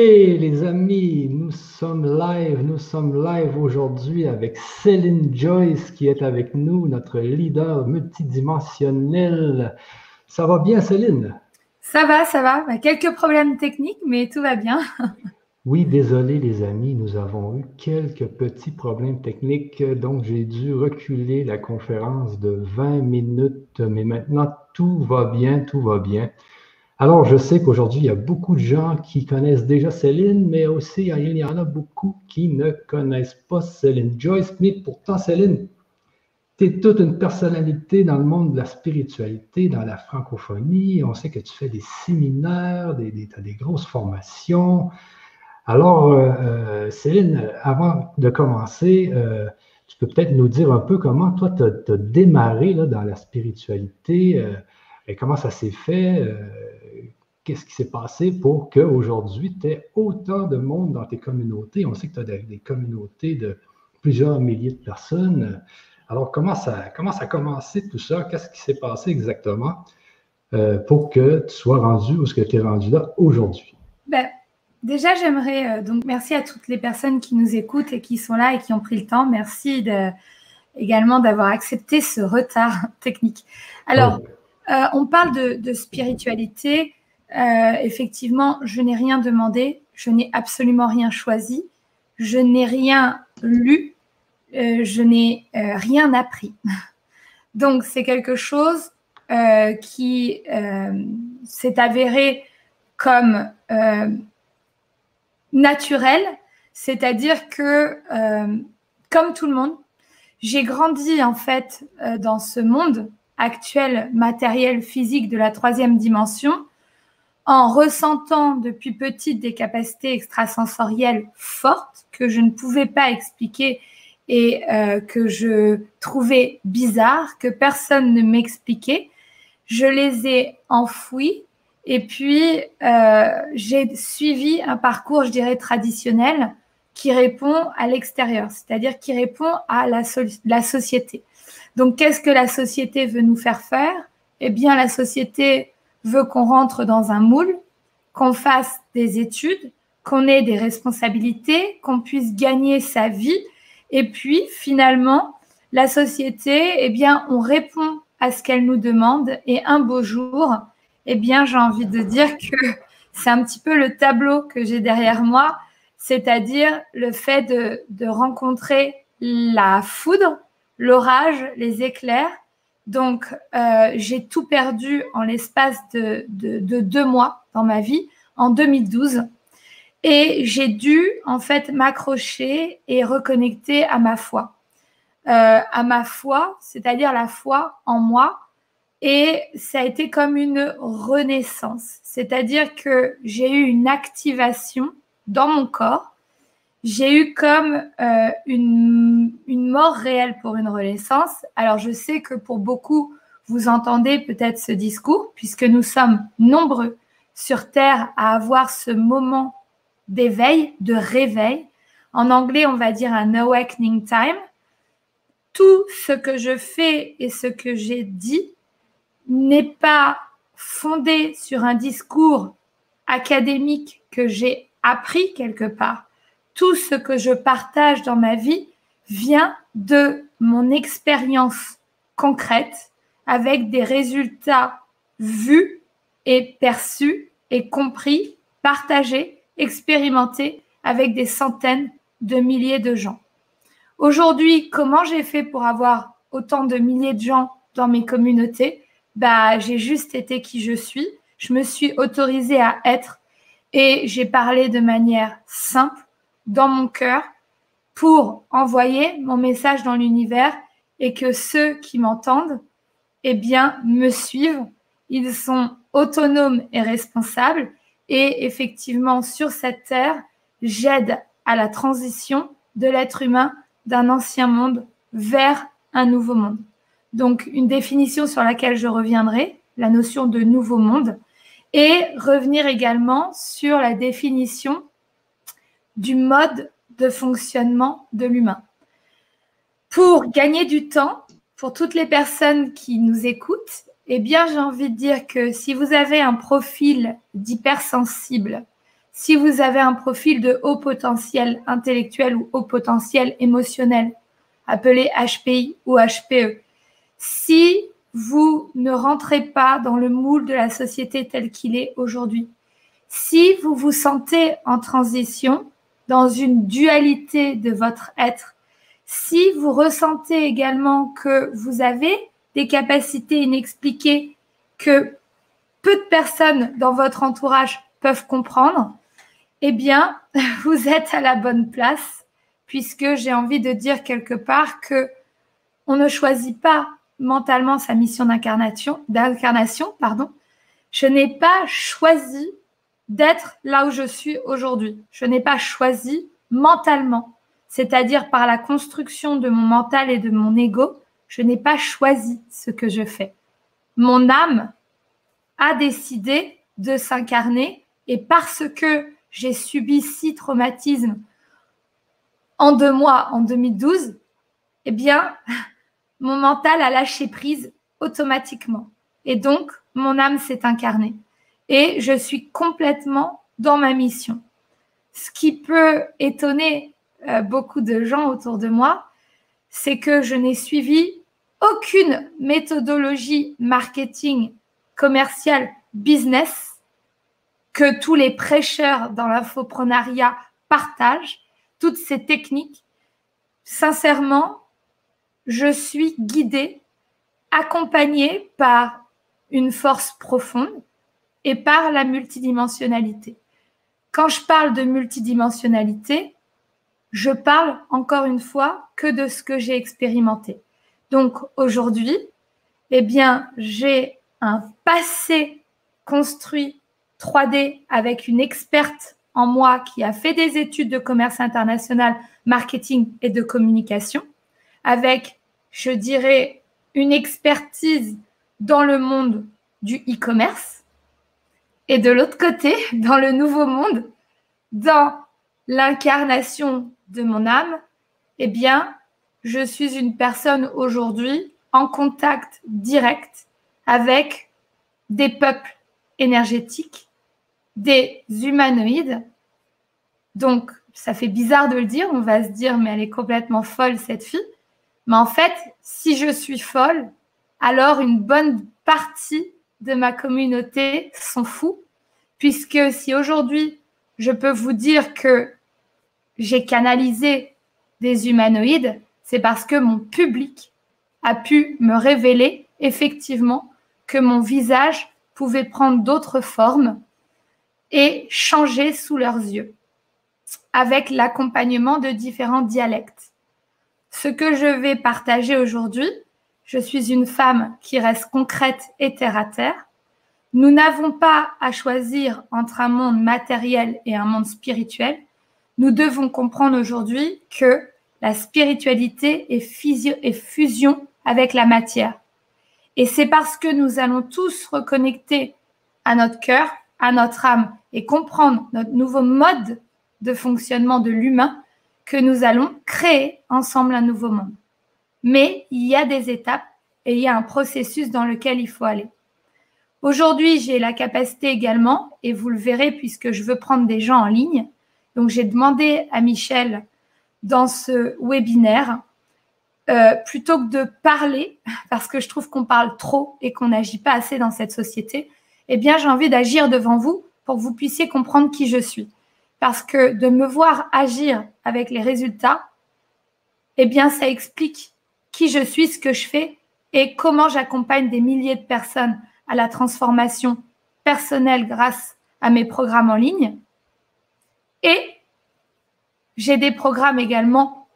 Hey les amis, nous sommes live, nous sommes live aujourd'hui avec Céline Joyce qui est avec nous, notre leader multidimensionnel. Ça va bien Céline? Ça va, ça va. Bah, quelques problèmes techniques, mais tout va bien. Oui, désolé les amis, nous avons eu quelques petits problèmes techniques, donc j'ai dû reculer la conférence de 20 minutes, mais maintenant tout va bien, tout va bien. Alors, je sais qu'aujourd'hui, il y a beaucoup de gens qui connaissent déjà Céline, mais aussi il y en a beaucoup qui ne connaissent pas Céline Joyce, mais pourtant, Céline, tu es toute une personnalité dans le monde de la spiritualité, dans la francophonie. On sait que tu fais des séminaires, des, des, des grosses formations. Alors, euh, euh, Céline, avant de commencer, euh, tu peux peut-être nous dire un peu comment toi, tu as, démarré dans la spiritualité et comment ça s'est fait, qu'est-ce qui s'est passé pour qu'aujourd'hui, tu aies autant de monde dans tes communautés? On sait que tu as des, communautés de plusieurs milliers de personnes. Alors, comment ça, comment ça a commencé tout ça? Qu'est-ce qui s'est passé exactement pour que tu sois rendu où ce que tu es rendu là aujourd'hui? Ben, Déjà, j'aimerais euh, donc merci à toutes les personnes qui nous écoutent et qui sont là et qui ont pris le temps. Merci de, également d'avoir accepté ce retard technique. Alors, euh, on parle de, spiritualité. Euh, effectivement, je n'ai rien demandé, je n'ai absolument rien choisi, je n'ai rien lu, je n'ai rien appris. Donc, c'est quelque chose qui s'est avéré comme naturel, c'est-à-dire que, euh, comme tout le monde, j'ai grandi en fait euh, dans ce monde actuel matériel physique de la troisième dimension en ressentant depuis petite des capacités extrasensorielles fortes que je ne pouvais pas expliquer et euh, que je trouvais bizarres, que personne ne m'expliquait. Je les ai enfouies et puis, euh, j'ai suivi un parcours, je dirais, traditionnel qui répond à l'extérieur, c'est-à-dire qui répond à la société. Donc, qu'est-ce que la société veut nous faire faire? Eh bien, la société veut qu'on rentre dans un moule, qu'on fasse des études, qu'on ait des responsabilités, qu'on puisse gagner sa vie. Et puis, finalement, la société, eh bien, on répond à ce qu'elle nous demande et un beau jour, eh bien, j'ai envie de dire que c'est un petit peu le tableau que j'ai derrière moi, c'est-à-dire le fait de, rencontrer la foudre, l'orage, les éclairs. Donc, euh, j'ai tout perdu en l'espace de, deux mois dans ma vie, en 2012. Et j'ai dû, en fait, m'accrocher et reconnecter à ma foi. Euh, à ma foi, c'est-à-dire la foi en moi, et ça a été comme une renaissance. C'est-à-dire que j'ai eu une activation dans mon corps. J'ai eu comme euh, une, une mort réelle pour une renaissance. Alors je sais que pour beaucoup, vous entendez peut-être ce discours, puisque nous sommes nombreux sur Terre à avoir ce moment d'éveil, de réveil. En anglais, on va dire un awakening time. Tout ce que je fais et ce que j'ai dit n'est pas fondé sur un discours académique que j'ai appris quelque part. Tout ce que je partage dans ma vie vient de mon expérience concrète avec des résultats vus et perçus et compris, partagés, expérimentés avec des centaines de milliers de gens. Aujourd'hui, comment j'ai fait pour avoir autant de milliers de gens dans mes communautés? Bah, j'ai juste été qui je suis. Je me suis autorisée à être et j'ai parlé de manière simple, dans mon cœur, pour envoyer mon message dans l'univers et que ceux qui m'entendent, eh bien, me suivent. Ils sont autonomes et responsables. Et effectivement, sur cette terre, j'aide à la transition de l'être humain d'un ancien monde vers un nouveau monde. Donc, une définition sur laquelle je reviendrai, la notion de nouveau monde, et revenir également sur la définition du mode de fonctionnement de l'humain. Pour gagner du temps, pour toutes les personnes qui nous écoutent, eh bien, j'ai envie de dire que si vous avez un profil d'hypersensible, si vous avez un profil de haut potentiel intellectuel ou haut potentiel émotionnel, appelé HPI ou HPE, si vous ne rentrez pas dans le moule de la société tel qu'il est aujourd'hui, si vous vous sentez en transition, dans une dualité de votre être, si vous ressentez également que vous avez des capacités inexpliquées que peu de personnes dans votre entourage peuvent comprendre, eh bien, vous êtes à la bonne place, puisque j'ai envie de dire quelque part que on ne choisit pas mentalement sa mission d'incarnation, d'incarnation, pardon. Je n'ai pas choisi d'être là où je suis aujourd'hui. Je n'ai pas choisi mentalement, c'est-à-dire par la construction de mon mental et de mon ego, je n'ai pas choisi ce que je fais. Mon âme a décidé de s'incarner et parce que j'ai subi six traumatismes en deux mois en 2012, eh bien, mon mental a lâché prise automatiquement. Et donc, mon âme s'est incarnée. Et je suis complètement dans ma mission. Ce qui peut étonner euh, beaucoup de gens autour de moi, c'est que je n'ai suivi aucune méthodologie marketing, commercial, business que tous les prêcheurs dans l'infoprenariat partagent, toutes ces techniques. Sincèrement, je suis guidée, accompagnée par une force profonde et par la multidimensionnalité. Quand je parle de multidimensionnalité, je parle encore une fois que de ce que j'ai expérimenté. Donc aujourd'hui, eh bien, j'ai un passé construit 3D avec une experte en moi qui a fait des études de commerce international, marketing et de communication, avec, je dirais, une expertise dans le monde du e-commerce. Et de l'autre côté, dans le nouveau monde, dans l'incarnation de mon âme, eh bien, je suis une personne aujourd'hui en contact direct avec des peuples énergétiques, des humanoïdes. Donc, ça fait bizarre de le dire, on va se dire, mais elle est complètement folle, cette fille. Mais en fait, si je suis folle, alors une bonne partie de ma communauté sont fous, puisque si aujourd'hui, je peux vous dire que j'ai canalisé des humanoïdes, c'est parce que mon public a pu me révéler effectivement que mon visage pouvait prendre d'autres formes et changer sous leurs yeux, avec l'accompagnement de différents dialectes. Ce que je vais partager aujourd'hui, je suis une femme qui reste concrète et terre à terre. Nous n'avons pas à choisir entre un monde matériel et un monde spirituel. Nous devons comprendre aujourd'hui que la spiritualité est, fusion avec la matière. Et c'est parce que nous allons tous reconnecter à notre cœur, à notre âme et comprendre notre nouveau mode de fonctionnement de l'humain que nous allons créer ensemble un nouveau monde. Mais il y a des étapes et il y a un processus dans lequel il faut aller. Aujourd'hui, j'ai la capacité également, et vous le verrez puisque je veux prendre des gens en ligne. Donc, j'ai demandé à Michel dans ce webinaire, euh, plutôt que de parler, parce que je trouve qu'on parle trop et qu'on n'agit pas assez dans cette société, eh bien, j'ai envie d'agir devant vous pour que vous puissiez comprendre qui je suis. Parce que de me voir agir avec les résultats, eh bien, ça explique qui je suis, ce que je fais et comment j'accompagne des milliers de personnes à la transformation personnelle grâce à mes programmes en ligne. Et j'ai des programmes également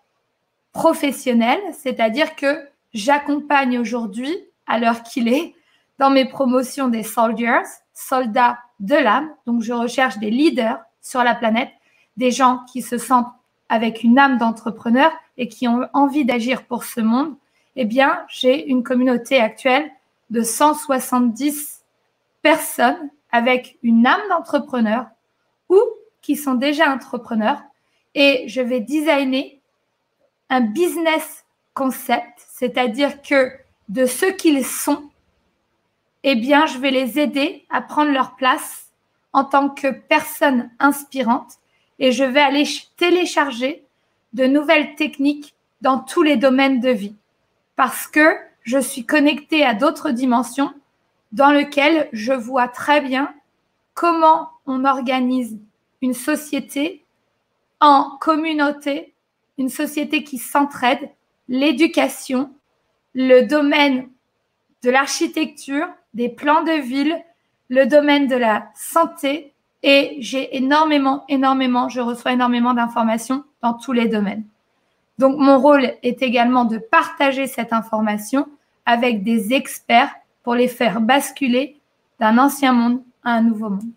professionnels, c'est-à-dire que j'accompagne aujourd'hui, à l'heure qu'il est, dans mes promotions des soldiers, soldats de l'âme. Donc, je recherche des leaders sur la planète, des gens qui se sentent avec une âme d'entrepreneur et qui ont envie d'agir pour ce monde. Eh bien, j'ai une communauté actuelle de 170 personnes avec une âme d'entrepreneur ou qui sont déjà entrepreneurs et je vais designer un business concept, c'est-à-dire que de ce qu'ils sont, eh bien, je vais les aider à prendre leur place en tant que personne inspirante et je vais aller télécharger de nouvelles techniques dans tous les domaines de vie. Parce que je suis connectée à d'autres dimensions dans lesquelles je vois très bien comment on organise une société en communauté, une société qui s'entraide, l'éducation, le domaine de l'architecture, des plans de ville, le domaine de la santé et j'ai énormément, énormément, je reçois énormément d'informations dans tous les domaines. Donc mon rôle est également de partager cette information avec des experts pour les faire basculer d'un ancien monde à un nouveau monde.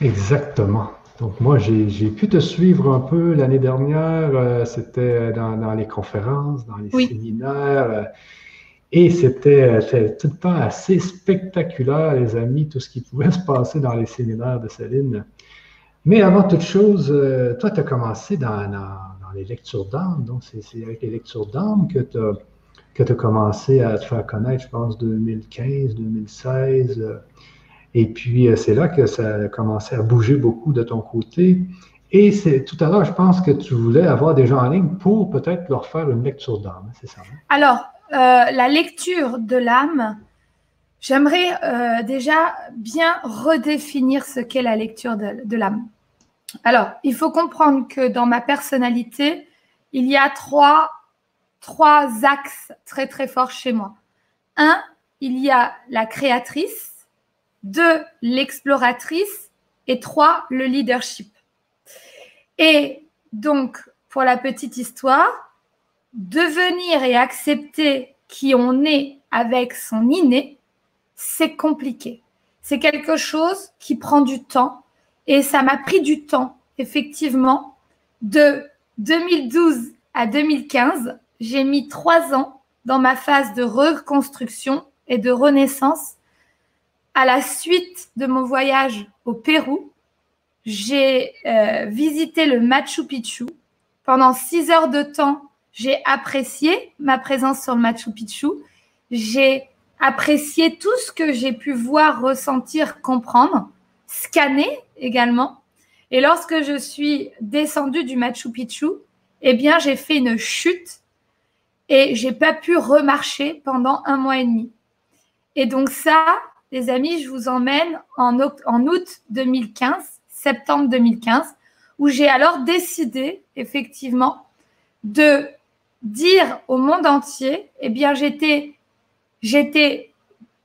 Exactement. Donc moi, j'ai pu te suivre un peu l'année dernière. Euh, c'était dans, les conférences, dans les séminaires. Euh, et c'était tout le temps assez spectaculaire, les amis, tout ce qui pouvait se passer dans les séminaires de Céline. Mais avant toute chose, euh, toi, tu as commencé dans, les lectures d'âme. Donc, c'est avec les lectures d'âme que tu as, as, commencé à te faire connaître, je pense, 2015, 2016. Et puis, euh, c'est là que ça a commencé à bouger beaucoup de ton côté. Et c'est tout à l'heure, je pense que tu voulais avoir des gens en ligne pour peut-être leur faire une lecture d'âme, c'est ça? Hein? Alors, euh, la lecture de l'âme, j'aimerais euh, déjà bien redéfinir ce qu'est la lecture de, l'âme. Alors, il faut comprendre que dans ma personnalité, il y a trois, trois axes très très forts chez moi. Un, il y a la créatrice deux, l'exploratrice et trois, le leadership. Et donc, pour la petite histoire, devenir et accepter qui on est avec son inné, c'est compliqué. C'est quelque chose qui prend du temps et ça m'a pris du temps, effectivement. De 2012 à 2015, j'ai mis trois ans dans ma phase de reconstruction et de renaissance à la suite de mon voyage au Pérou, j'ai euh, visité le Machu Picchu. Pendant six heures de temps, j'ai apprécié ma présence sur le Machu Picchu. J'ai apprécié tout ce que j'ai pu voir, ressentir, comprendre, scanner également. Et lorsque je suis descendue du Machu Picchu, eh bien, j'ai fait une chute et j'ai pas pu remarcher pendant un mois et demi. Et donc ça, les amis, je vous emmène en, août 2015, septembre 2015, où j'ai alors décidé, effectivement, de dire au monde entier, eh bien, j'étais,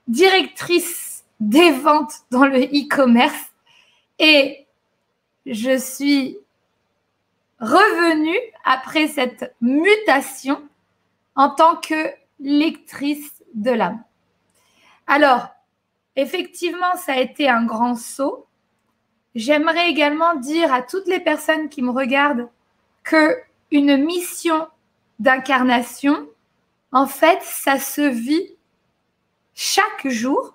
directrice des ventes dans le e-commerce et je suis revenue après cette mutation en tant que lectrice de l'âme. Alors, Effectivement, ça a été un grand saut. J'aimerais également dire à toutes les personnes qui me regardent que une mission d'incarnation, en fait, ça se vit chaque jour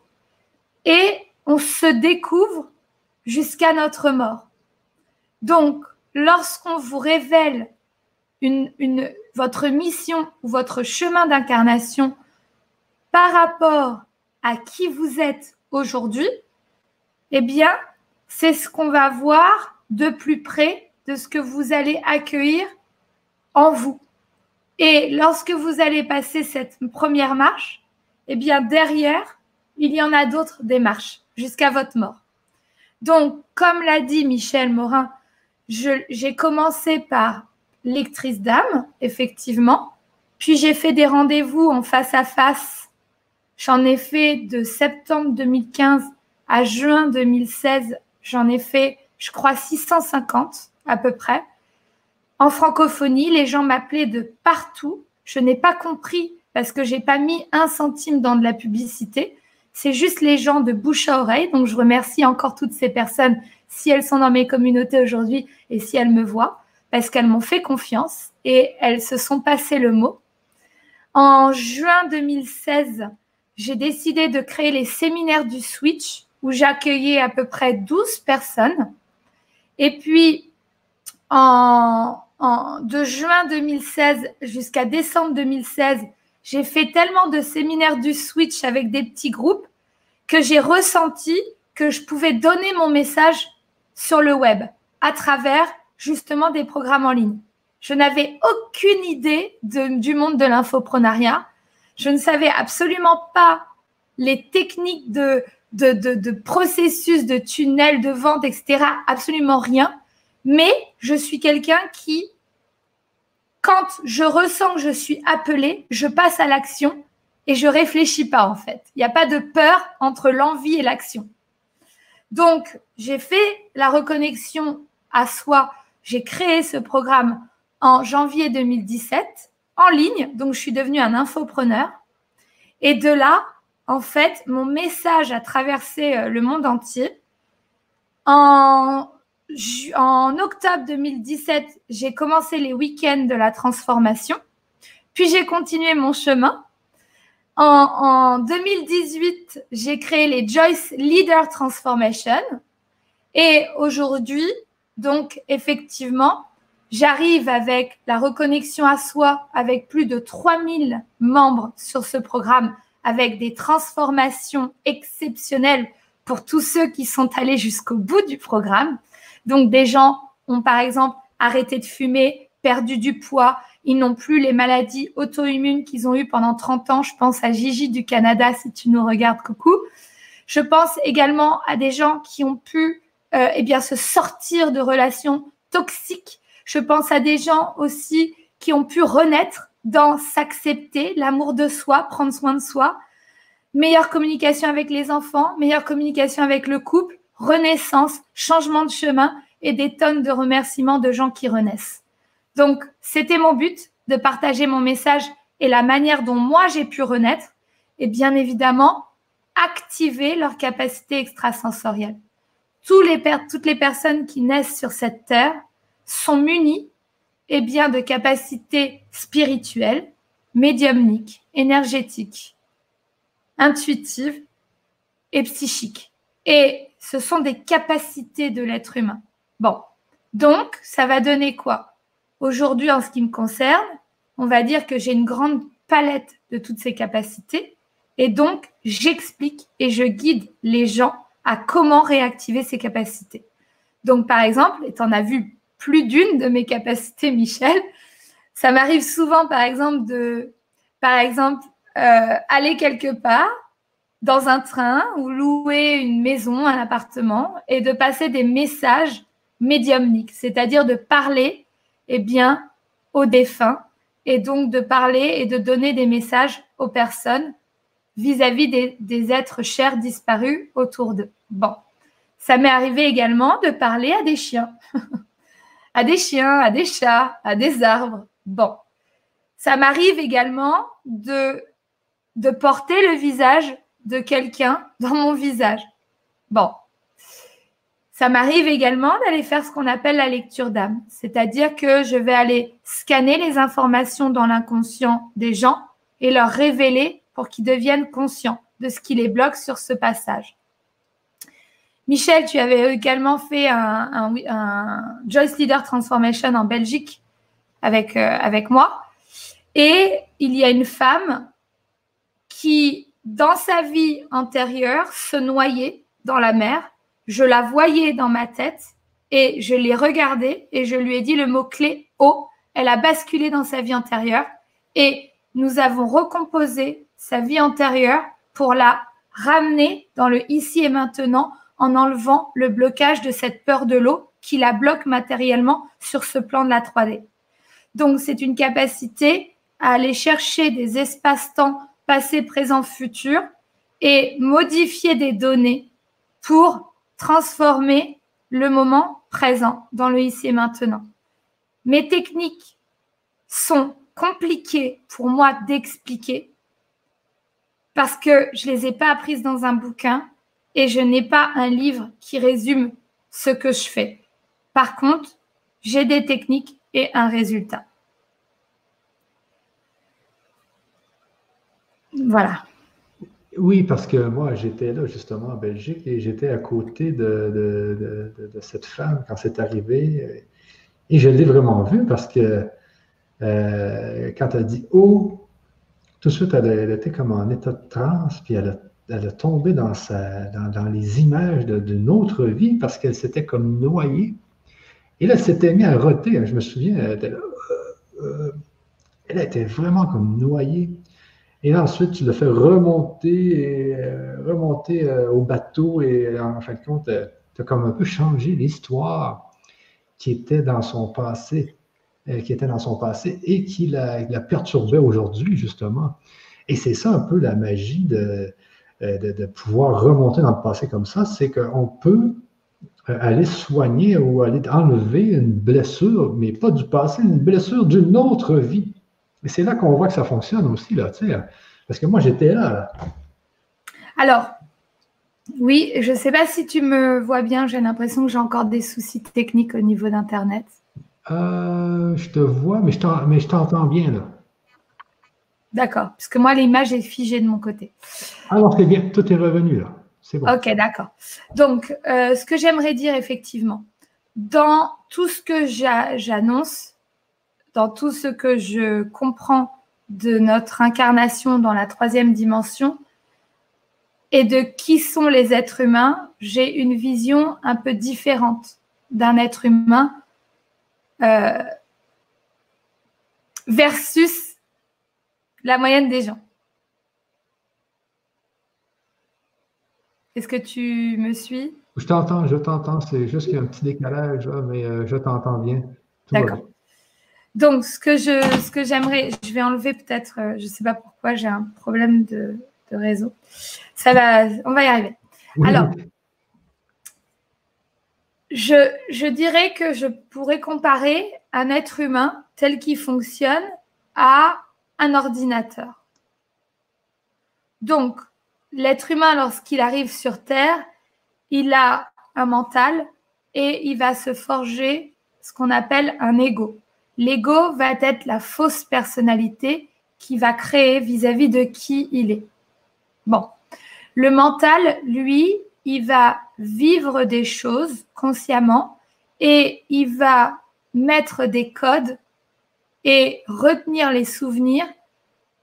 et on se découvre jusqu'à notre mort. Donc, lorsqu'on vous révèle votre mission ou votre chemin d'incarnation par rapport à qui vous êtes aujourd'hui, eh bien, c'est ce qu'on va voir de plus près de ce que vous allez accueillir en vous. Et lorsque vous allez passer cette première marche, eh bien, derrière, il y en a d'autres des marches jusqu'à votre mort. Donc, comme l'a dit Michel Morin, j'ai commencé par lectrice d'âme, effectivement, puis j'ai fait des rendez-vous en face à face J'en ai fait de septembre 2015 à juin 2016, j'en ai fait, je crois, 650 à peu près. En francophonie, les gens m'appelaient de partout. Je n'ai pas compris parce que j'ai pas mis un centime dans de la publicité. C'est juste les gens de bouche à oreille. Donc, je remercie encore toutes ces personnes si elles sont dans mes communautés aujourd'hui et si elles me voient parce qu'elles m'ont fait confiance et elles se sont passées le mot. En juin 2016, j'ai décidé de créer les séminaires du Switch où j'accueillais à peu près 12 personnes. Et puis, en, de juin 2016 jusqu'à décembre 2016, j'ai fait tellement de séminaires du Switch avec des petits groupes que j'ai ressenti que je pouvais donner mon message sur le web à travers justement des programmes en ligne. Je n'avais aucune idée du monde de l'infoprenariat. Je ne savais absolument pas les techniques de, de, de, processus, de tunnels, de vente, etc. Absolument rien. Mais je suis quelqu'un qui, quand je ressens que je suis appelée, je passe à l'action et je réfléchis pas en fait. Il n'y a pas de peur entre l'envie et l'action. Donc, j'ai fait la reconnexion à soi. J'ai créé ce programme en janvier 2017 en ligne. Donc, je suis devenue un infopreneur. Et de là, en fait, mon message a traversé euh, le monde entier. En, en octobre 2017, j'ai commencé les week-ends de la transformation. Puis j'ai continué mon chemin en, 2018, j'ai créé les Joyce Leader Transformation. Et aujourd'hui, donc effectivement, j'arrive avec la reconnexion à soi, avec plus de 3000 membres sur ce programme, avec des transformations exceptionnelles pour tous ceux qui sont allés jusqu'au bout du programme. Donc des gens ont par exemple arrêté de fumer, perdu du poids, ils n'ont plus les maladies auto-immunes qu'ils ont eues pendant 30 ans. Je pense à Gigi du Canada, si tu nous regardes, coucou. Je pense également à des gens qui ont pu euh, eh bien, se sortir de relations toxiques. Je pense à des gens aussi qui ont pu renaître dans s'accepter, l'amour de soi, prendre soin de soi, meilleure communication avec les enfants, meilleure communication avec le couple, renaissance, changement de chemin et des tonnes de remerciements de gens qui renaissent. Donc, c'était mon but de partager mon message et la manière dont moi j'ai pu renaître et bien évidemment activer leur capacité extrasensorielle. toutes les personnes qui naissent sur cette terre sont munies et bien, de capacités spirituelles, médiumniques, énergétiques, intuitives et psychiques. Et ce sont des capacités de l'être humain. Bon, donc ça va donner quoi? Aujourd'hui, en ce qui me concerne, on va dire que j'ai une grande palette de toutes ces capacités et donc j'explique et je guide les gens à comment réactiver ces capacités. Donc, par exemple, et tu en as vu plus d'une de mes capacités, Michel, ça m'arrive souvent, par exemple, de, par exemple, euh, aller quelque part dans un train ou louer une maison, un appartement et de passer des messages médiumniques, c'est-à-dire de parler eh bien, aux défunts et donc de parler et de donner des messages aux personnes vis-à-vis des, êtres chers disparus autour d'eux. Bon, ça m'est arrivé également de parler à des chiens, à des chiens, à des chats, à des arbres. Bon, ça m'arrive également de, de porter le visage de quelqu'un dans mon visage. Bon, ça m'arrive également d'aller faire ce qu'on appelle la lecture d'âme, c'est-à-dire que je vais aller scanner les informations dans l'inconscient des gens et leur révéler pour qu'ils deviennent conscients de ce qui les bloque sur ce passage. Michel, tu avais également fait un, Joyce Leader Transformation en Belgique avec, euh, avec moi. Et il y a une femme qui, dans sa vie antérieure, se noyait dans la mer je la voyais dans ma tête et je l'ai regardée et je lui ai dit le mot-clé eau. Elle a basculé dans sa vie antérieure et nous avons recomposé sa vie antérieure pour la ramener dans le ici et maintenant en enlevant le blocage de cette peur de l'eau qui la bloque matériellement sur ce plan de la 3D. Donc c'est une capacité à aller chercher des espaces-temps passé, présent, futur et modifier des données pour transformer le moment présent dans le ici et maintenant. Mes techniques sont compliquées pour moi d'expliquer parce que je ne les ai pas apprises dans un bouquin et je n'ai pas un livre qui résume ce que je fais. Par contre, j'ai des techniques et un résultat. Voilà. Oui, parce que moi, j'étais là justement en Belgique et j'étais à côté de, cette femme quand c'est arrivé. Et je l'ai vraiment vue parce que euh, quand elle dit oh, tout de suite, elle, était comme en état de transe, puis elle a de tomber dans, les images d'une autre vie parce qu'elle s'était comme noyée. Et là, elle s'était mise à roter. Je me souviens, elle, euh, elle était vraiment comme noyée. Et ensuite, tu l'as fait remonter, euh, remonter euh, au bateau et en fin de compte, tu as comme un peu changé l'histoire qui était dans son passé, qui était dans son passé et qui la, la perturbait aujourd'hui, justement. Et c'est ça un peu la magie de, de, pouvoir remonter dans le passé comme ça, c'est qu'on peut aller soigner ou aller enlever une blessure, mais pas du passé, une blessure d'une autre vie. Et c'est là qu'on voit que ça fonctionne aussi, là, tu sais, parce que moi, j'étais là, Alors, oui, je ne sais pas si tu me vois bien, j'ai l'impression que j'ai encore des soucis techniques au niveau d'Internet. Euh, je te vois, mais je t'entends bien, là. D'accord, parce que moi, l'image est figée de mon côté. Alors, ah c'est bien, tout est revenu, là. C'est bon. Ok, d'accord. Donc, euh, ce que j'aimerais dire, effectivement, dans tout ce que j'annonce, dans tout ce que je comprends de notre incarnation dans la troisième dimension et de qui sont les êtres humains, j'ai une vision un peu différente d'un être humain euh, versus la moyenne des gens. Est-ce que tu me suis? Je t'entends, je t'entends. C'est juste qu'il y a un petit décalage, mais euh, je t'entends bien. D'accord. Donc, ce que je, ce que j'aimerais, je vais enlever peut-être, euh, je ne sais pas pourquoi, j'ai un problème de, réseau. Ça va, on va y arriver. Alors, je, je dirais que je pourrais comparer un être humain tel qu'il fonctionne à un ordinateur. Donc, l'être humain, lorsqu'il arrive sur Terre, il a un mental et il va se forger ce qu'on appelle un ego. L'ego va être la fausse personnalité qui va créer vis-à-vis de qui il est. Bon, le mental, lui, il va vivre des choses consciemment et il va mettre des codes et retenir les souvenirs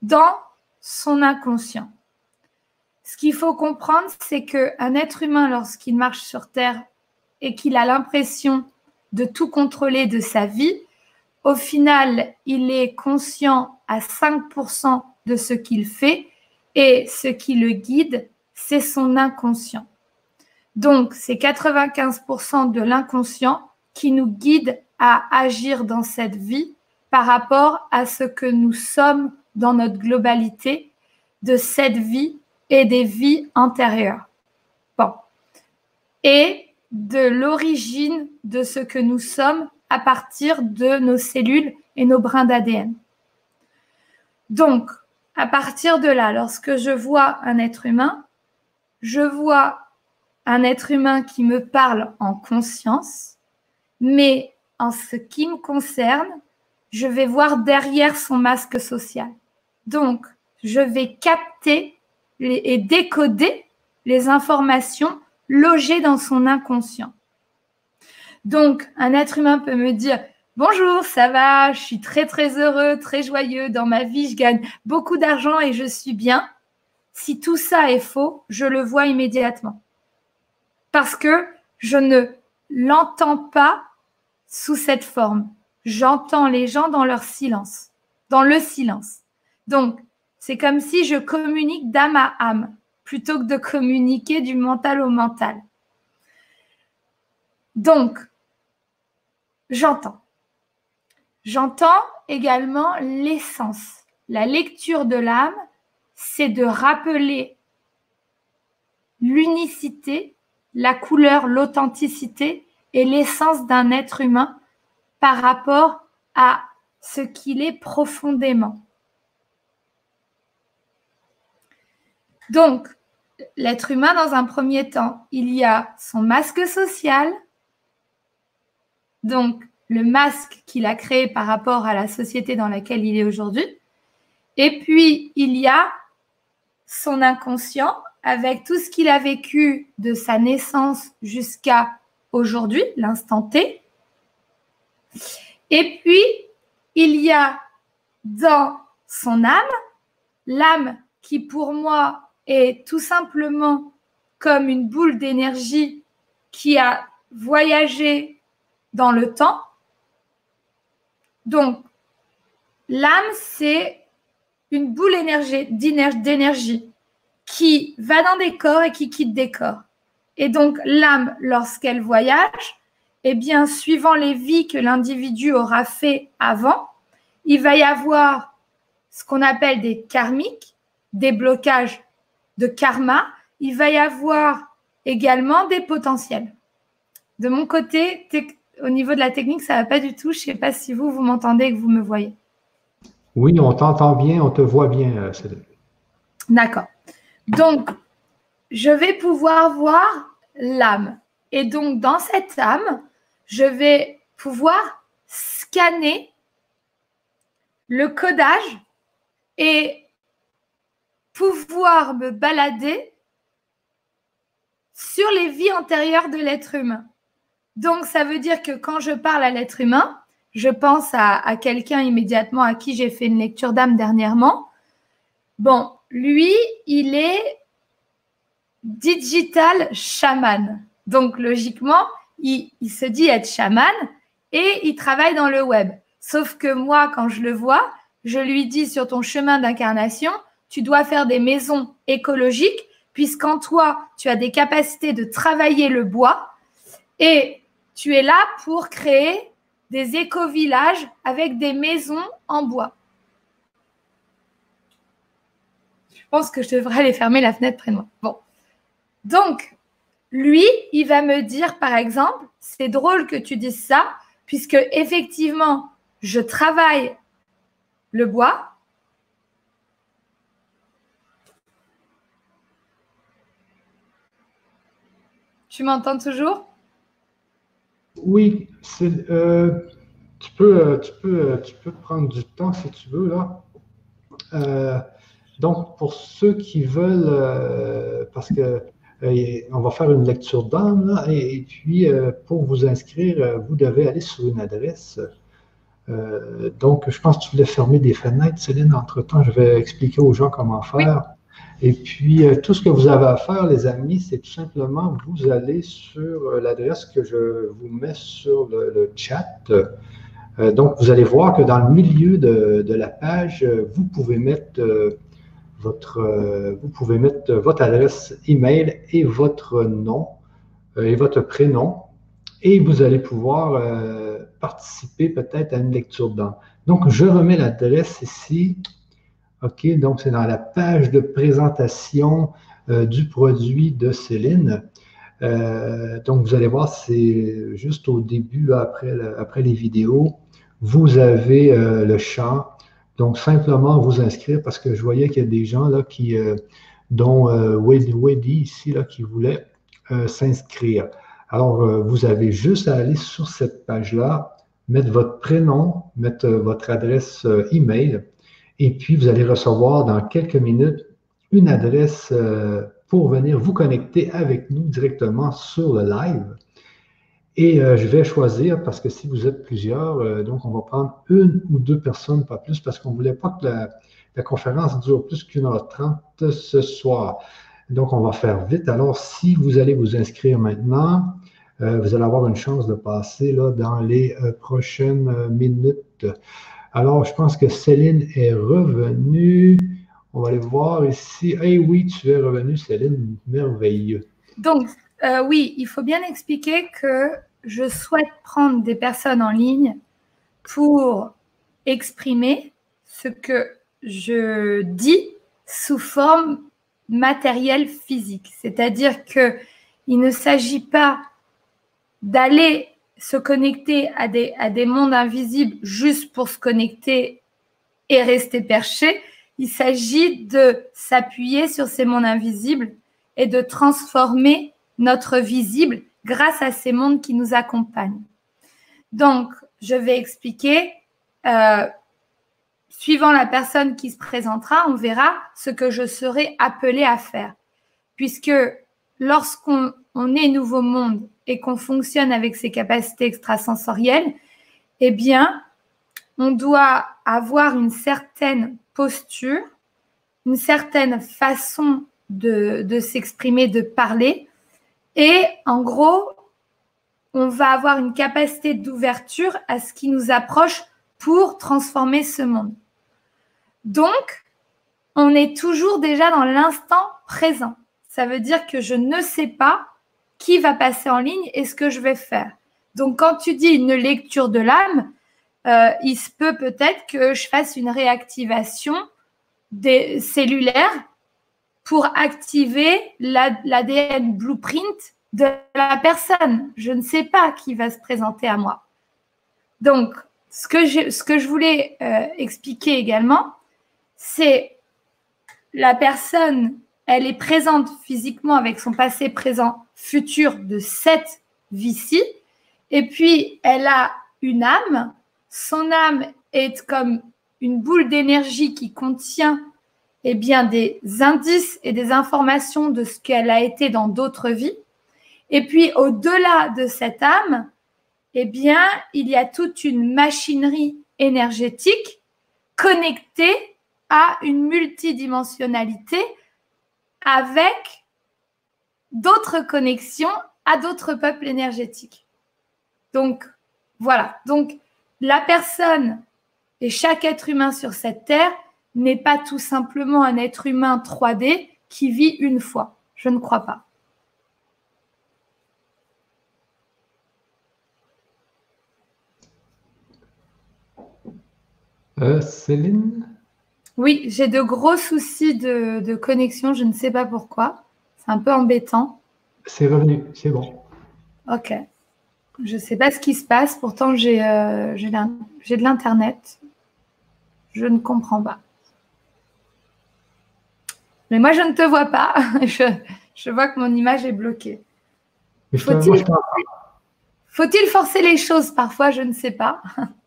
dans son inconscient. Ce qu'il faut comprendre, c'est qu'un être humain, lorsqu'il marche sur Terre et qu'il a l'impression de tout contrôler de sa vie, au final, il est conscient à 5% de ce qu'il fait et ce qui le guide, c'est son inconscient. Donc, c'est 95% de l'inconscient qui nous guide à agir dans cette vie par rapport à ce que nous sommes dans notre globalité de cette vie et des vies antérieures. Bon. Et de l'origine de ce que nous sommes à partir de nos cellules et nos brins d'ADN. Donc, à partir de là, lorsque je vois un être humain, je vois un être humain qui me parle en conscience, mais en ce qui me concerne, je vais voir derrière son masque social. Donc, je vais capter et décoder les informations logées dans son inconscient. Donc, un être humain peut me dire Bonjour, ça va, je suis très très heureux, très joyeux dans ma vie, je gagne beaucoup d'argent et je suis bien. Si tout ça est faux, je le vois immédiatement. Parce que je ne l'entends pas sous cette forme. J'entends les gens dans leur silence, dans le silence. Donc, c'est comme si je communique d'âme à âme plutôt que de communiquer du mental au mental. Donc, j'entends. J'entends également l'essence. La lecture de l'âme, c'est de rappeler l'unicité, la couleur, l'authenticité et l'essence d'un être humain par rapport à ce qu'il est profondément. Donc, l'être humain, dans un premier temps, il y a son masque social, donc le masque qu'il a créé par rapport à la société dans laquelle il est aujourd'hui. Et puis, il y a son inconscient avec tout ce qu'il a vécu de sa naissance jusqu'à aujourd'hui, l'instant T. Et puis, il y a dans son âme, l'âme qui pour moi est tout simplement comme une boule d'énergie qui a voyagé dans le temps. Donc, l'âme, c'est une boule d'énergie qui va dans des corps et qui quitte des corps. Et donc, l'âme, lorsqu'elle voyage, eh bien, suivant les vies que l'individu aura fait avant, il va y avoir ce qu'on appelle des karmiques, des blocages de karma. Il va y avoir également des potentiels. De mon côté, au niveau de la technique, ça ne va pas du tout. Je ne sais pas si vous, vous m'entendez et que vous me voyez. Oui, on t'entend bien, on te voit bien, euh, Céline. D'accord. Donc, je vais pouvoir voir l'âme. Et donc, dans cette âme, je vais pouvoir scanner le codage et pouvoir me balader sur les vies antérieures de l'être humain. Donc, ça veut dire que quand je parle à l'être humain, je pense à, quelqu'un immédiatement à qui j'ai fait une lecture d'âme dernièrement. Bon, lui, il est digital chaman. Donc, logiquement, il, se dit être chaman et il travaille dans le web. Sauf que moi, quand je le vois, je lui dis sur ton chemin d'incarnation, tu dois faire des maisons écologiques, puisqu'en toi, tu as des capacités de travailler le bois et tu es là pour créer des éco-villages avec des maisons en bois. Je pense que je devrais aller fermer la fenêtre près de moi. Bon. Donc, lui, il va me dire, par exemple, c'est drôle que tu dises ça, puisque effectivement, je travaille le bois. Tu m'entends toujours? Oui, euh, tu, peux, euh, tu, peux, euh, tu peux prendre du temps si tu veux là. donc, pour ceux qui veulent, parce que on va faire une lecture d'âme, et, puis pour vous inscrire, vous devez aller sur une adresse donc, je pense que tu voulais fermer des fenêtres, Céline. Entre-temps, je vais expliquer aux gens comment faire. Et puis, euh, tout ce que vous avez à faire, les amis, c'est tout simplement, vous allez sur euh, l'adresse que je vous mets sur le, chat. donc, vous allez voir que dans le milieu de, la page, vous pouvez mettre votre, vous pouvez mettre votre adresse email et votre nom et votre prénom. Et vous allez pouvoir participer peut-être à une lecture d'âme. Donc, je remets l'adresse ici. OK, donc c'est dans la page de présentation euh, du produit de Céline. Euh, donc, vous allez voir, c'est juste au début, après, après les vidéos, vous avez euh, le champ. Donc, simplement vous inscrire parce que je voyais qu'il y a des gens là qui, dont Weddy ici, là, qui voulaient s'inscrire. Alors, euh, vous avez juste à aller sur cette page-là, mettre votre prénom, mettre euh, votre adresse euh, email, et puis vous allez recevoir dans quelques minutes une adresse pour venir vous connecter avec nous directement sur le live. Et je vais choisir, parce que si vous êtes plusieurs, donc on va prendre une ou deux personnes, pas plus, parce qu'on ne voulait pas que la, conférence dure plus qu'une heure trente ce soir. Donc, on va faire vite. Alors, si vous allez vous inscrire maintenant, euh, vous allez avoir une chance de passer là, dans les euh, prochaines euh, minutes. Alors, je pense que Céline est revenue. On va aller voir ici. Eh oui, tu es revenue, Céline. Merveilleux. Donc, oui, il faut bien expliquer que je souhaite prendre des personnes en ligne pour exprimer ce que je dis sous forme matérielle physique. C'est-à-dire que il ne s'agit pas d'aller se connecter à des, à des mondes invisibles juste pour se connecter et rester perché. Il s'agit de s'appuyer sur ces mondes invisibles et de transformer notre visible grâce à ces mondes qui nous accompagnent. Donc, je vais expliquer, euh, suivant la personne qui se présentera, on verra ce que je serai appelé à faire. Puisque lorsqu'on est nouveau monde et qu'on fonctionne avec ses capacités extrasensorielles, eh bien, on doit avoir une certaine posture, une certaine façon de, de s'exprimer, de parler. Et en gros, on va avoir une capacité d'ouverture à ce qui nous approche pour transformer ce monde. Donc, on est toujours déjà dans l'instant présent. Ça veut dire que je ne sais pas qui va passer en ligne et ce que je vais faire. Donc, quand tu dis une lecture de l'âme, euh, il se peut peut-être que je fasse une réactivation des cellulaires pour activer l'ADN blueprint de la personne. Je ne sais pas qui va se présenter à moi. Donc, ce que je, voulais euh, expliquer également, c'est la personne, elle est présente physiquement avec son passé, présent, futur de cette vie-ci, et puis elle a une âme. Son âme est comme une boule d'énergie qui contient eh bien, des indices et des informations de ce qu'elle a été dans d'autres vies. Et puis, au-delà de cette âme, eh bien, il y a toute une machinerie énergétique connectée à une multidimensionnalité avec d'autres connexions à d'autres peuples énergétiques. Donc, voilà. Donc, la personne et chaque être humain sur cette terre n'est pas tout simplement un être humain 3D qui vit une fois. Je ne crois pas. Euh, Céline? Oui, j'ai de gros soucis de, connexion, je ne sais pas pourquoi. C'est un peu embêtant. C'est revenu, c'est bon. Ok. Je ne sais pas ce qui se passe, pourtant j'ai euh, de l'Internet. Je ne comprends pas. Mais moi, je ne te vois pas. je, vois que mon image est bloquée. Faut-il forcer les choses? Parfois Je ne sais pas.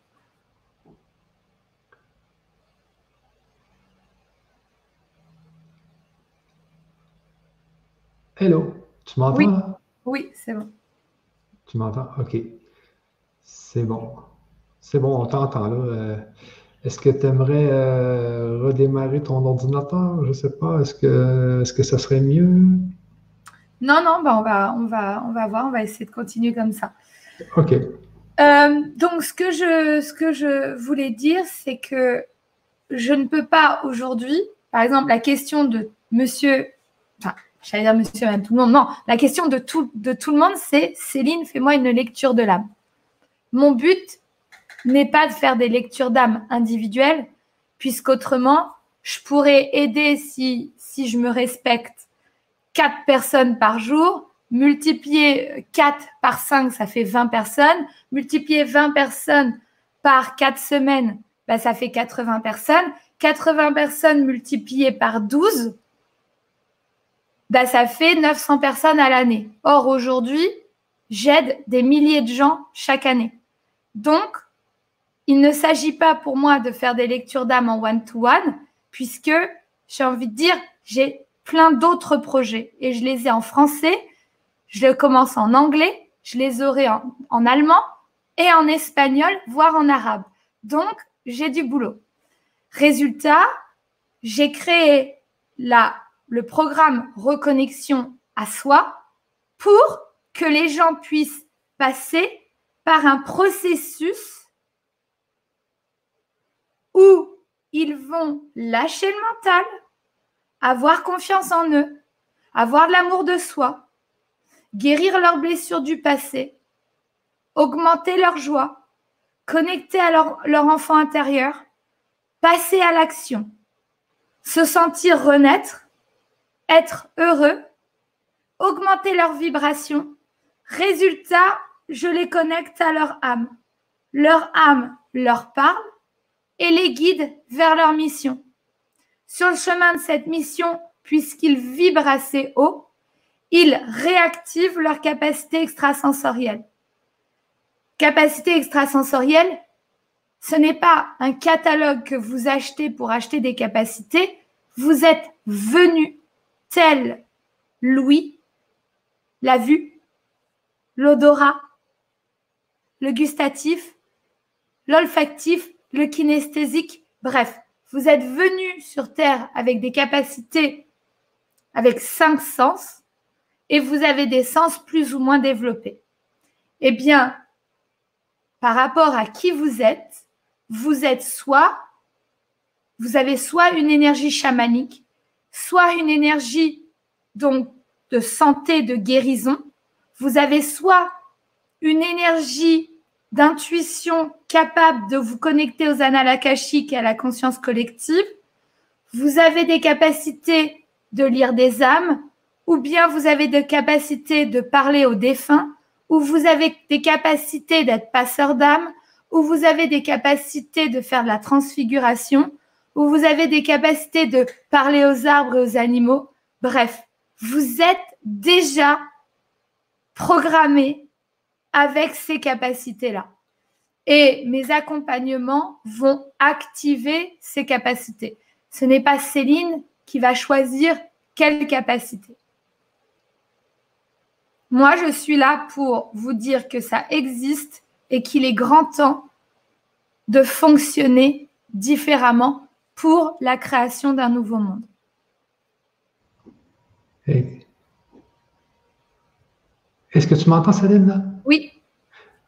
Hello, tu m'entends Oui, oui c'est bon. Tu m'entends? OK. C'est bon. C'est bon, on t'entend là. Euh, est-ce que tu aimerais euh, redémarrer ton ordinateur? Je ne sais pas. Est-ce que, que ça serait mieux? Non, non, bah on, va, on, va, on va voir. On va essayer de continuer comme ça. OK. Euh, donc, ce que, je, ce que je voulais dire, c'est que je ne peux pas aujourd'hui, par exemple, la question de monsieur, enfin, j'allais dire monsieur, même tout le monde, non, la question de tout, le monde, c'est Céline, fais-moi une lecture de l'âme. Mon but, n'est pas de faire des lectures d'âme individuelles, puisqu'autrement, je pourrais aider, si, si je me respecte, quatre personnes par jour, multiplier 4 par 5, ça fait 20 personnes, multiplier 20 personnes par 4 semaines, bah, ça fait 80 personnes, 80 personnes multipliées par 12, bah, ça fait 900 personnes à l'année. Or, aujourd'hui, j'aide des milliers de gens chaque année. Donc, il ne s'agit pas pour moi de faire des lectures d'âme en one-to-one, puisque j'ai envie de dire, j'ai plein d'autres projets et je les ai en français, je les commence en anglais, je les aurai en, allemand et en espagnol, voire en arabe. Donc, j'ai du boulot. Résultat, j'ai créé la, le programme Reconnexion à soi pour que les gens puissent passer par un processus où ils vont lâcher le mental, avoir confiance en eux, avoir de l'amour de soi, guérir leurs blessures du passé, augmenter leur joie, connecter à leur, leur enfant intérieur, passer à l'action, se sentir renaître, être heureux, augmenter leur vibration. Résultat, je les connecte à leur âme. Leur âme leur parle, et les guide vers leur mission. Sur le chemin de cette mission, puisqu'ils vibrent assez haut, ils réactivent leur capacité extrasensorielle. Capacité extrasensorielle, ce n'est pas un catalogue que vous achetez pour acheter des capacités, vous êtes venu tel l'ouïe, la vue, l'odorat, le gustatif, l'olfactif le kinesthésique. Bref, vous êtes venu sur Terre avec des capacités avec cinq sens et vous avez des sens plus ou moins développés. Eh bien, par rapport à qui vous êtes, vous êtes soit, vous avez soit une énergie chamanique, soit une énergie donc de santé, de guérison. Vous avez soit une énergie d'intuition capable de vous connecter aux annales et à la conscience collective. Vous avez des capacités de lire des âmes, ou bien vous avez des capacités de parler aux défunts, ou vous avez des capacités d'être passeur d'âme, ou vous avez des capacités de faire de la transfiguration, ou vous avez des capacités de parler aux arbres et aux animaux. Bref, vous êtes déjà programmé avec ces capacités-là. Et mes accompagnements vont activer ces capacités. Ce n'est pas Céline qui va choisir quelle capacité. Moi, je suis là pour vous dire que ça existe et qu'il est grand temps de fonctionner différemment pour la création d'un nouveau monde. Est-ce que tu m'entends, Saline, là? Oui.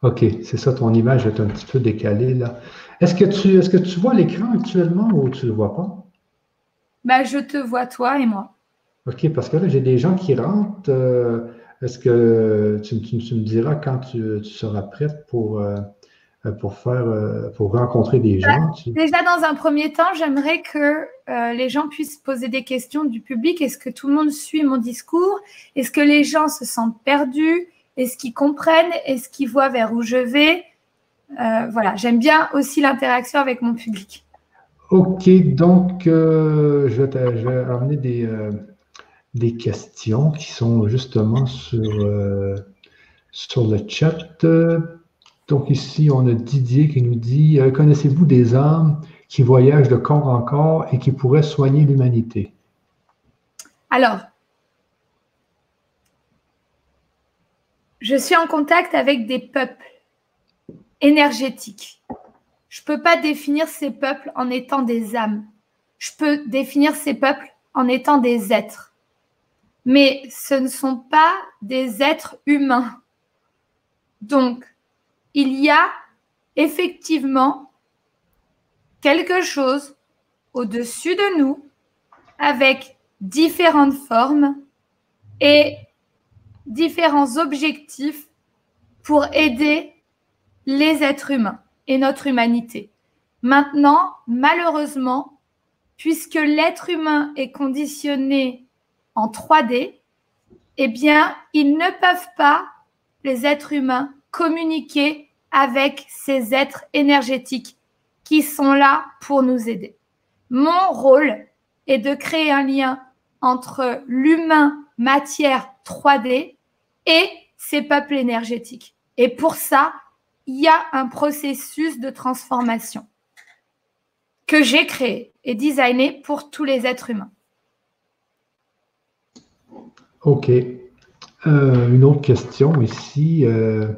OK, c'est ça, ton image est un petit peu décalée, là. Est-ce que tu, est que tu vois l'écran actuellement ou tu ne le vois pas? Ben, je te vois, toi et moi. OK, parce que là, j'ai des gens qui rentrent. Euh, est-ce que tu, me diras quand tu, seras prête pour, euh, pour faire, euh, pour rencontrer des gens? Déjà, dans un premier temps, j'aimerais que les gens puissent poser des questions du public. Est-ce que tout le monde suit mon discours? Est-ce que les gens se sentent perdus? Est-ce qu'ils comprennent? Est-ce qu'ils voient vers où je vais? voilà, j'aime bien aussi l'interaction avec mon public. OK, donc je vais, je, vais, amener des, des questions qui sont justement sur, euh, sur le chat. Donc ici, on a Didier qui nous dit euh, Connaissez-vous des âmes qui voyagent de corps en corps et qui pourraient soigner l'humanité? Alors, je suis en contact avec des peuples énergétiques. Je ne peux pas définir ces peuples en étant des âmes. Je peux définir ces peuples en étant des êtres mais ce ne sont pas des êtres humains. Donc, il y a effectivement quelque chose au-dessus de nous avec différentes formes et différents objectifs pour aider les êtres humains et notre humanité. Maintenant, malheureusement, puisque l'être humain est conditionné en 3D, eh bien, ils ne peuvent pas, les êtres humains, communiquer avec ces êtres énergétiques qui sont là pour nous aider. Mon rôle est de créer un lien entre l'humain matière 3D et ces peuples énergétiques. Et pour ça, il y a un processus de transformation que j'ai créé et designé pour tous les êtres humains. OK. Euh, une autre question ici. Euh,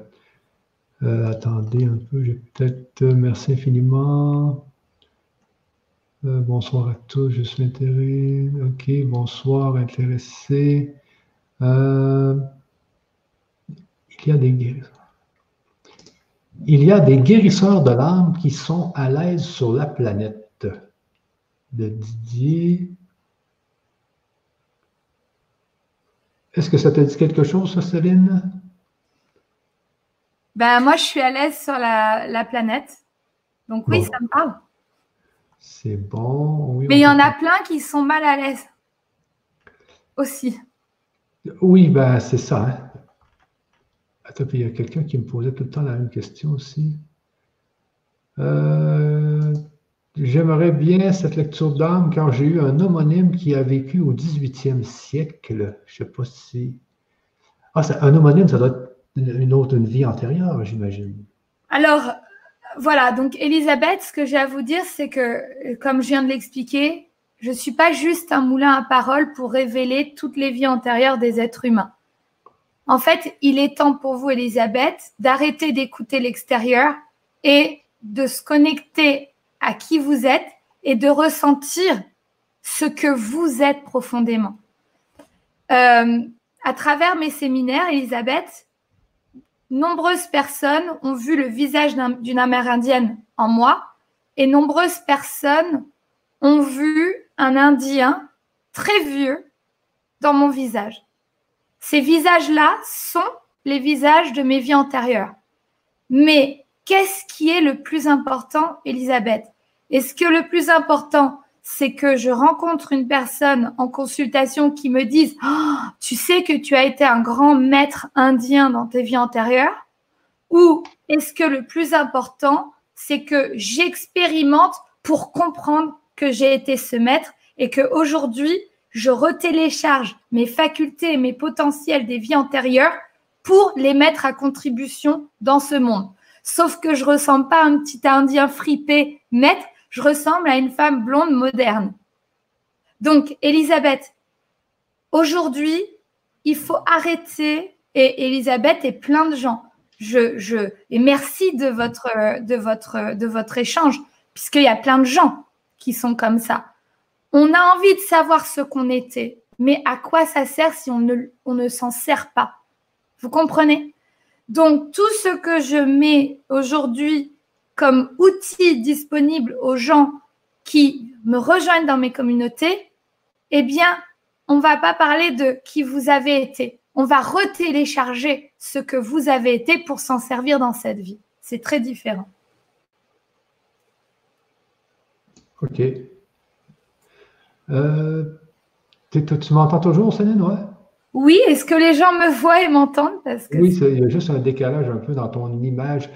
euh, attendez un peu, j'ai peut-être. merci infiniment. bonsoir à tous, je suis intéressé. OK, bonsoir, intéressé. il y a des guérisseurs. Il y a des guérisseurs de l'âme qui sont à l'aise sur la planète. De Didier. Est-ce que ça te dit quelque chose, Céline? Ben, moi, je suis à l'aise sur la, planète. Donc oui, ça me parle. C'est bon. Mais il y en a plein qui sont mal à l'aise aussi. Oui, ben c'est ça. Hein. Attends, il y a quelqu'un qui me posait tout le temps la même question aussi. Euh, J'aimerais bien cette lecture d'âme car j'ai eu un homonyme qui a vécu au 18e siècle. Je ne sais pas si. Ah, un homonyme, ça doit être une autre vie antérieure, j'imagine. Alors, voilà. Donc, Elisabeth, ce que j'ai à vous dire, c'est que, comme je viens de l'expliquer, je ne suis pas juste un moulin à parole pour révéler toutes les vies antérieures des êtres humains. En fait, il est temps pour vous, Elisabeth, d'arrêter d'écouter l'extérieur et de se connecter à qui vous êtes et de ressentir ce que vous êtes profondément. euh, à travers mes séminaires, Elisabeth, nombreuses personnes ont vu le visage d'une Amérindienne en moi et nombreuses personnes ont vu un Indien très vieux dans mon visage. Ces visages-là sont les visages de mes vies antérieures. Mais qu'est-ce qui est le plus important, Elisabeth Est-ce que le plus important, c'est que je rencontre une personne en consultation qui me dise oh, Tu sais que tu as été un grand maître indien dans tes vies antérieures Ou est-ce que le plus important, c'est que j'expérimente pour comprendre que j'ai été ce maître et qu'aujourd'hui, je retélécharge mes facultés et mes potentiels des vies antérieures pour les mettre à contribution dans ce monde. Sauf que je ressemble pas à un petit indien fripé maître, je ressemble à une femme blonde moderne. Donc, Elisabeth, aujourd'hui, il faut arrêter, et Elisabeth et plein de gens, je, je, et merci de votre, de votre, de votre échange, puisqu'il y a plein de gens qui sont comme ça. On a envie de savoir ce qu'on était, mais à quoi ça sert si on ne, on ne s'en sert pas? Vous comprenez? Donc, tout ce que je mets aujourd'hui comme outil disponible aux gens qui me rejoignent dans mes communautés, eh bien, on ne va pas parler de qui vous avez été. On va retélécharger ce que vous avez été pour s'en servir dans cette vie. C'est très différent. OK. Euh, tu m'entends toujours, Céline, ouais? Oui, est-ce que les gens me voient et m'entendent? Oui, il y a juste un décalage un peu dans ton image.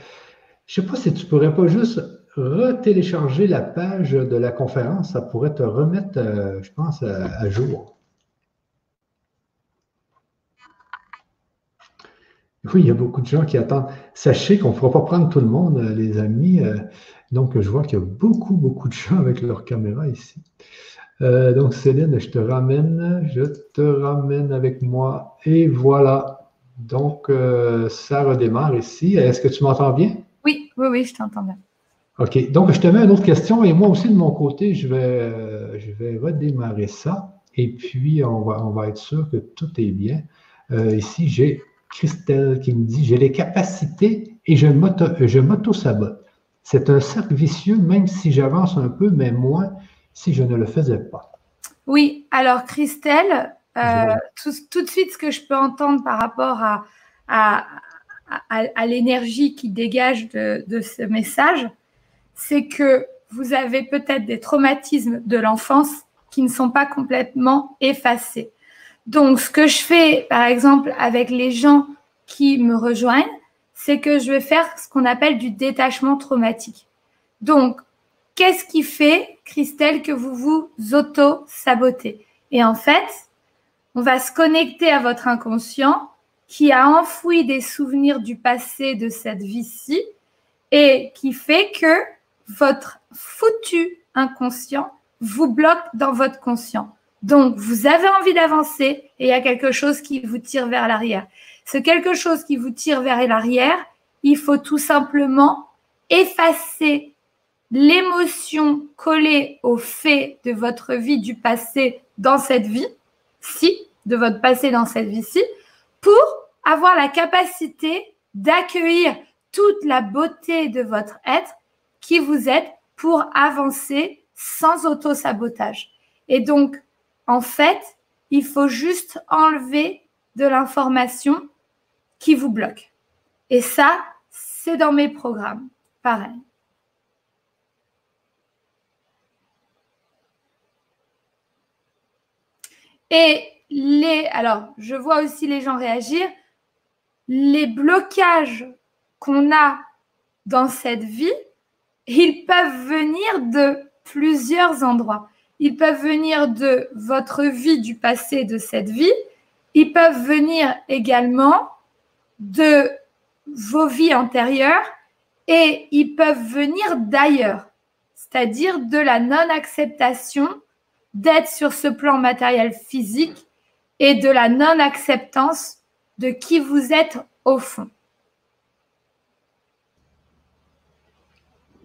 Je ne sais pas si tu pourrais pas juste retélécharger la page de la conférence, ça pourrait te remettre, euh, je pense, à, jour. Oui, il y a beaucoup de gens qui attendent. Sachez qu'on ne pourra pas prendre tout le monde, euh, les amis. Euh, donc, je vois qu'il y a beaucoup, beaucoup de gens avec leur caméra ici. donc, Céline, je te ramène, je te ramène avec moi. Et voilà. Donc, ça redémarre ici. Est-ce que tu m'entends bien? Oui, oui, je t'entends bien. OK. Donc, je te mets une autre question et moi aussi, de mon côté, je vais, euh, je vais redémarrer ça. Et puis, on va, on va être sûr que tout est bien. Euh, ici, j'ai Christelle qui me dit J'ai les capacités et je m'auto-sabote. C'est un cercle vicieux, même si j'avance un peu, mais moins si je ne le faisais pas. Oui, alors Christelle, euh, tout, de suite, ce que je peux entendre par rapport à, à, à, l'énergie qui dégage de, ce message, c'est que vous avez peut-être des traumatismes de l'enfance qui ne sont pas complètement effacés. Donc, ce que je fais, par exemple, avec les gens qui me rejoignent, c'est que je vais faire ce qu'on appelle du détachement traumatique. Donc, qu'est-ce qui fait, Christelle, que vous vous auto-sabotez? Et en fait, on va se connecter à votre inconscient qui a enfoui des souvenirs du passé de cette vie-ci et qui fait que votre foutu inconscient vous bloque dans votre conscient. Donc, vous avez envie d'avancer et il y a quelque chose qui vous tire vers l'arrière. Ce quelque chose qui vous tire vers l'arrière, il faut tout simplement effacer l'émotion collée au fait de votre vie du passé dans cette vie, si, de votre passé dans cette vie-ci, pour avoir la capacité d'accueillir toute la beauté de votre être qui vous êtes pour avancer sans auto-sabotage. Et donc, en fait, il faut juste enlever de l'information qui vous bloque. Et ça, c'est dans mes programmes. Pareil. Et alors, je vois aussi les gens réagir les blocages qu'on a dans cette vie, ils peuvent venir de plusieurs endroits. Ils peuvent venir de votre vie du passé, de cette vie. Ils peuvent venir également de vos vies antérieures et ils peuvent venir d'ailleurs, c'est-à-dire de la non-acceptation d'être sur ce plan matériel physique et de la non-acceptance de qui vous êtes au fond.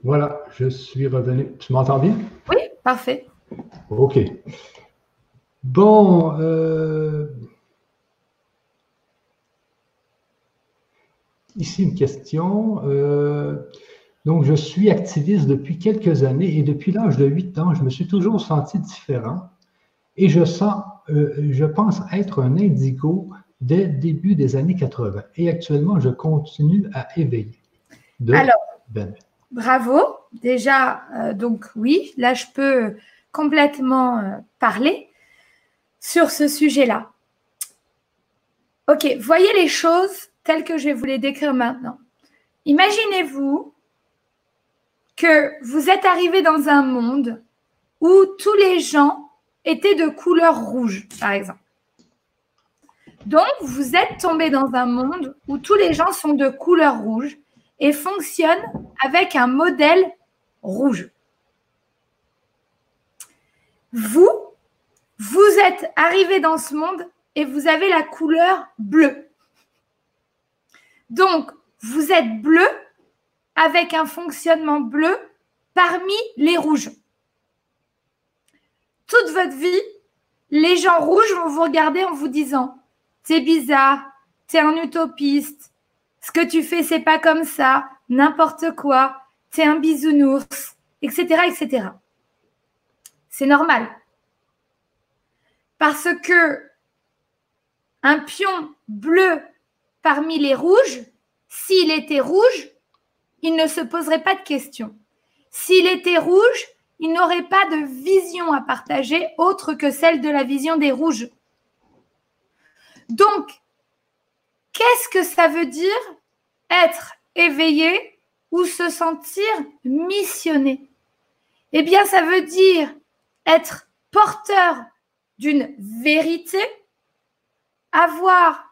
Voilà, je suis revenu. Tu m'entends bien? Oui, parfait. OK. Bon, euh, ici une question. Euh, donc, je suis activiste depuis quelques années et depuis l'âge de 8 ans, je me suis toujours senti différent et je sens je pense être un indigo dès le début des années 80. Et actuellement, je continue à éveiller. Alors, ben. bravo. Déjà, euh, donc oui, là, je peux complètement euh, parler sur ce sujet-là. Ok, voyez les choses telles que je vais vous les décrire maintenant. Imaginez-vous que vous êtes arrivé dans un monde où tous les gens étaient de couleur rouge, par exemple. Donc, vous êtes tombé dans un monde où tous les gens sont de couleur rouge et fonctionnent avec un modèle rouge. Vous, vous êtes arrivé dans ce monde et vous avez la couleur bleue. Donc, vous êtes bleu avec un fonctionnement bleu parmi les rouges. Toute votre vie, les gens rouges vont vous regarder en vous disant c'est bizarre, es un utopiste, ce que tu fais, c'est pas comme ça, n'importe quoi, es un bisounours, etc., etc. C'est normal. Parce que un pion bleu parmi les rouges, s'il était rouge, il ne se poserait pas de questions. S'il était rouge, il n'aurait pas de vision à partager autre que celle de la vision des rouges. Donc, qu'est-ce que ça veut dire être éveillé ou se sentir missionné? Eh bien, ça veut dire être porteur d'une vérité, avoir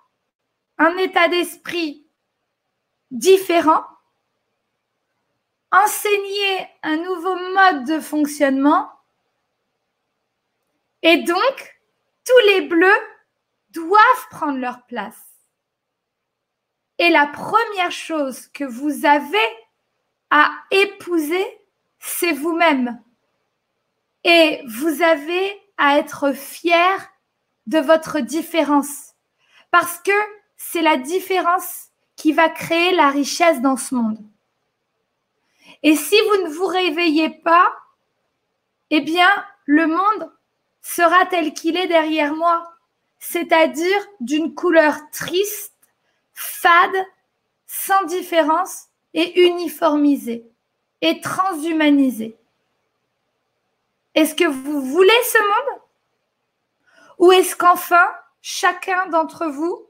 un état d'esprit différent, enseigner un nouveau mode de fonctionnement et donc tous les bleus doivent prendre leur place. Et la première chose que vous avez à épouser, c'est vous-même. Et vous avez à être fier de votre différence. Parce que c'est la différence qui va créer la richesse dans ce monde. Et si vous ne vous réveillez pas, eh bien, le monde sera tel qu'il est derrière moi c'est-à-dire d'une couleur triste, fade, sans différence et uniformisée et transhumanisée. Est-ce que vous voulez ce monde? Ou est-ce qu'enfin, chacun d'entre vous,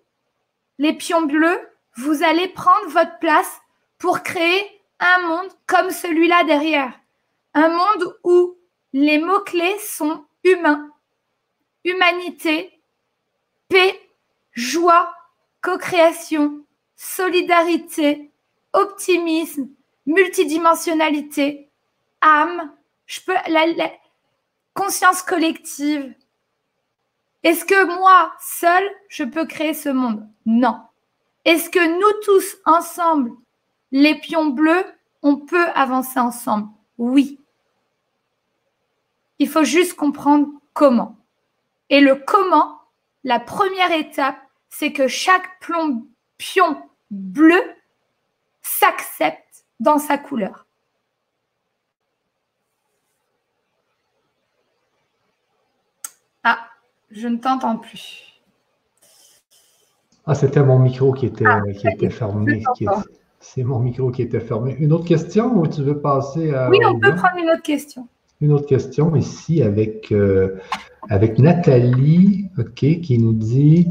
les pions bleus, vous allez prendre votre place pour créer un monde comme celui-là derrière Un monde où les mots-clés sont humains, humanité, paix, joie, co-création, solidarité, optimisme, multidimensionnalité, âme, conscience collective. Est-ce que moi, seul, je peux créer ce monde? Non. Est-ce que nous tous, ensemble, les pions bleus, on peut avancer ensemble Oui. Il faut juste comprendre comment. Et le comment, la première étape, c'est que chaque plomb, pion bleu s'accepte dans sa couleur. Ah, je ne t'entends plus. Ah, c'était mon micro qui était, ah, qui était fermé. C'est mon micro qui était fermé. Une autre question ou tu veux passer à. Oui, on peut prendre une autre question. Une autre question ici avec euh, avec Nathalie, OK, qui nous dit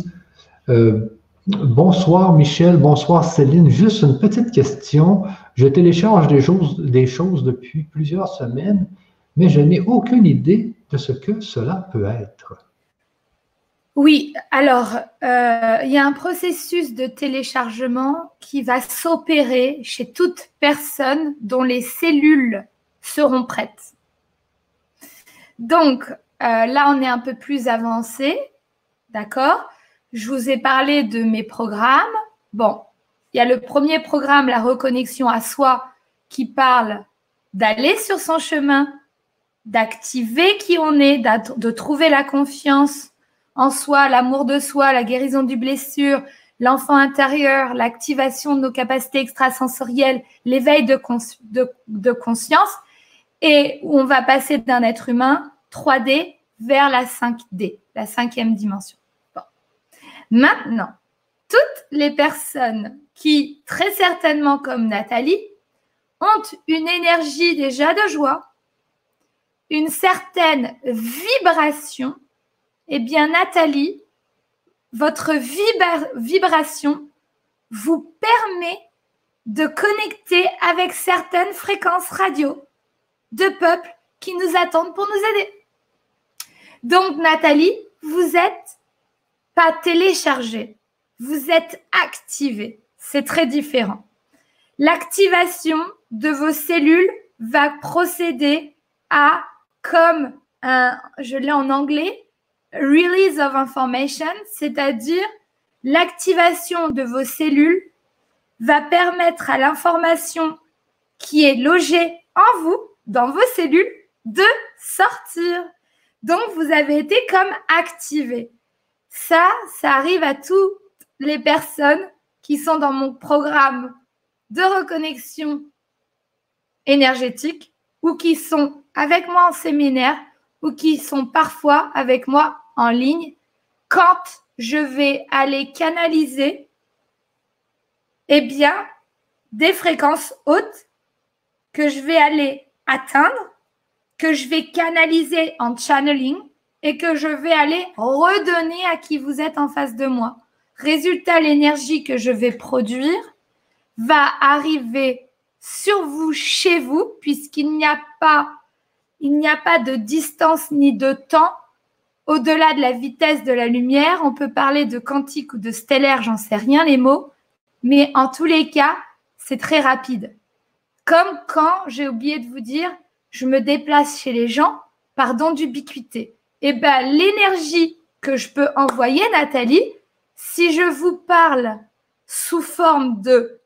euh, Bonsoir Michel, bonsoir Céline. Juste une petite question. Je télécharge des choses, des choses depuis plusieurs semaines, mais je n'ai aucune idée de ce que cela peut être. Oui, alors euh, il y a un processus de téléchargement qui va s'opérer chez toute personne dont les cellules seront prêtes. Donc, euh, là, on est un peu plus avancé. D'accord? Je vous ai parlé de mes programmes. Bon, il y a le premier programme, la reconnexion à soi, qui parle d'aller sur son chemin, d'activer qui on est, de trouver la confiance en soi, l'amour de soi, la guérison du blessure, l'enfant intérieur, l'activation de nos capacités extrasensorielles, l'éveil de, conscience, et où on va passer d'un être humain 3D vers la 5D, la cinquième dimension. Maintenant, toutes les personnes qui, très certainement comme Nathalie, ont une énergie déjà de joie, une certaine vibration, eh bien Nathalie, votre vibration vous permet de connecter avec certaines fréquences radio de peuples qui nous attendent pour nous aider. Donc Nathalie, vous êtes pas téléchargée, vous êtes activée. C'est très différent. L'activation de vos cellules va procéder à comme un, je l'ai en anglais, release of information, c'est-à-dire l'activation de vos cellules va permettre à l'information qui est logée en vous, dans vos cellules, de sortir. Donc, vous avez été comme activé. Ça, ça arrive à toutes les personnes qui sont dans mon programme de reconnexion énergétique ou qui sont avec moi en séminaire ou qui sont parfois avec moi en ligne quand je vais aller canaliser eh bien, des fréquences hautes que je vais aller atteindre, que je vais canaliser en channeling et que je vais aller redonner à qui vous êtes en face de moi. Résultat, l'énergie que je vais produire va arriver sur vous, chez vous, puisqu'il n'y a pas, il n'y a pas de distance ni de temps au-delà de la vitesse de la lumière, on peut parler de quantique ou de stellaire, j'en sais rien les mots, mais en tous les cas, c'est très rapide. Comme quand, j'ai oublié de vous dire, je me déplace chez les gens par don d'ubiquité. Eh bien, l'énergie que je peux envoyer, Nathalie, si je vous parle sous forme de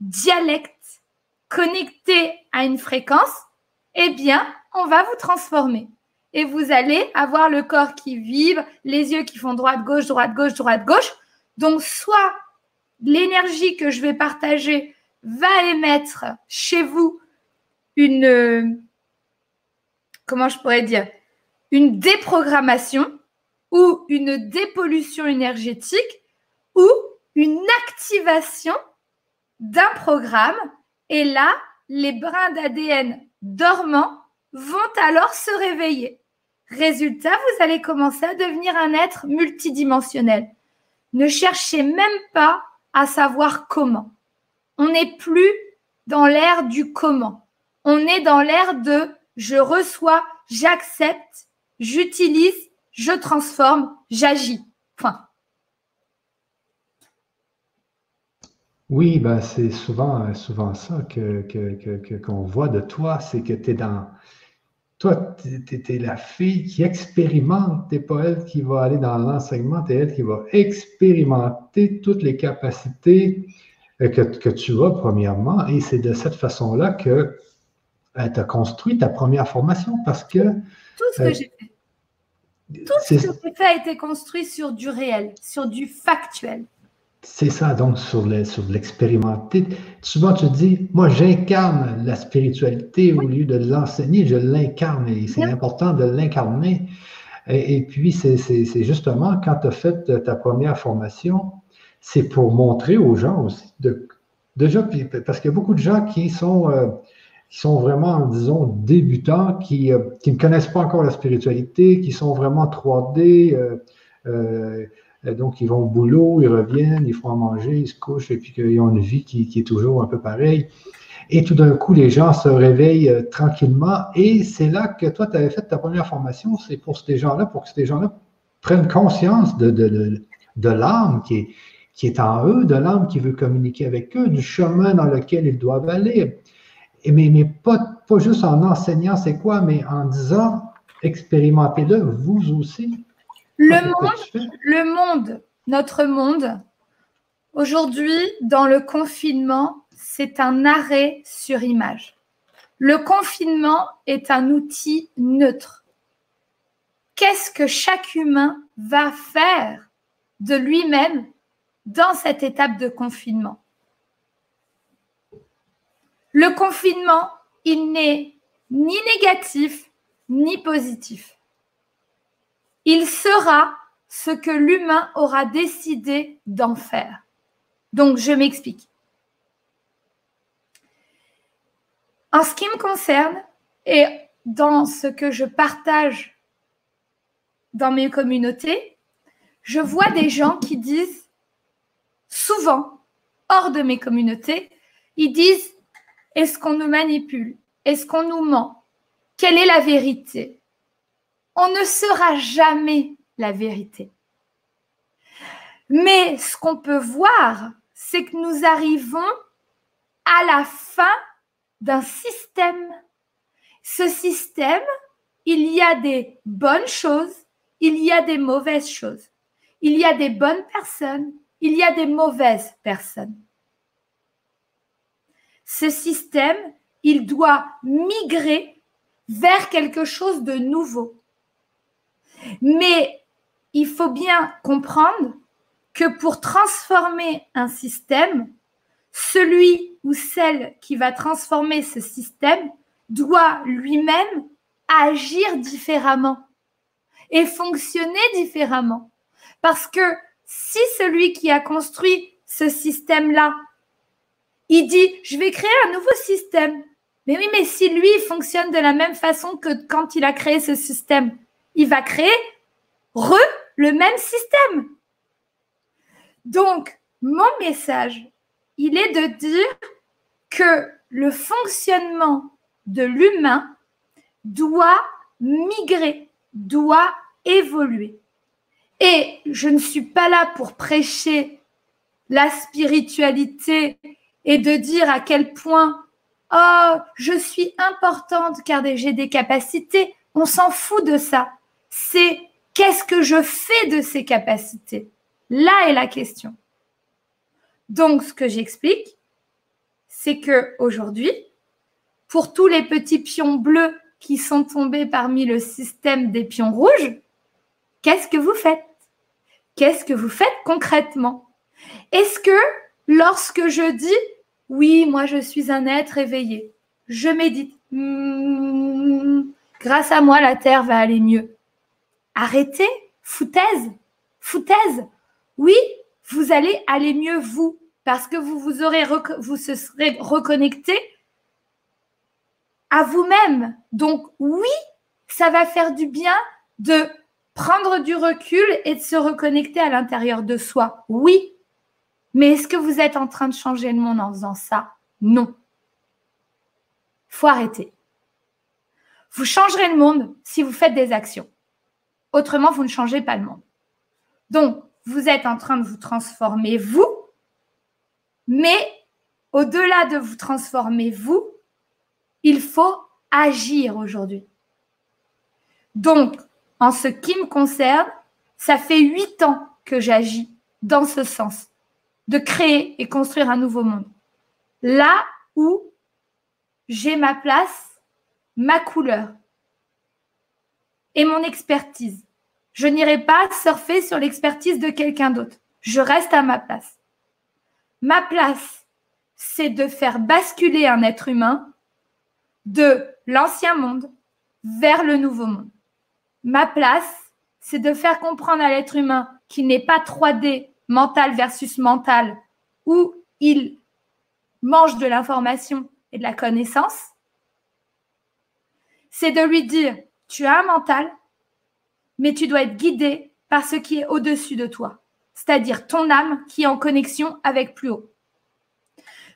dialecte connecté à une fréquence, eh bien, on va vous transformer et vous allez avoir le corps qui vibre, les yeux qui font droite-gauche, droite-gauche, droite-gauche. Donc, soit l'énergie que je vais partager va émettre chez vous une, comment je pourrais dire, une déprogrammation ou une dépollution énergétique ou une activation d'un programme. Et là, les brins d'ADN dormants vont alors se réveiller. Résultat, vous allez commencer à devenir un être multidimensionnel. Ne cherchez même pas à savoir comment. On n'est plus dans l'ère du comment. On est dans l'ère de je reçois, j'accepte, j'utilise, je transforme, j'agis. Point. Oui, ben c'est souvent, souvent ça que, qu'on voit de toi, c'est que tu es dans, toi, tu es, la fille qui expérimente, tu n'es pas elle qui va aller dans l'enseignement, tu es elle qui va expérimenter toutes les capacités euh, que, tu as, premièrement. Et c'est de cette façon-là que euh, tu as construit ta première formation parce que. Tout ce que euh, j'ai fait. Tout ce que j'ai fait a été construit sur du réel, sur du factuel. C'est ça, donc, sur l'expérimenter. Souvent, tu dis, moi, j'incarne la spiritualité au lieu de l'enseigner, je l'incarne et c'est important de l'incarner. Et, puis, c'est justement quand tu as fait ta première formation, c'est pour montrer aux gens aussi, de, déjà, parce qu'il y a beaucoup de gens qui sont, euh, qui sont vraiment, disons, débutants, qui, euh, qui, ne connaissent pas encore la spiritualité, qui sont vraiment 3D. Euh, euh, donc, ils vont au boulot, ils reviennent, ils font à manger, ils se couchent, et puis qu'ils ont une vie qui, est toujours un peu pareille. Et tout d'un coup, les gens se réveillent euh, tranquillement. Et c'est là que toi, tu avais fait ta première formation. C'est pour ces gens-là, pour que ces gens-là prennent conscience de, de, l'âme qui est, qui est en eux, de l'âme qui veut communiquer avec eux, du chemin dans lequel ils doivent aller. Et mais, mais pas, pas juste en enseignant c'est quoi, mais en disant expérimentez-le vous aussi. Le monde, le monde, notre monde, aujourd'hui, dans le confinement, c'est un arrêt sur image. Le confinement est un outil neutre. Qu'est-ce que chaque humain va faire de lui-même dans cette étape de confinement? Le confinement, il n'est ni négatif ni positif. Il sera ce que l'humain aura décidé d'en faire. Donc, je m'explique. En ce qui me concerne et dans ce que je partage dans mes communautés, je vois des gens qui disent souvent, hors de mes communautés, ils disent, est-ce qu'on nous manipule? Est-ce qu'on nous ment? Quelle est la vérité? On ne sera jamais la vérité. Mais ce qu'on peut voir, c'est que nous arrivons à la fin d'un système. Ce système, il y a des bonnes choses, il y a des mauvaises choses. Il y a des bonnes personnes, il y a des mauvaises personnes. Ce système, il doit migrer vers quelque chose de nouveau. Mais il faut bien comprendre que pour transformer un système, celui ou celle qui va transformer ce système doit lui-même agir différemment et fonctionner différemment. Parce que si celui qui a construit ce système-là, il dit, je vais créer un nouveau système. Mais oui, mais si lui fonctionne de la même façon que quand il a créé ce système, il va créer le même système. Donc, mon message, il est de dire que le fonctionnement de l'humain doit migrer, doit évoluer. Et je ne suis pas là pour prêcher la spiritualité et de dire à quel point, oh, je suis importante car j'ai des capacités. On s'en fout de ça. C'est qu'est-ce que je fais de ces capacités? Là est la question. Donc, ce que j'explique, c'est que aujourd'hui, pour tous les petits pions bleus qui sont tombés parmi le système des pions rouges, qu'est-ce que vous faites? Qu'est-ce que vous faites concrètement? Est-ce que lorsque je dis oui, moi je suis un être éveillé, je médite, hmm, grâce à moi la terre va aller mieux. Arrêtez, foutaise, foutaise. Oui, vous allez aller mieux vous parce que vous vous aurez vous se serez reconnecté à vous-même. Donc oui, ça va faire du bien de prendre du recul et de se reconnecter à l'intérieur de soi. Oui. Mais est-ce que vous êtes en train de changer le monde en faisant ça? Non. Faut arrêter. Vous changerez le monde si vous faites des actions. Autrement, vous ne changez pas le monde. Donc, vous êtes en train de vous transformer, vous, mais au-delà de vous transformer, vous, il faut agir aujourd'hui. Donc, en ce qui me concerne, ça fait huit ans que j'agis dans ce sens, de créer et construire un nouveau monde. Là où j'ai ma place, ma couleur et mon expertise. Je n'irai pas surfer sur l'expertise de quelqu'un d'autre. Je reste à ma place. Ma place, c'est de faire basculer un être humain de l'ancien monde vers le nouveau monde. Ma place, c'est de faire comprendre à l'être humain qu'il n'est pas 3D, mental versus mental, où il mange de l'information et de la connaissance. C'est de lui dire, tu as un mental, mais tu dois être guidé par ce qui est au-dessus de toi, c'est-à-dire ton âme qui est en connexion avec plus haut.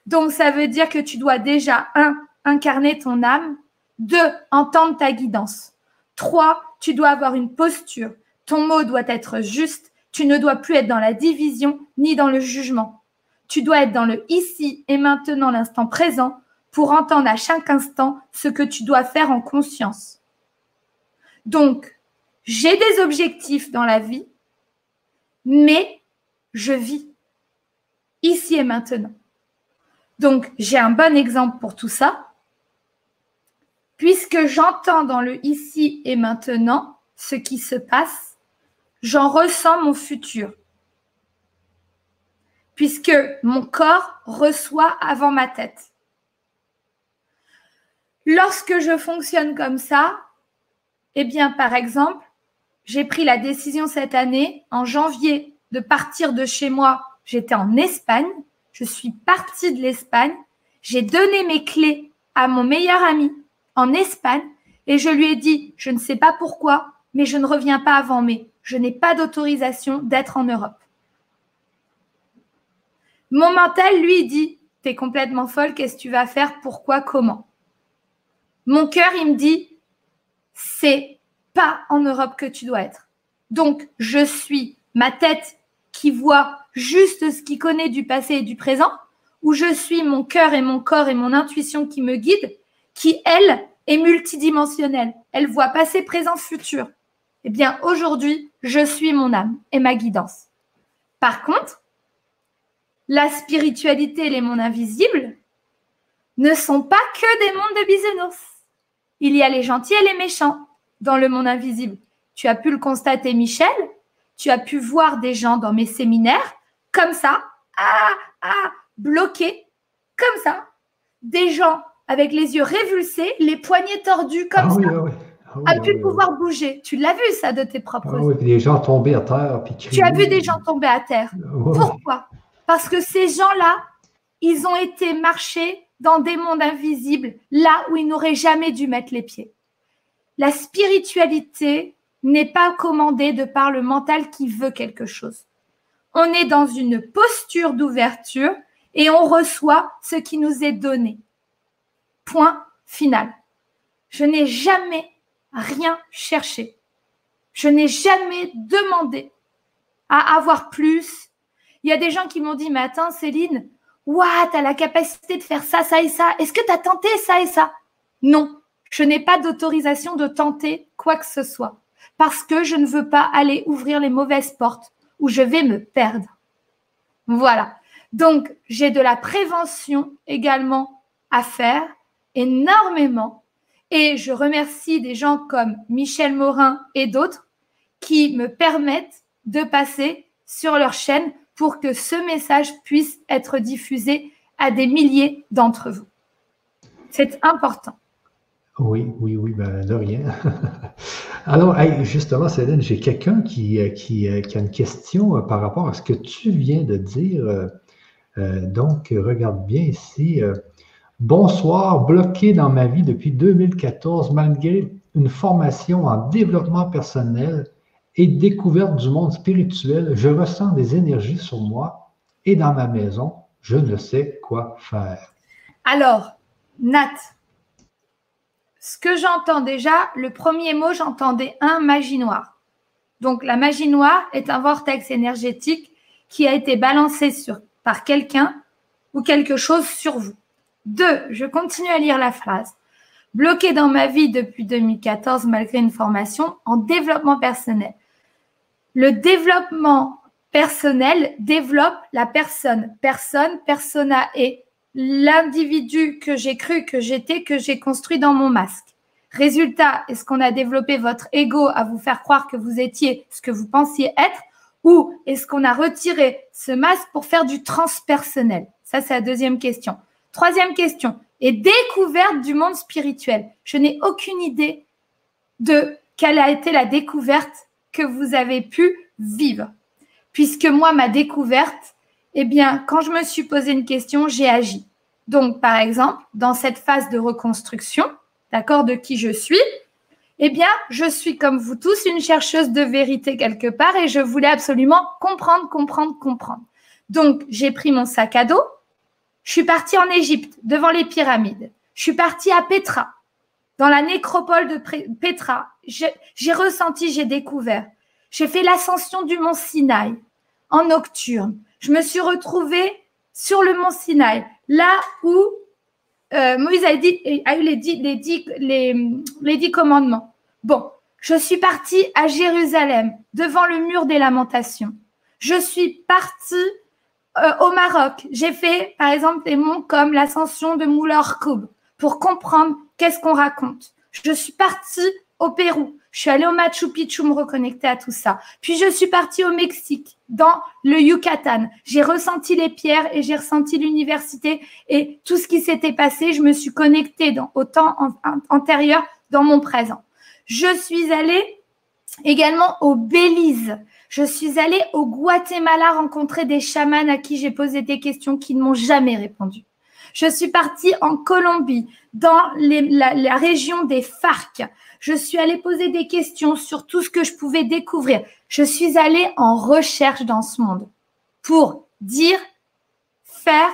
Donc, ça veut dire que tu dois déjà, un, incarner ton âme, deux, entendre ta guidance, trois, tu dois avoir une posture, ton mot doit être juste, tu ne dois plus être dans la division ni dans le jugement. Tu dois être dans le ici et maintenant, l'instant présent, pour entendre à chaque instant ce que tu dois faire en conscience. Donc, j'ai des objectifs dans la vie, mais je vis ici et maintenant. Donc, j'ai un bon exemple pour tout ça, puisque j'entends dans le ici et maintenant ce qui se passe, j'en ressens mon futur. puisque mon corps reçoit avant ma tête. Lorsque je fonctionne comme ça, eh bien, par exemple, j'ai pris la décision cette année, en janvier, de partir de chez moi. J'étais en Espagne. Je suis partie de l'Espagne. J'ai donné mes clés à mon meilleur ami en Espagne et je lui ai dit, je ne sais pas pourquoi, mais je ne reviens pas avant mai. Je n'ai pas d'autorisation d'être en Europe. Mon mental, lui, dit, t'es complètement folle, qu'est-ce que tu vas faire, pourquoi, comment? Mon cœur, il me dit, c'est pas en Europe que tu dois être. Donc, je suis ma tête qui voit juste ce qui connaît du passé et du présent, ou je suis mon cœur et mon corps et mon intuition qui me guident, qui, elle, est multidimensionnelle. Elle voit passé, présent, futur. Eh bien, aujourd'hui, je suis mon âme et ma guidance. Par contre, la spiritualité et les mondes invisibles ne sont pas que des mondes de bisounours. Il y a les gentils et les méchants dans le monde invisible. Tu as pu le constater, Michel. Tu as pu voir des gens dans mes séminaires comme ça, ah, ah, bloqués, comme ça. Des gens avec les yeux révulsés, les poignets tordus comme ah ça. Ah a pu pouvoir bouger. Tu l'as vu ça de tes propres yeux. Oui, des gens tombés à terre. tu as vu des gens tomber à terre. Pourquoi? Parce que ces gens-là, ils ont été marchés dans des mondes invisibles, là où ils n'auraient jamais dû mettre les pieds. La spiritualité n'est pas commandée de par le mental qui veut quelque chose. On est dans une posture d'ouverture et on reçoit ce qui nous est donné. Point final. Je n'ai jamais rien cherché. Je n'ai jamais demandé à avoir plus. Il y a des gens qui m'ont dit, mais attends, Céline, waouh, tu as la capacité de faire ça, ça et ça. Est-ce que tu as tenté ça et ça? Non, je n'ai pas d'autorisation de tenter quoi que ce soit parce que je ne veux pas aller ouvrir les mauvaises portes où je vais me perdre. Voilà. Donc, j'ai de la prévention également à faire, énormément. Et je remercie des gens comme Michel Morin et d'autres qui me permettent de passer sur leur chaîne pour que ce message puisse être diffusé à des milliers d'entre vous. C'est important. Oui, oui, oui, ben, de rien. Alors, justement, Céline, j'ai quelqu'un qui, euh, euh, a une question euh, par rapport à ce que tu viens de dire. donc, regarde bien ici. Bonsoir, bloqué dans ma vie depuis 2014, malgré une formation en développement personnel et découverte du monde spirituel, je ressens des énergies sur moi et dans ma maison. Je ne sais quoi faire. Alors, Nat, ce que j'entends déjà, le premier mot, j'entendais un magie noire. Donc la magie noire est un vortex énergétique qui a été balancé par quelqu'un ou quelque chose sur vous. Deux, je continue à lire la phrase. Bloqué dans ma vie depuis 2014 malgré une formation en développement personnel. Le développement personnel développe la personne. Personne, persona est l'individu que j'ai cru que j'étais, que j'ai construit dans mon masque. Résultat, est-ce qu'on a développé votre ego à vous faire croire que vous étiez ce que vous pensiez être ou est-ce qu'on a retiré ce masque pour faire du transpersonnel? Ça, c'est la deuxième question. Troisième question, et découverte du monde spirituel. Je n'ai aucune idée de quelle a été la découverte que vous avez pu vivre. Puisque moi, ma découverte, eh bien, quand je me suis posé une question, j'ai agi. Donc, par exemple, dans cette phase de reconstruction, d'accord, de qui je suis, eh bien, je suis comme vous tous une chercheuse de vérité quelque part et je voulais absolument comprendre, comprendre, comprendre. Donc, j'ai pris mon sac à dos, je suis partie en Égypte, devant les pyramides. Je suis partie à Petra, dans la nécropole de Petra. J'ai ressenti, j'ai découvert. J'ai fait l'ascension du mont Sinaï en nocturne je me suis retrouvée sur le mont Sinaï, là où euh, Moïse a, eu les dix, commandements. Bon, je suis partie à Jérusalem, devant le mur des lamentations. Je suis partie euh, au Maroc. J'ai fait, par exemple, des monts comme l'ascension de Moulin pour comprendre qu'est-ce qu'on raconte? Je suis partie au Pérou. Je suis allée au Machu Picchu me reconnecter à tout ça. Puis je suis partie au Mexique, dans le Yucatan. J'ai ressenti les pierres et j'ai ressenti l'université et tout ce qui s'était passé. Je me suis connectée au temps antérieur, dans mon présent. Je suis allée également au Belize. Je suis allée au Guatemala rencontrer des chamans à qui j'ai posé des questions qui ne m'ont jamais répondu. Je suis partie en Colombie, dans la, région des FARC. Je suis allée poser des questions sur tout ce que je pouvais découvrir. Je suis allée en recherche dans ce monde pour dire, faire,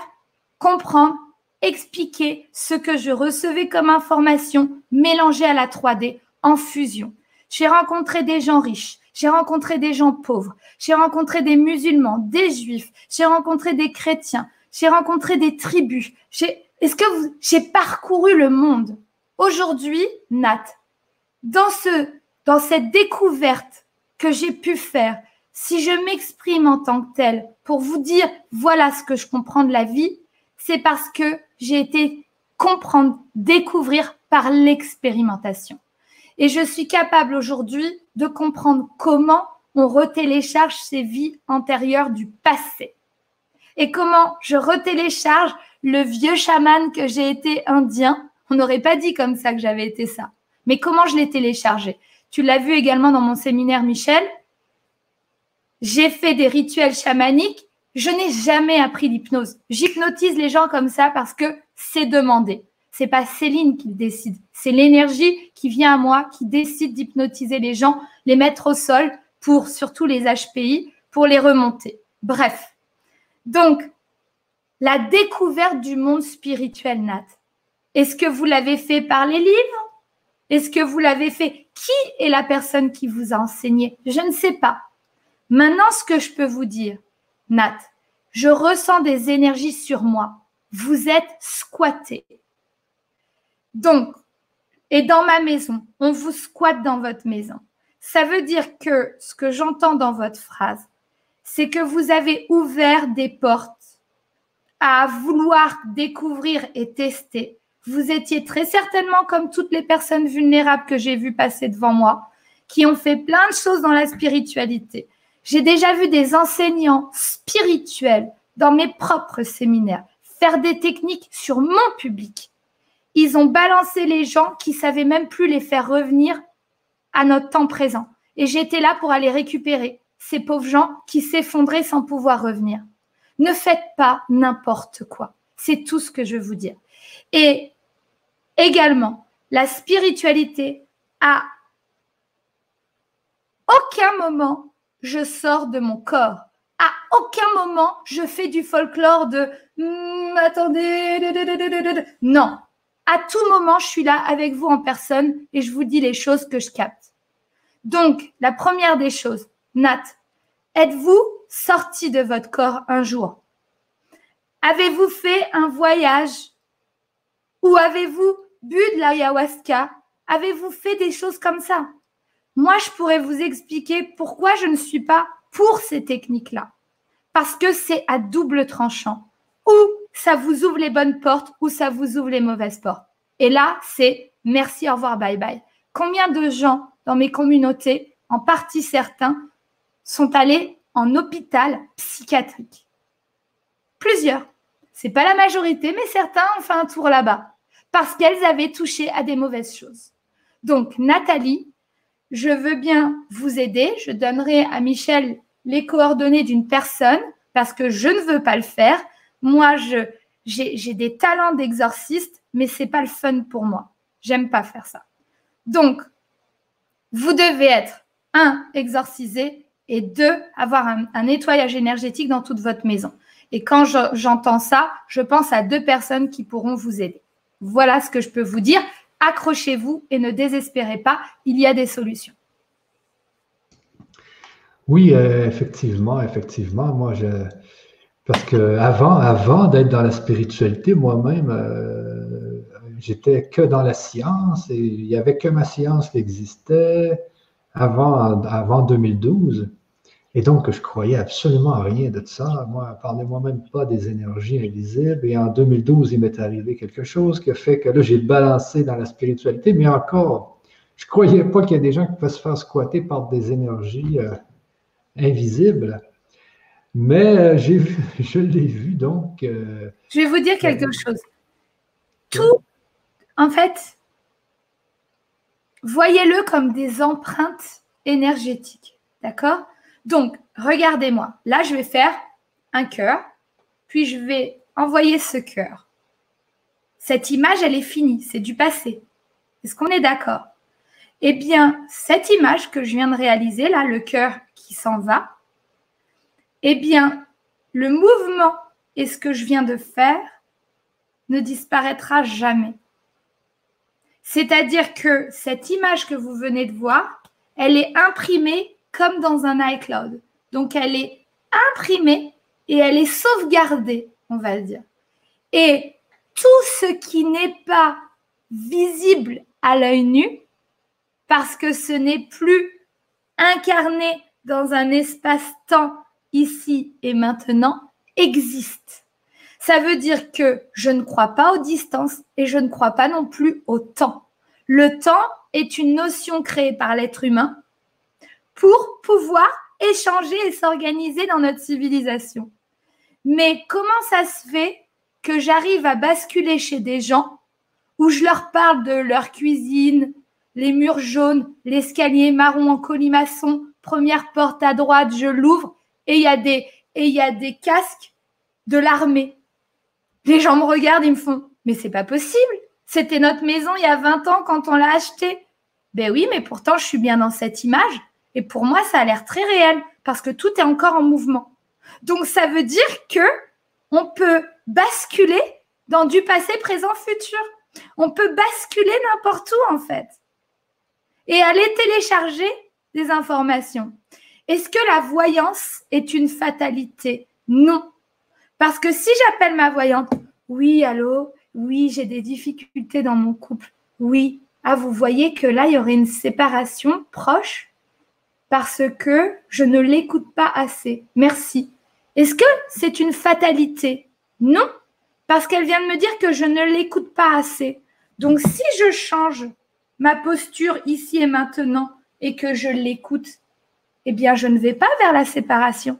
comprendre, expliquer ce que je recevais comme information mélangée à la 3D en fusion. J'ai rencontré des gens riches, j'ai rencontré des gens pauvres, j'ai rencontré des musulmans, des juifs, j'ai rencontré des chrétiens, j'ai rencontré des tribus. J'ai, est-ce que vous, j'ai parcouru le monde? Aujourd'hui, Nat, dans ce, dans cette découverte que j'ai pu faire, si je m'exprime en tant que telle pour vous dire voilà ce que je comprends de la vie, c'est parce que j'ai été comprendre, découvrir par l'expérimentation. Et je suis capable aujourd'hui de comprendre comment on retélécharge ces vies antérieures du passé et comment je retélécharge le vieux chaman que j'ai été indien? On n'aurait pas dit comme ça que j'avais été ça. Mais comment je l'ai téléchargé? Tu l'as vu également dans mon séminaire, Michel. J'ai fait des rituels chamaniques. Je n'ai jamais appris l'hypnose. J'hypnotise les gens comme ça parce que c'est demandé. C'est pas Céline qui décide. C'est l'énergie qui vient à moi, qui décide d'hypnotiser les gens, les mettre au sol pour surtout les HPI, pour les remonter. Bref, donc, la découverte du monde spirituel, Nat, est-ce que vous l'avez fait par les livres? Est-ce que vous l'avez fait? Qui est la personne qui vous a enseigné? Je ne sais pas. Maintenant, ce que je peux vous dire, Nat, je ressens des énergies sur moi. Vous êtes squatté. Donc, et dans ma maison, on vous squatte dans votre maison. Ça veut dire que ce que j'entends dans votre phrase, c'est que vous avez ouvert des portes à vouloir découvrir et tester. Vous étiez très certainement comme toutes les personnes vulnérables que j'ai vues passer devant moi, qui ont fait plein de choses dans la spiritualité. J'ai déjà vu des enseignants spirituels dans mes propres séminaires faire des techniques sur mon public. Ils ont balancé les gens qui savaient même plus les faire revenir à notre temps présent. Et j'étais là pour aller récupérer ces pauvres gens qui s'effondraient sans pouvoir revenir. Ne faites pas n'importe quoi. C'est tout ce que je veux vous dire. Et également, la spiritualité, à aucun moment, je sors de mon corps. À aucun moment, je fais du folklore de hmm, attendez. Non. À tout moment, je suis là avec vous en personne et je vous dis les choses que je capte. Donc, la première des choses, Nat, êtes-vous sorti de votre corps un jour? Avez-vous fait un voyage? Ou avez-vous bu de l'ayahuasca? Avez-vous fait des choses comme ça? Moi, je pourrais vous expliquer pourquoi je ne suis pas pour ces techniques-là. Parce que c'est à double tranchant. Ou ça vous ouvre les bonnes portes ou ça vous ouvre les mauvaises portes. Et là, c'est merci, au revoir, bye bye. Combien de gens dans mes communautés, en partie certains, sont allées en hôpital psychiatrique. Plusieurs. C'est pas la majorité, mais certains ont fait un tour là-bas parce qu'elles avaient touché à des mauvaises choses. Donc, Nathalie, je veux bien vous aider. Je donnerai à Michel les coordonnées d'une personne parce que je ne veux pas le faire. Moi, j'ai, des talents d'exorciste, mais c'est pas le fun pour moi. J'aime pas faire ça. Donc, vous devez être un exorcisé et deux, avoir un, nettoyage énergétique dans toute votre maison. Et quand j'entends ça, je pense à deux personnes qui pourront vous aider. Voilà ce que je peux vous dire. Accrochez-vous et ne désespérez pas, il y a des solutions. Oui, euh, effectivement, effectivement. Moi, parce que avant, avant d'être dans la spiritualité, moi-même, euh, j'étais que dans la science il n'y avait que ma science qui existait avant, avant 2012. Et donc, je croyais absolument à rien de ça. Moi, parlez-moi même pas des énergies invisibles. Et en 2012, il m'est arrivé quelque chose qui a fait que là, j'ai balancé dans la spiritualité, mais encore, je ne croyais pas qu'il y a des gens qui peuvent se faire squatter par des énergies euh, invisibles. Mais euh, j'ai vu, je l'ai vu donc. Euh, je vais vous dire quelque chose. Tout, en fait, voyez-le comme des empreintes énergétiques. D'accord? Donc, regardez-moi. Là, je vais faire un cœur, puis je vais envoyer ce cœur. Cette image, elle est finie, c'est du passé. Est-ce qu'on est, d'accord? Eh bien, cette image que je viens de réaliser, là, le cœur qui s'en va, eh bien, le mouvement et ce que je viens de faire ne disparaîtra jamais. C'est-à-dire que cette image que vous venez de voir, elle est imprimée comme dans un iCloud. Donc, elle est imprimée et elle est sauvegardée, on va dire. Et tout ce qui n'est pas visible à l'œil nu, parce que ce n'est plus incarné dans un espace-temps ici et maintenant, existe. Ça veut dire que je ne crois pas aux distances et je ne crois pas non plus au temps. Le temps est une notion créée par l'être humain pour pouvoir échanger et s'organiser dans notre civilisation. Mais comment ça se fait que j'arrive à basculer chez des gens où je leur parle de leur cuisine, les murs jaunes, l'escalier marron en colimaçon, première porte à droite, je l'ouvre et il y a des casques de l'armée. Les gens me regardent, ils me font "Mais c'est pas possible. C'était notre maison il y a 20 ans quand on l'a acheté." Ben oui, mais pourtant je suis bien dans cette image et pour moi ça a l'air très réel parce que tout est encore en mouvement. Donc ça veut dire que on peut basculer dans du passé, présent, futur. On peut basculer n'importe où en fait. Et aller télécharger des informations. Est-ce que la voyance est une fatalité? Non. Parce que si j'appelle ma voyante, oui, allô, oui, j'ai des difficultés dans mon couple, oui, ah, vous voyez que là, il y aurait une séparation proche parce que je ne l'écoute pas assez. Merci. Est-ce que c'est une fatalité? Non, parce qu'elle vient de me dire que je ne l'écoute pas assez. Donc si je change ma posture ici et maintenant et que je l'écoute, eh bien je ne vais pas vers la séparation.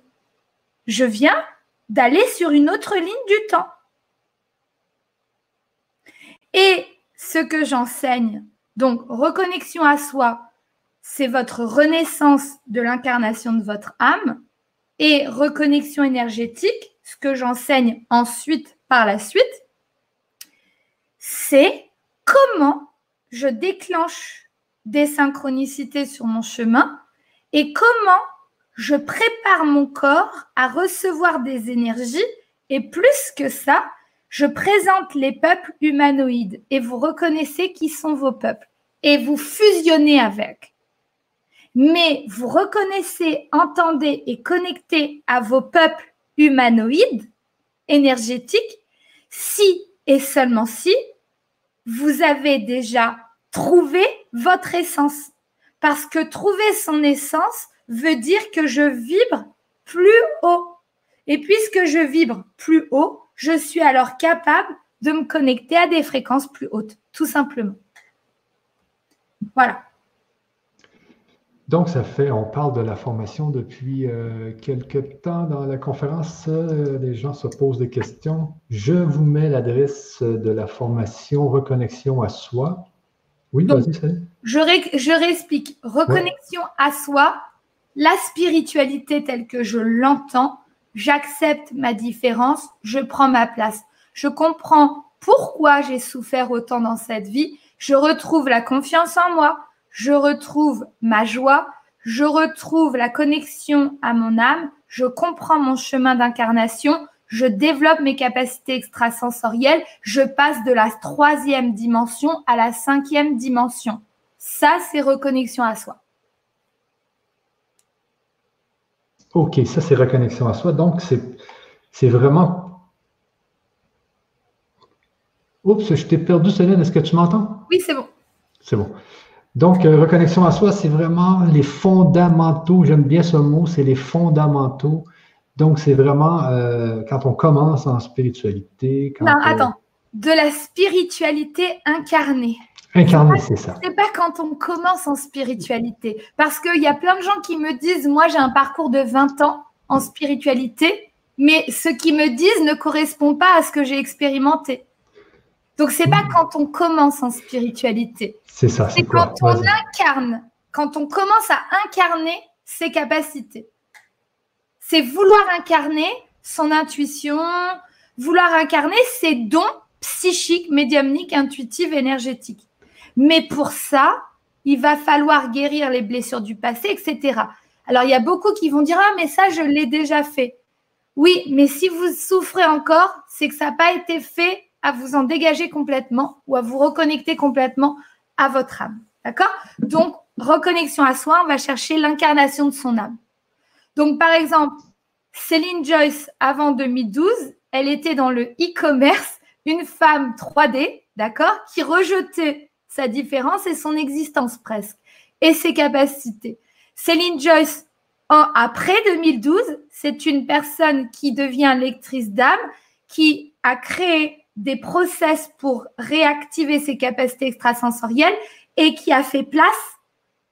Je viens d'aller sur une autre ligne du temps. Et ce que j'enseigne, donc reconnexion à soi, c'est votre renaissance de l'incarnation de votre âme et reconnexion énergétique, ce que j'enseigne ensuite par la suite, c'est comment je déclenche des synchronicités sur mon chemin et comment je prépare mon corps à recevoir des énergies et plus que ça, je présente les peuples humanoïdes et vous reconnaissez qui sont vos peuples et vous fusionnez avec mais vous reconnaissez, entendez et connectez à vos peuples humanoïdes, énergétiques, si et seulement si vous avez déjà trouvé votre essence. Parce que trouver son essence veut dire que je vibre plus haut. Et puisque je vibre plus haut, je suis alors capable de me connecter à des fréquences plus hautes, tout simplement. Voilà. Donc, ça fait, on parle de la formation depuis euh, quelques temps dans la conférence. Euh, les gens se posent des questions. Je vous mets l'adresse de la formation Reconnexion à soi. Oui, vas-y, je, je réexplique. Reconnexion à soi, la spiritualité telle que je l'entends, j'accepte ma différence, je prends ma place. Je comprends pourquoi j'ai souffert autant dans cette vie. Je retrouve la confiance en moi, je retrouve ma joie, je retrouve la connexion à mon âme, je comprends mon chemin d'incarnation, je développe mes capacités extrasensorielles, je passe de la troisième dimension à la cinquième dimension. Ça, c'est reconnexion à soi. Ok, ça, c'est reconnexion à soi. Donc, c'est vraiment... Oups, je t'ai perdu, Céline. Est-ce que tu m'entends? Oui, c'est bon. C'est bon. Donc, euh, reconnexion à soi, c'est vraiment les fondamentaux. J'aime bien ce mot, c'est les fondamentaux. Donc, c'est vraiment euh, quand on commence en spiritualité. non, attends. De la spiritualité incarnée. Incarner, c'est ça. C'est pas quand on commence en spiritualité. Parce qu'il y a plein de gens qui me disent, moi j'ai un parcours de 20 ans en spiritualité, mais ce qu'ils me disent ne correspond pas à ce que j'ai expérimenté. Donc c'est pas quand on commence en spiritualité. C'est ça. C'est quand on incarne, quand on commence à incarner ses capacités. C'est vouloir incarner son intuition, vouloir incarner ses dons psychiques, médiumniques, intuitifs, énergétiques. Mais pour ça, il va falloir guérir les blessures du passé, etc. Alors, il y a beaucoup qui vont dire Ah, mais ça, je l'ai déjà fait. Oui, mais si vous souffrez encore, c'est que ça n'a pas été fait à vous en dégager complètement ou à vous reconnecter complètement à votre âme. D'accord? Donc, reconnexion à soi, on va chercher l'incarnation de son âme. Donc, par exemple, Céline Joyce, avant 2012, elle était dans le e-commerce, une femme 3D, d'accord, qui rejetait sa différence et son existence presque, et ses capacités. Céline Joyce, après 2012, c'est une personne qui devient lectrice d'âme, qui a créé des process pour réactiver ses capacités extrasensorielles et qui a fait place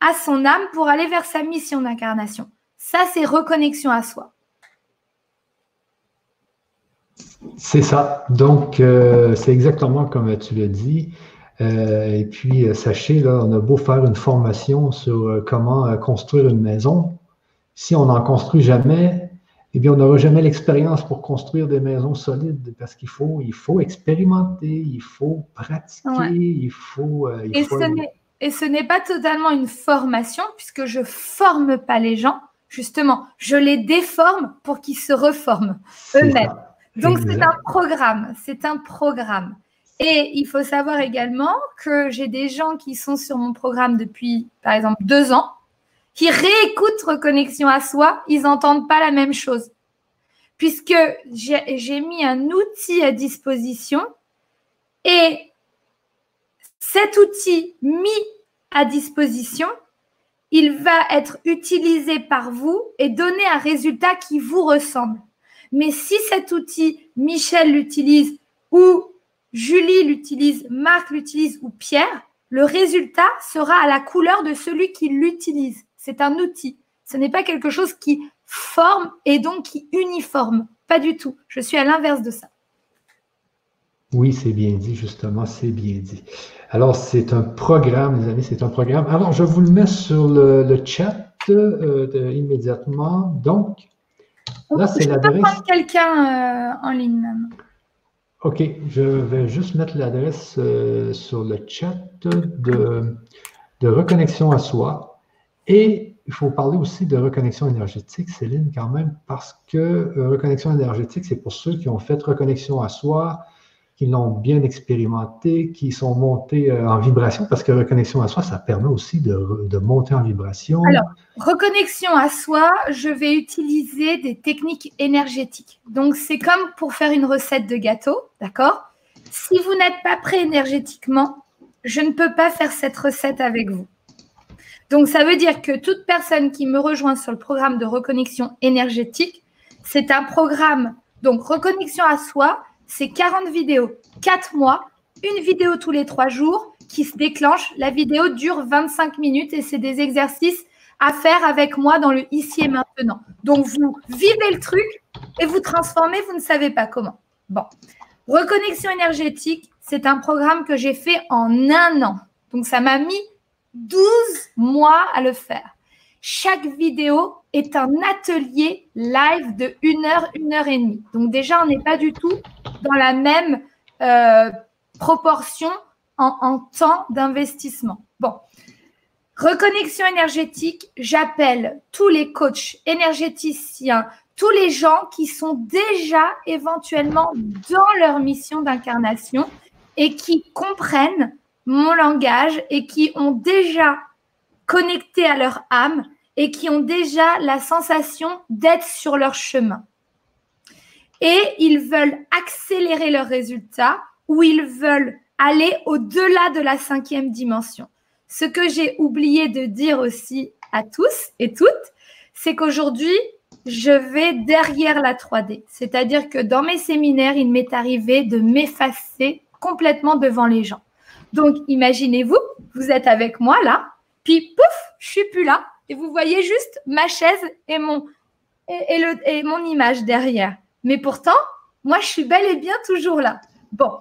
à son âme pour aller vers sa mission d'incarnation. Ça, c'est reconnexion à soi. C'est ça. Donc, euh, c'est exactement comme tu l'as dit. Euh, et puis, euh, sachez, là, on a beau faire une formation sur comment construire une maison. Si on n'en construit jamais, eh bien, on n'aura jamais l'expérience pour construire des maisons solides parce qu'il faut, il faut expérimenter, il faut pratiquer, il faut. et, Ce n'est pas totalement une formation puisque je forme pas les gens. Justement, je les déforme pour qu'ils se reforment eux-mêmes. Donc, c'est un programme. C'est un programme. Et il faut savoir également que j'ai des gens qui sont sur mon programme depuis, par exemple, deux ans, qui réécoutent Reconnexion à soi, ils n'entendent pas la même chose. Puisque j'ai mis un outil à disposition et cet outil mis à disposition, il va être utilisé par vous et donner un résultat qui vous ressemble. Mais si cet outil, Michel l'utilise ou Julie l'utilise, Marc l'utilise ou Pierre, le résultat sera à la couleur de celui qui l'utilise. C'est un outil. Ce n'est pas quelque chose qui forme et donc qui uniforme. Pas du tout. Je suis à l'inverse de ça. Oui, c'est bien dit, justement, c'est bien dit. Alors, c'est un programme, les amis, c'est un programme. Alors, je vous le mets sur le, chat euh, immédiatement. Donc, Là, c'est l'adresse. prendre quelqu'un euh, en ligne même. OK, je vais juste mettre l'adresse euh, sur le chat de, de reconnexion à soi. Et il faut parler aussi de reconnexion énergétique, Céline, quand même, parce que euh, reconnexion énergétique, c'est pour ceux qui ont fait reconnexion à soi, qui l'ont bien expérimenté, qui sont montés euh, en vibration, parce que reconnexion à soi, ça permet aussi de, de monter en vibration. Alors, reconnexion à soi, je vais utiliser des techniques énergétiques. Donc, c'est comme pour faire une recette de gâteau, d'accord? Si vous n'êtes pas prêt énergétiquement, je ne peux pas faire cette recette avec vous. Donc, ça veut dire que toute personne qui me rejoint sur le programme de reconnexion énergétique, c'est un programme, donc reconnexion à soi, c'est 40 vidéos, 4 mois, une vidéo tous les 3 jours qui se déclenche. La vidéo dure 25 minutes et c'est des exercices à faire avec moi dans le ici et maintenant. Donc, vous vivez le truc et vous transformez, vous ne savez pas comment. Bon. Reconnexion énergétique, c'est un programme que j'ai fait en un an. Donc, ça m'a mis 12 mois à le faire. Chaque vidéo est un atelier live de 1 heure, 1 heure et demie. Donc déjà, on n'est pas du tout dans la même euh, proportion en, temps d'investissement. Bon, reconnexion énergétique, j'appelle tous les coachs énergéticiens, tous les gens qui sont déjà éventuellement dans leur mission d'incarnation et qui comprennent mon langage et qui ont déjà connecté à leur âme et qui ont déjà la sensation d'être sur leur chemin et ils veulent accélérer leurs résultats ou ils veulent aller au-delà de la cinquième dimension. Ce que j'ai oublié de dire aussi à tous et toutes, c'est qu'aujourd'hui, je vais derrière la 3D. C'est-à-dire que dans mes séminaires, il m'est arrivé de m'effacer complètement devant les gens. Donc, imaginez-vous, vous êtes avec moi là, puis pouf, je suis plus là, et vous voyez juste ma chaise et mon, et, mon image derrière. Mais pourtant, moi, je suis bel et bien toujours là. Bon,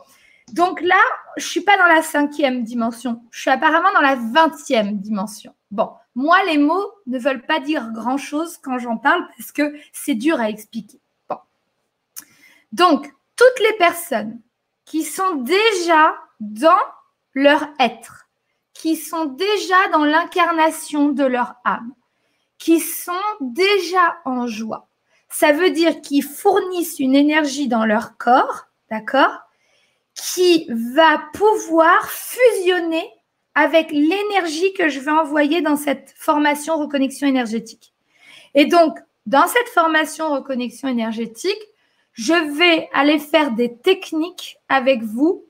donc là, je suis pas dans la cinquième dimension, je suis apparemment dans la vingtième dimension. Bon, moi, les mots ne veulent pas dire grand-chose quand j'en parle parce que c'est dur à expliquer. Bon. Donc, toutes les personnes qui sont déjà dans leur être, qui sont déjà dans l'incarnation de leur âme, qui sont déjà en joie. Ça veut dire qu'ils fournissent une énergie dans leur corps, d'accord Qui va pouvoir fusionner avec l'énergie que je vais envoyer dans cette formation reconnexion énergétique. Et donc, dans cette formation reconnexion énergétique, je vais aller faire des techniques avec vous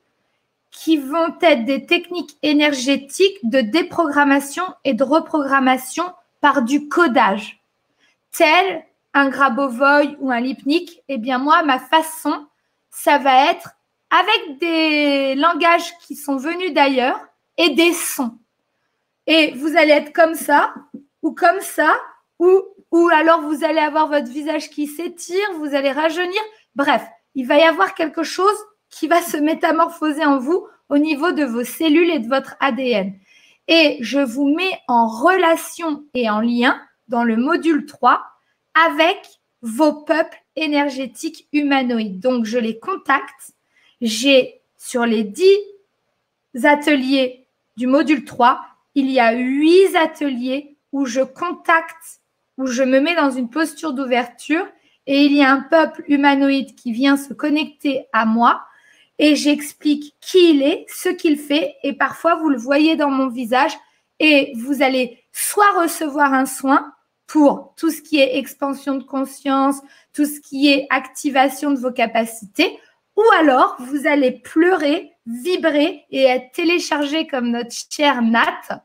qui vont être des techniques énergétiques de déprogrammation et de reprogrammation par du codage, tel un Grabovoi ou un Lipnik. Eh bien, moi, ma façon, ça va être avec des langages qui sont venus d'ailleurs et des sons. Et vous allez être comme ça, ou comme ça, ou, ou alors vous allez avoir votre visage qui s'étire, vous allez rajeunir. Bref, il va y avoir quelque chose qui va se métamorphoser en vous au niveau de vos cellules et de votre ADN. Et je vous mets en relation et en lien dans le module 3 avec vos peuples énergétiques humanoïdes. Donc, je les contacte. J'ai sur les 10 ateliers du module 3, il y a 8 ateliers où je contacte, où je me mets dans une posture d'ouverture et il y a un peuple humanoïde qui vient se connecter à moi et j'explique qui il est, ce qu'il fait et parfois vous le voyez dans mon visage et vous allez soit recevoir un soin pour tout ce qui est expansion de conscience, tout ce qui est activation de vos capacités, ou alors vous allez pleurer, vibrer et être téléchargé comme notre chère Nat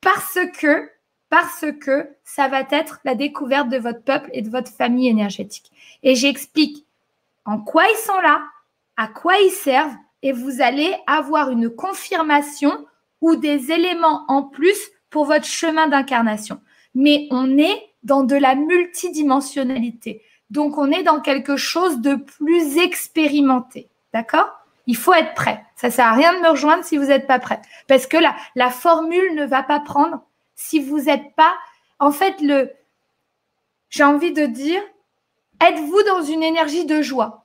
parce que parce que ça va être la découverte de votre peuple et de votre famille énergétique. Et j'explique en quoi ils sont là, à quoi ils servent, et vous allez avoir une confirmation ou des éléments en plus pour votre chemin d'incarnation. Mais on est dans de la multidimensionnalité. Donc, on est dans quelque chose de plus expérimenté. D'accord? Il faut être prêt. Ça ne sert à rien de me rejoindre si vous n'êtes pas prêt. Parce que la, la formule ne va pas prendre si vous n'êtes pas, en fait, le, j'ai envie de dire, êtes-vous dans une énergie de joie?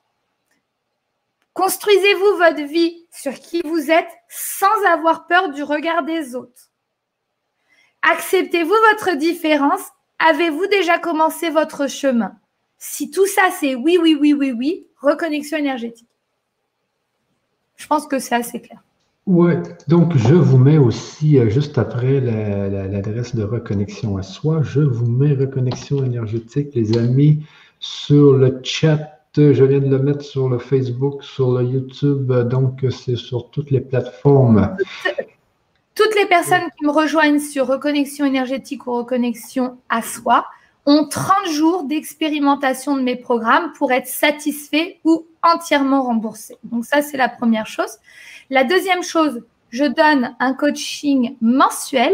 Construisez-vous votre vie sur qui vous êtes sans avoir peur du regard des autres. Acceptez-vous votre différence? Avez-vous déjà commencé votre chemin? Si tout ça c'est oui, oui, oui, oui, oui, reconnexion énergétique. Je pense que c'est assez clair. Oui, donc je vous mets aussi, euh, juste après l'adresse de reconnexion à soi, je vous mets reconnexion énergétique, les amis, sur le chat. Je viens de le mettre sur le Facebook, sur le YouTube, donc c'est sur toutes les plateformes. Toutes les personnes qui me rejoignent sur reconnexion énergétique ou reconnexion à soi ont 30 jours d'expérimentation de mes programmes pour être satisfaits ou entièrement remboursés. Donc ça, c'est la première chose. La deuxième chose, je donne un coaching mensuel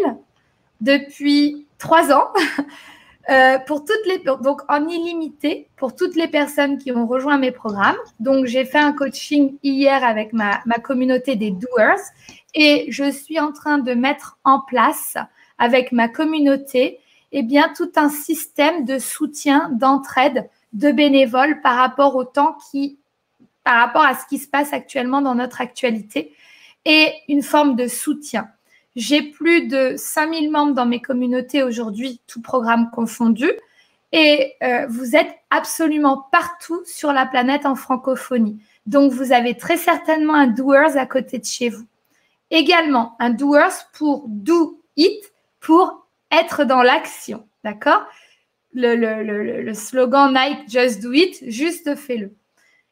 depuis trois ans. Euh, pour toutes les donc en illimité pour toutes les personnes qui ont rejoint mes programmes. Donc j'ai fait un coaching hier avec ma, communauté des doers et je suis en train de mettre en place avec ma communauté eh bien tout un système de soutien, d'entraide, de bénévoles par rapport au temps qui par rapport à ce qui se passe actuellement dans notre actualité et une forme de soutien. J'ai plus de 5000 membres dans mes communautés aujourd'hui, tout programme confondu. Et euh, vous êtes absolument partout sur la planète en francophonie. Donc, vous avez très certainement un doers à côté de chez vous. Également, un doers pour do it, pour être dans l'action. D'accord? Le, le, le, slogan Nike Just Do It, juste fais-le.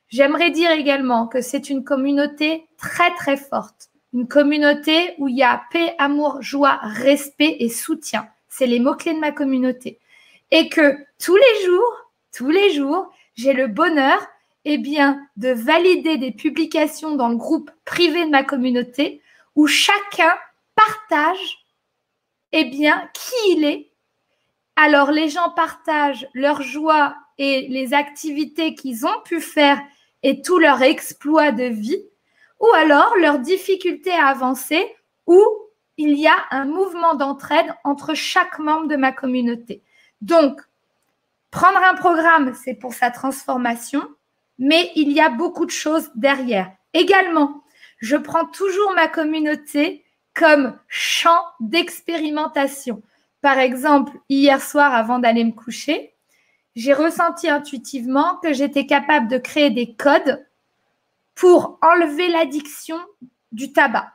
J'aimerais dire également que c'est une communauté très très forte, une communauté où il y a paix, amour, joie, respect et soutien. C'est les mots-clés de ma communauté. Et que tous les jours, tous les jours, j'ai le bonheur eh bien, de valider des publications dans le groupe privé de ma communauté où chacun partage eh bien, qui il est. Alors les gens partagent leur joie et les activités qu'ils ont pu faire et tous leurs exploits de vie, ou alors leurs difficultés à avancer, ou il y a un mouvement d'entraide entre chaque membre de ma communauté. Donc, prendre un programme, c'est pour sa transformation, mais il y a beaucoup de choses derrière. Également, je prends toujours ma communauté comme champ d'expérimentation. Par exemple, hier soir, avant d'aller me coucher, j'ai ressenti intuitivement que j'étais capable de créer des codes pour enlever l'addiction du tabac.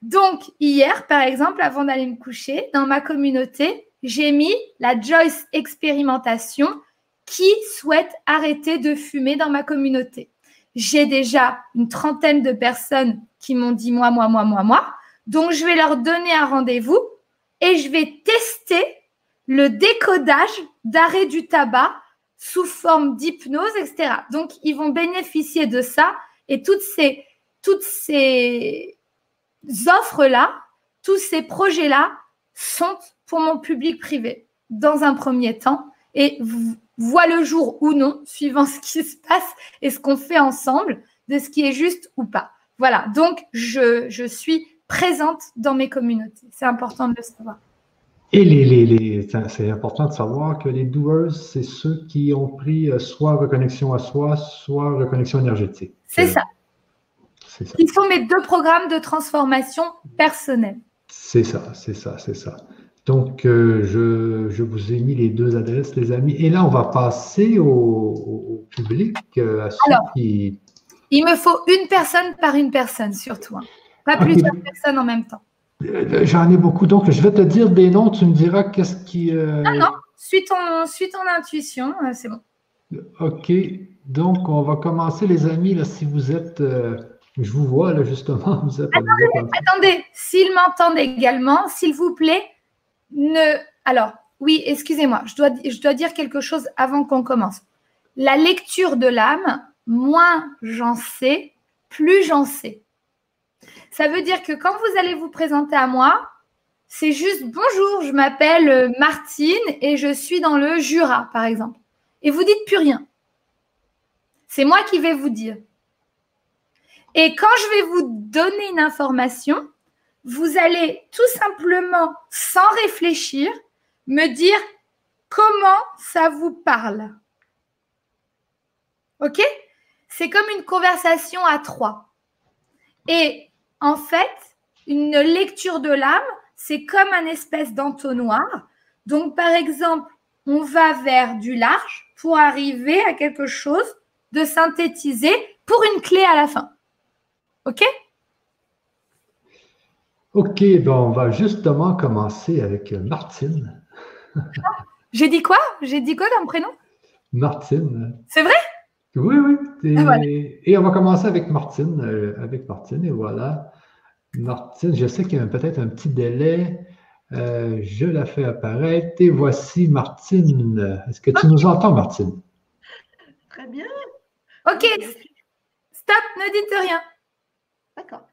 Donc, hier, par exemple, avant d'aller me coucher, dans ma communauté, j'ai mis la Joyce expérimentation qui souhaite arrêter de fumer dans ma communauté. J'ai déjà une trentaine de personnes qui m'ont dit moi, moi, moi, moi, moi. Donc, je vais leur donner un rendez-vous et je vais tester le décodage d'arrêt du tabac sous forme d'hypnose, etc. Donc, ils vont bénéficier de ça et toutes ces, offres-là, tous ces projets-là sont pour mon public privé dans un premier temps et voient le jour ou non, suivant ce qui se passe et ce qu'on fait ensemble, de ce qui est juste ou pas. Voilà, donc je, je suis présente dans mes communautés. C'est important de le savoir. Et les, les, les c'est important de savoir que les doers, c'est ceux qui ont pris euh, soit reconnexion à soi, soit reconnexion énergétique. C'est ça. ça. Ils sont mes deux programmes de transformation personnelle. C'est ça, c'est ça, c'est ça. Donc, euh, je, je, vous ai mis les deux adresses, les amis. Et là, on va passer au, public, euh, à ceux Alors, qui... Il me faut une personne par une personne, surtout. Hein. Pas plusieurs personnes en même temps. Euh, j'en ai beaucoup. Donc, je vais te dire des noms. Tu me diras qu'est-ce qui. Euh... Non, non. Suis ton, suis ton intuition. Euh, c'est bon. OK. Donc, on va commencer, les amis. Là, si vous êtes. Euh, je vous vois, là, justement. Vous êtes, attendez, attendez. S'ils m'entendent également, s'il vous plaît, ne. Alors, oui, excusez-moi. Je dois, je dois dire quelque chose avant qu'on commence. La lecture de l'âme, moins j'en sais, plus j'en sais. Ça veut dire que quand vous allez vous présenter à moi, c'est juste bonjour, je m'appelle euh, Martine et je suis dans le Jura, par exemple. Et vous dites plus rien. C'est moi qui vais vous dire. Et quand je vais vous donner une information, vous allez tout simplement, sans réfléchir, me dire comment ça vous parle. OK? C'est comme une conversation à trois. Et en fait, une lecture de l'âme, c'est comme un espèce d'entonnoir. Donc, par exemple, on va vers du large pour arriver à quelque chose de synthétisé pour une clé à la fin. OK? OK, bon, on va justement commencer avec Martine. J'ai dit quoi? J'ai dit quoi comme prénom? Martine. C'est vrai? Oui, oui. Ah, et, on va commencer avec Martine. Euh, avec Martine, et voilà. Martine, je sais qu'il y a peut-être un petit délai. Euh, je la fais apparaître. Et voici Martine. Est-ce que tu nous entends, Martine? Très bien. OK. Stop, ne dites rien. D'accord.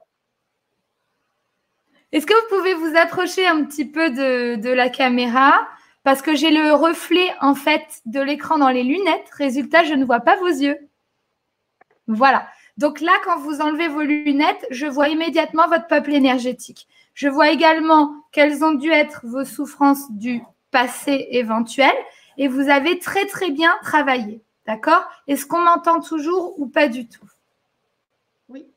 Est-ce que vous pouvez vous approcher un petit peu de, de la caméra? Parce que j'ai le reflet en fait de l'écran dans les lunettes. Résultat, je ne vois pas vos yeux. Voilà. Donc là, quand vous enlevez vos lunettes, je vois immédiatement votre peuple énergétique. Je vois également quelles ont dû être vos souffrances du passé éventuel et vous avez très très bien travaillé. D'accord? Est-ce qu'on m'entend toujours ou pas du tout? Oui.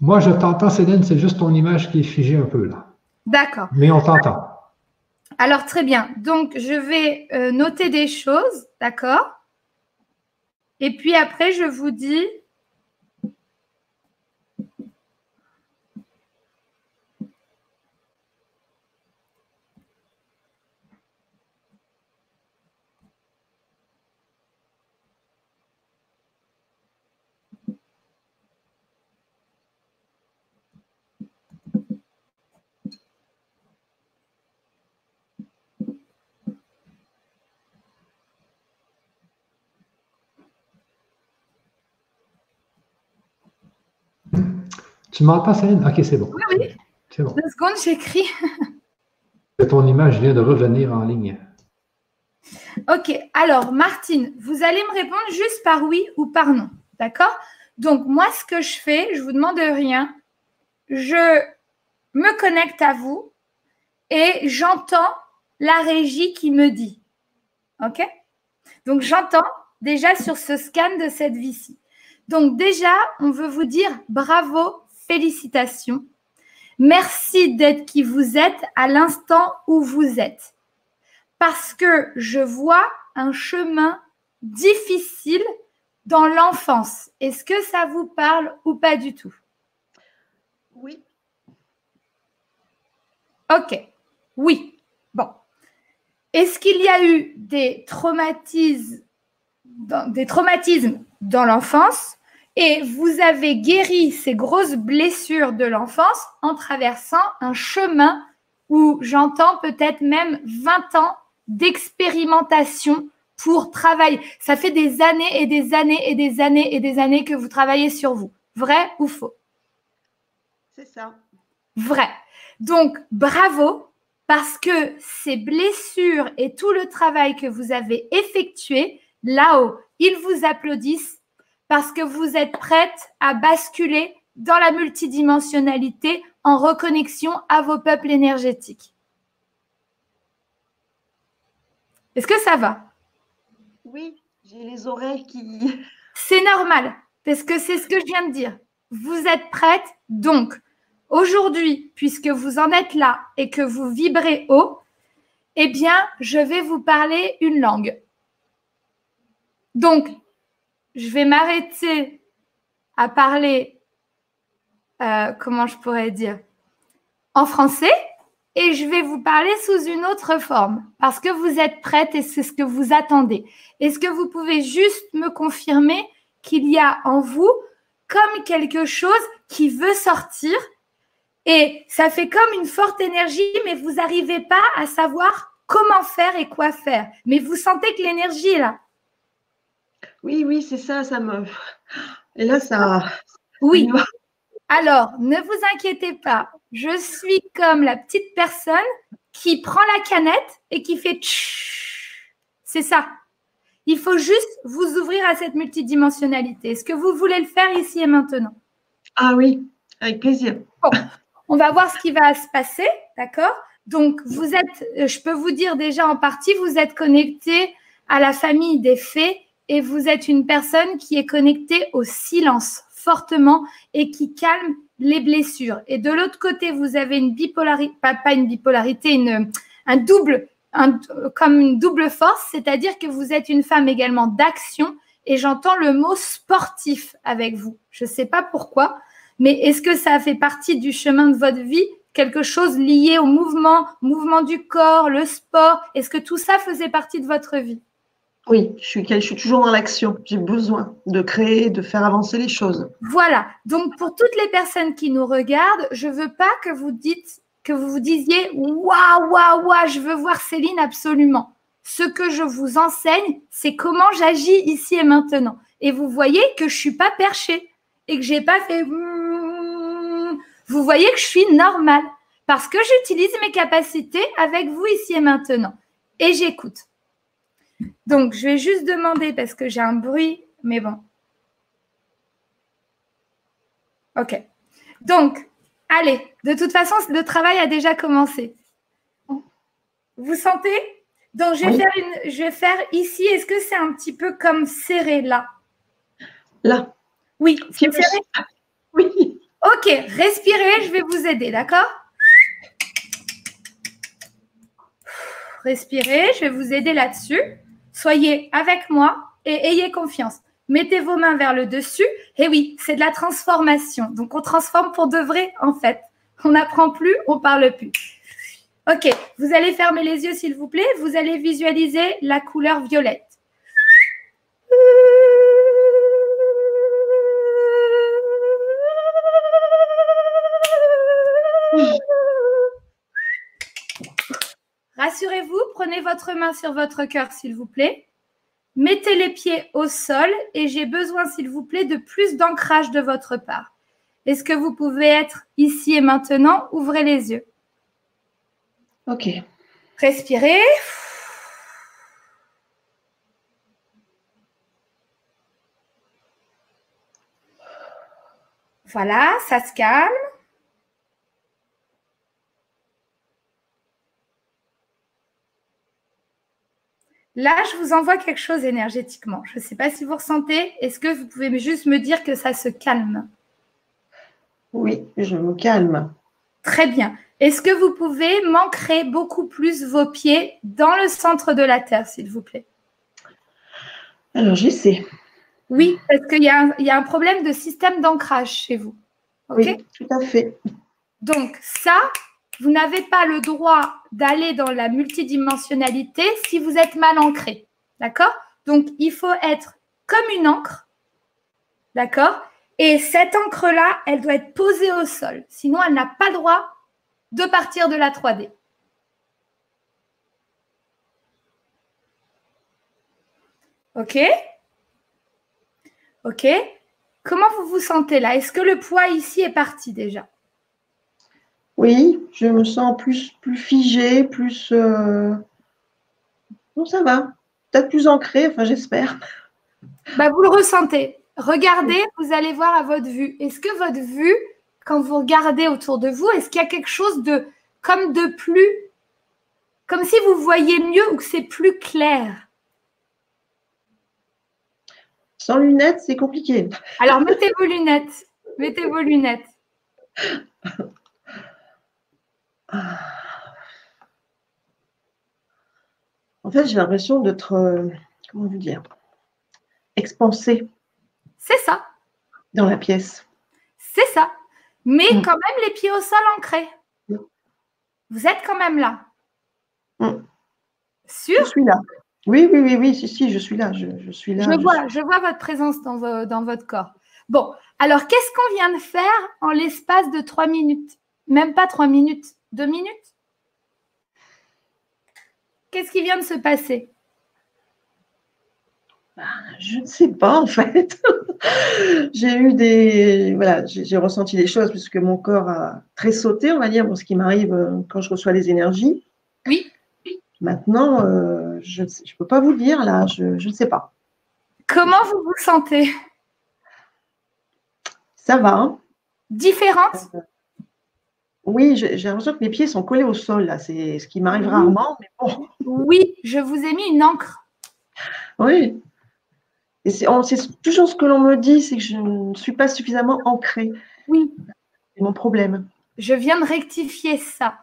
Moi, je t'entends, Céline, c'est juste ton image qui est figée un peu là. D'accord. Mais on t'entend. Alors, très bien. Donc, je vais euh, noter des choses, d'accord? Et puis après, je vous dis Tu m'entends, Céline? OK, c'est bon. Oui, oui. C'est bon. Deux secondes, j'écris. Ton image vient de revenir en ligne. OK. Alors, Martine, vous allez me répondre juste par oui ou par non. D'accord? Donc, moi, ce que je fais, je ne vous demande rien. Je me connecte à vous et j'entends la régie qui me dit. OK? Donc, j'entends déjà sur ce scan de cette vie-ci. Donc, déjà, on veut vous dire bravo, félicitations. Merci d'être qui vous êtes à l'instant où vous êtes. Parce que je vois un chemin difficile dans l'enfance. Est-ce que ça vous parle ou pas du tout? Oui. Ok. Oui. Bon. Est-ce qu'il y a eu des traumatismes dans, des traumatismes dans l'enfance? Et vous avez guéri ces grosses blessures de l'enfance en traversant un chemin où j'entends peut-être même 20 ans d'expérimentation pour travailler. Ça fait des années et des années et des années et des années que vous travaillez sur vous. Vrai ou faux? C'est ça. Vrai. Donc, bravo parce que ces blessures et tout le travail que vous avez effectué, là-haut, ils vous applaudissent parce que vous êtes prête à basculer dans la multidimensionnalité en reconnexion à vos peuples énergétiques. Est-ce que ça va? Oui, j'ai les oreilles qui... C'est normal, parce que c'est ce que je viens de dire. Vous êtes prête, donc aujourd'hui, puisque vous en êtes là et que vous vibrez haut, eh bien, je vais vous parler une langue. Donc, je vais m'arrêter à parler, euh, comment je pourrais dire, en français et je vais vous parler sous une autre forme parce que vous êtes prête et c'est ce que vous attendez. Est-ce que vous pouvez juste me confirmer qu'il y a en vous comme quelque chose qui veut sortir et ça fait comme une forte énergie, mais vous n'arrivez pas à savoir comment faire et quoi faire. Mais vous sentez que l'énergie est là. Oui, oui, c'est ça, ça me. Et là, ça. Oui. Alors, ne vous inquiétez pas. Je suis comme la petite personne qui prend la canette et qui fait C'est ça. Il faut juste vous ouvrir à cette multidimensionnalité. Est-ce que vous voulez le faire ici et maintenant? Ah oui, avec plaisir. Bon, on va voir ce qui va se passer, d'accord? Donc, vous êtes, je peux vous dire déjà en partie, vous êtes connecté à la famille des fées et vous êtes une personne qui est connectée au silence fortement et qui calme les blessures. Et de l'autre côté, vous avez une bipolarité, pas, une bipolarité, une, un double, comme une double force, c'est-à-dire que vous êtes une femme également d'action et j'entends le mot sportif avec vous. Je ne sais pas pourquoi, mais est-ce que ça fait partie du chemin de votre vie quelque chose lié au mouvement, mouvement du corps, le sport? Est-ce que tout ça faisait partie de votre vie? Oui, je suis, je toujours dans l'action. J'ai besoin de créer, de faire avancer les choses. Voilà. Donc, pour toutes les personnes qui nous regardent, je ne veux pas que vous dites, que vous vous disiez waouh, waouh, waouh, je veux voir Céline absolument. Ce que je vous enseigne, c'est comment j'agis ici et maintenant. Et vous voyez que je ne suis pas perchée et que j'ai pas fait. Vous voyez que je suis normale parce que j'utilise mes capacités avec vous ici et maintenant. Et j'écoute. Donc, je vais juste demander parce que j'ai un bruit, mais bon. OK. Donc, allez, de toute façon, le travail a déjà commencé. Vous sentez? Donc, je vais, faire une, je vais faire ici. Est-ce que c'est un petit peu comme serré là? Là. Oui, c'est serré? Oui. Ok, respirez, je vais vous aider, d'accord? Respirez, je vais vous aider là-dessus. Soyez avec moi et ayez confiance. Mettez vos mains vers le dessus. Et oui, c'est de la transformation. Donc, on transforme pour de vrai, en fait. On n'apprend plus, on parle plus. Ok, vous allez fermer les yeux, s'il vous plaît. Vous allez visualiser la couleur violette. Rassurez-vous, prenez votre main sur votre cœur, s'il vous plaît. Mettez les pieds au sol et j'ai besoin, s'il vous plaît, de plus d'ancrage de votre part. Est-ce que vous pouvez être ici et maintenant? Ouvrez les yeux. Ok. Respirez. Voilà, ça se calme. Là, je vous envoie quelque chose énergétiquement. Je ne sais pas si vous ressentez. Est-ce que vous pouvez juste me dire que ça se calme? Oui, je me calme. Très bien. Est-ce que vous pouvez m'ancrer beaucoup plus vos pieds dans le centre de la Terre, s'il vous plaît? Alors, j'essaie. Oui, parce qu'il y, a un problème de système d'ancrage chez vous. oui, tout à fait. Donc, ça, vous n'avez pas le droit d'aller dans la multidimensionnalité si vous êtes mal ancré. D'accord? Donc, il faut être comme une encre. D'accord? Et cette encre-là, elle doit être posée au sol. Sinon, elle n'a pas le droit de partir de la 3D. OK? OK? Comment vous vous sentez là? Est-ce que le poids ici est parti déjà? Oui, je me sens plus, plus figée, plus. Euh, ça va. Peut-être plus ancré, enfin, j'espère. Bah, vous le ressentez. Regardez, vous allez voir à votre vue. Est-ce que votre vue, quand vous regardez autour de vous, est-ce qu'il y a quelque chose de comme de plus, comme si vous voyez mieux ou que c'est plus clair? Sans lunettes, c'est compliqué. Alors mettez vos lunettes. Mettez vos lunettes. En fait, j'ai l'impression d'être, euh, comment vous dire, expansée. C'est ça. Dans la pièce. C'est ça. Mais mm. quand même les pieds au sol ancrés. Mm. Vous êtes quand même là. Mm. Sûr? Je suis là. Oui, oui, oui, oui, si, si, je suis là. Je, suis là. Je, vois, je vois votre présence dans, dans votre corps. Bon, alors qu'est-ce qu'on vient de faire en l'espace de trois minutes? Même pas trois minutes. Deux minutes? Qu'est-ce qui vient de se passer? Bah, Je ne sais pas en fait. j'ai eu des. Voilà, j'ai ressenti des choses puisque mon corps a très sauté, on va dire, ce qui m'arrive euh, quand je reçois les énergies. Oui. Maintenant, euh, je ne peux pas vous dire là, je, ne sais pas. Comment vous vous sentez? Ça va. Hein? Différente? Oui, j'ai l'impression que mes pieds sont collés au sol, là. C'est ce qui m'arrive rarement, mais bon. Oui, je vous ai mis une encre. Oui. Et c'est toujours ce que l'on me dit, c'est que je ne suis pas suffisamment ancrée. Oui. C'est mon problème. Je viens de rectifier ça.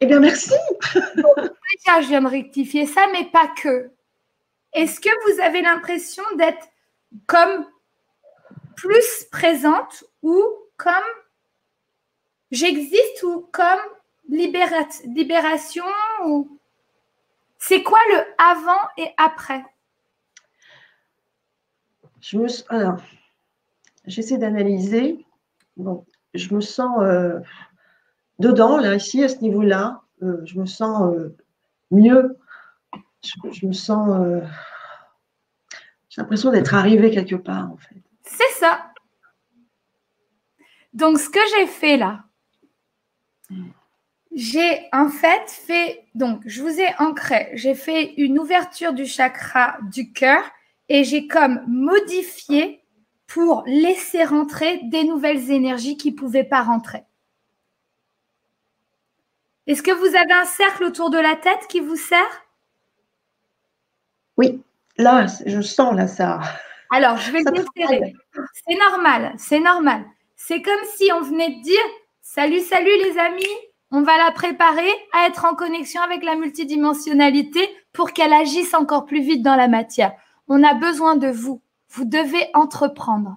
Eh bien, merci. je viens de rectifier ça, mais pas que. Est-ce que vous avez l'impression d'être comme plus présente ou comme j'existe ou comme libération ou c'est quoi le avant et après? Je me alors j'essaie d'analyser. Bon, je me sens euh, dedans là ici à ce niveau-là. Euh, je me sens euh, mieux. Je, me sens. j'ai l'impression d'être arrivée quelque part en fait. C'est ça. Donc ce que j'ai fait là, j'ai en fait fait, donc je vous ai ancré, j'ai fait une ouverture du chakra du cœur et j'ai comme modifié pour laisser rentrer des nouvelles énergies qui ne pouvaient pas rentrer. Est-ce que vous avez un cercle autour de la tête qui vous sert? Oui, là, je sens là ça. Alors, je vais le desserrer. C'est normal, c'est normal. C'est comme si on venait de dire Salut, salut les amis, on va la préparer à être en connexion avec la multidimensionnalité pour qu'elle agisse encore plus vite dans la matière. On a besoin de vous. Vous devez entreprendre.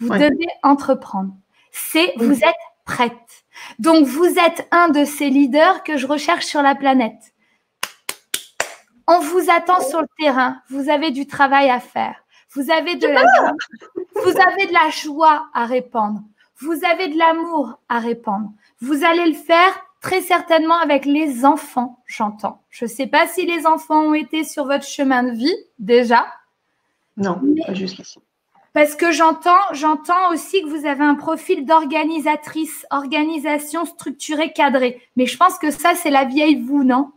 Vous devez entreprendre. C'est, vous êtes prête. Donc, vous êtes un de ces leaders que je recherche sur la planète. On vous attend sur le terrain. Vous avez du travail à faire. Vous avez de la, vous avez de la joie à répandre. Vous avez de l'amour à répandre. Vous allez le faire très certainement avec les enfants, j'entends. Je ne sais pas si les enfants ont été sur votre chemin de vie déjà. Non, pas jusqu'ici. Parce que j'entends, j'entends aussi que vous avez un profil d'organisatrice, organisation structurée, cadrée. Mais je pense que ça, c'est la vieille vous, non?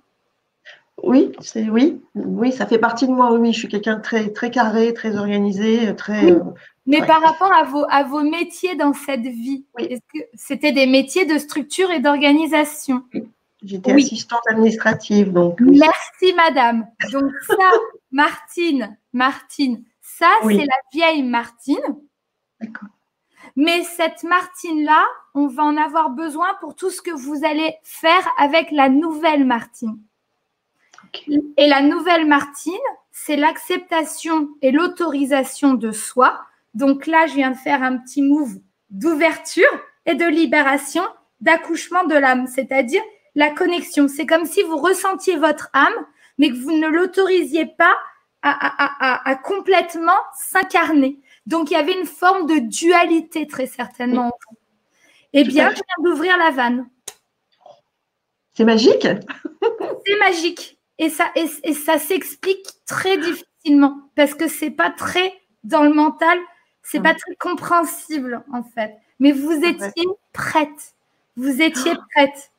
Oui, c'est oui, oui, ça fait partie de moi. Oui, je suis quelqu'un de très très carré, très organisé, très. Euh, Mais par rapport à vos à vos métiers dans cette vie, est-ce que c'était des métiers de structure et d'organisation? J'étais assistante administrative, donc. Merci, madame. Donc ça, Martine, Martine, ça, c'est la vieille Martine. D'accord. Mais cette Martine-là, on va en avoir besoin pour tout ce que vous allez faire avec la nouvelle Martine. Et la nouvelle Martine, c'est l'acceptation et l'autorisation de soi. Donc là, je viens de faire un petit move d'ouverture et de libération, d'accouchement de l'âme, c'est-à-dire la connexion. C'est comme si vous ressentiez votre âme, mais que vous ne l'autorisiez pas à, complètement s'incarner. Donc, il y avait une forme de dualité, très certainement. Eh bien, je viens d'ouvrir la vanne. C'est magique C'est magique. Et ça, et, ça s'explique très difficilement parce que c'est pas très dans le mental, c'est pas très compréhensible en fait. Mais vous étiez prête. Vous étiez prête.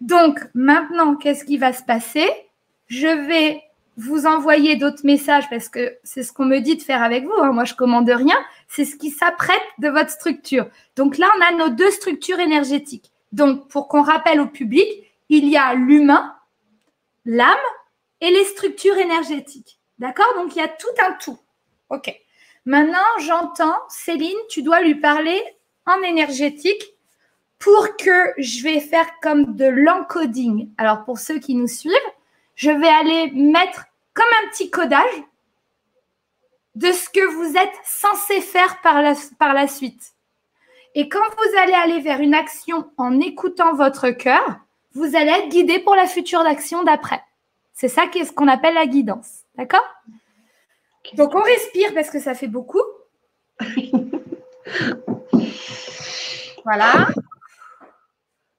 Donc maintenant, qu'est-ce qui va se passer? Je vais vous envoyer d'autres messages parce que c'est ce qu'on me dit de faire avec vous. Hein. Moi, je commande rien. C'est ce qui s'apprête de votre structure. Donc là, on a nos deux structures énergétiques. Donc, pour qu'on rappelle au public, il y a l'humain, l'âme et les structures énergétiques. D'accord? Donc, il y a tout un tout. OK. Maintenant, j'entends, Céline, tu dois lui parler en énergétique pour que je vais faire comme de l'encoding. Alors, pour ceux qui nous suivent, je vais aller mettre comme un petit codage de ce que vous êtes censé faire par la, suite. Et quand vous allez aller vers une action en écoutant votre cœur, vous allez être guidé pour la future action d'après. C'est ça qui est ce qu'on appelle la guidance. D'accord? Donc on respire parce que ça fait beaucoup. voilà.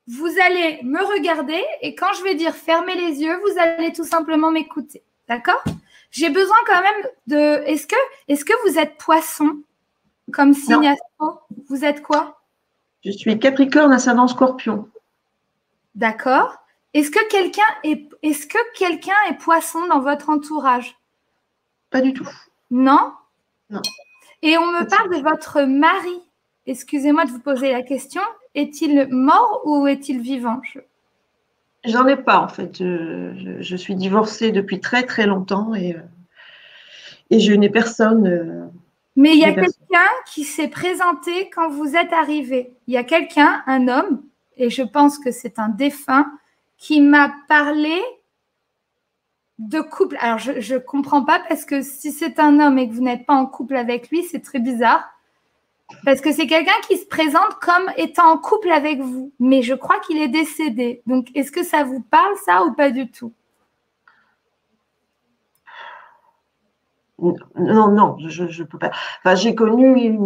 Vous allez me regarder et quand je vais dire fermez les yeux, vous allez tout simplement m'écouter. D'accord? J'ai besoin quand même de. Est-ce que, est que vous êtes poisson? Comme signe Vous êtes quoi? Je suis Capricorne, ascendant Scorpion. D'accord. Est-ce que quelqu'un est, est-ce que quelqu'un est poisson dans votre entourage? Pas du tout. Non? Non. Et on me parle de votre mari. Excusez-moi de vous poser la question. Est-il mort ou est-il vivant? J'en ai pas en fait. Je, suis divorcée depuis très très longtemps et, euh, et je n'ai personne. Euh, Mais il y a quelqu'un qui s'est présenté quand vous êtes arrivé. Il y a quelqu'un, un homme, et je pense que c'est un défunt, qui m'a parlé de couple. Alors je ne comprends pas parce que si c'est un homme et que vous n'êtes pas en couple avec lui, c'est très bizarre. Parce que c'est quelqu'un qui se présente comme étant en couple avec vous, mais je crois qu'il est décédé. Donc, est-ce que ça vous parle, ça, ou pas du tout? Non, non, je ne peux pas. Enfin, j'ai connu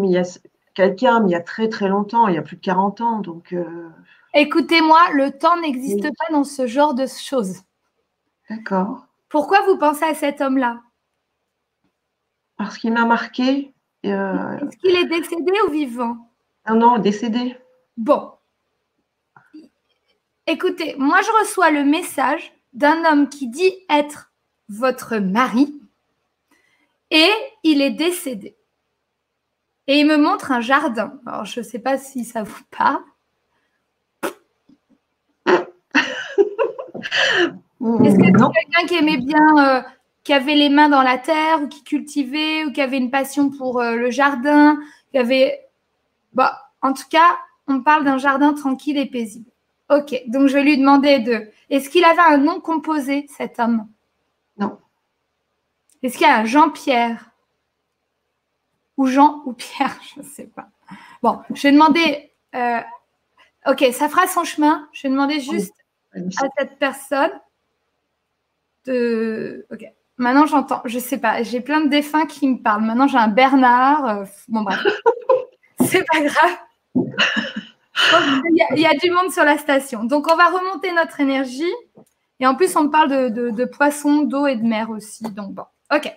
quelqu'un, mais il y a très, très longtemps, il y a plus de 40 ans. Donc, euh, Écoutez-moi, le temps n'existe pas dans ce genre de choses. D'accord. Pourquoi vous pensez à cet homme-là? Parce qu'il m'a marqué euh, Est-ce qu'il est décédé ou vivant? Non, non, décédé. Bon. Écoutez, moi je reçois le message d'un homme qui dit être votre mari et il est décédé. Et il me montre un jardin. Alors je ne sais pas si ça vous parle. Est-ce que c'est quelqu'un qui aimait bien euh, qui avait les mains dans la terre ou qui cultivait ou qui avait une passion pour euh, le jardin, qui avait... Bah, en tout cas, on parle d'un jardin tranquille et paisible. Ok, donc je vais lui demander de... Est-ce qu'il avait un nom composé, cet homme? Non. Est-ce qu'il y a un Jean-Pierre? Ou Jean ou Pierre Je ne sais pas. Bon, je vais demander... Euh, ok, ça fera son chemin. Je vais demander juste à cette personne de... Ok. Maintenant, j'entends, je sais pas, j'ai plein de défunts qui me parlent. Maintenant, j'ai un Bernard. Euh, bon, bref, c'est pas grave. Il y, a, du monde sur la station. Donc, on va remonter notre énergie. Et en plus, on parle de, poissons, d'eau et de mer aussi. Donc, bon, ok.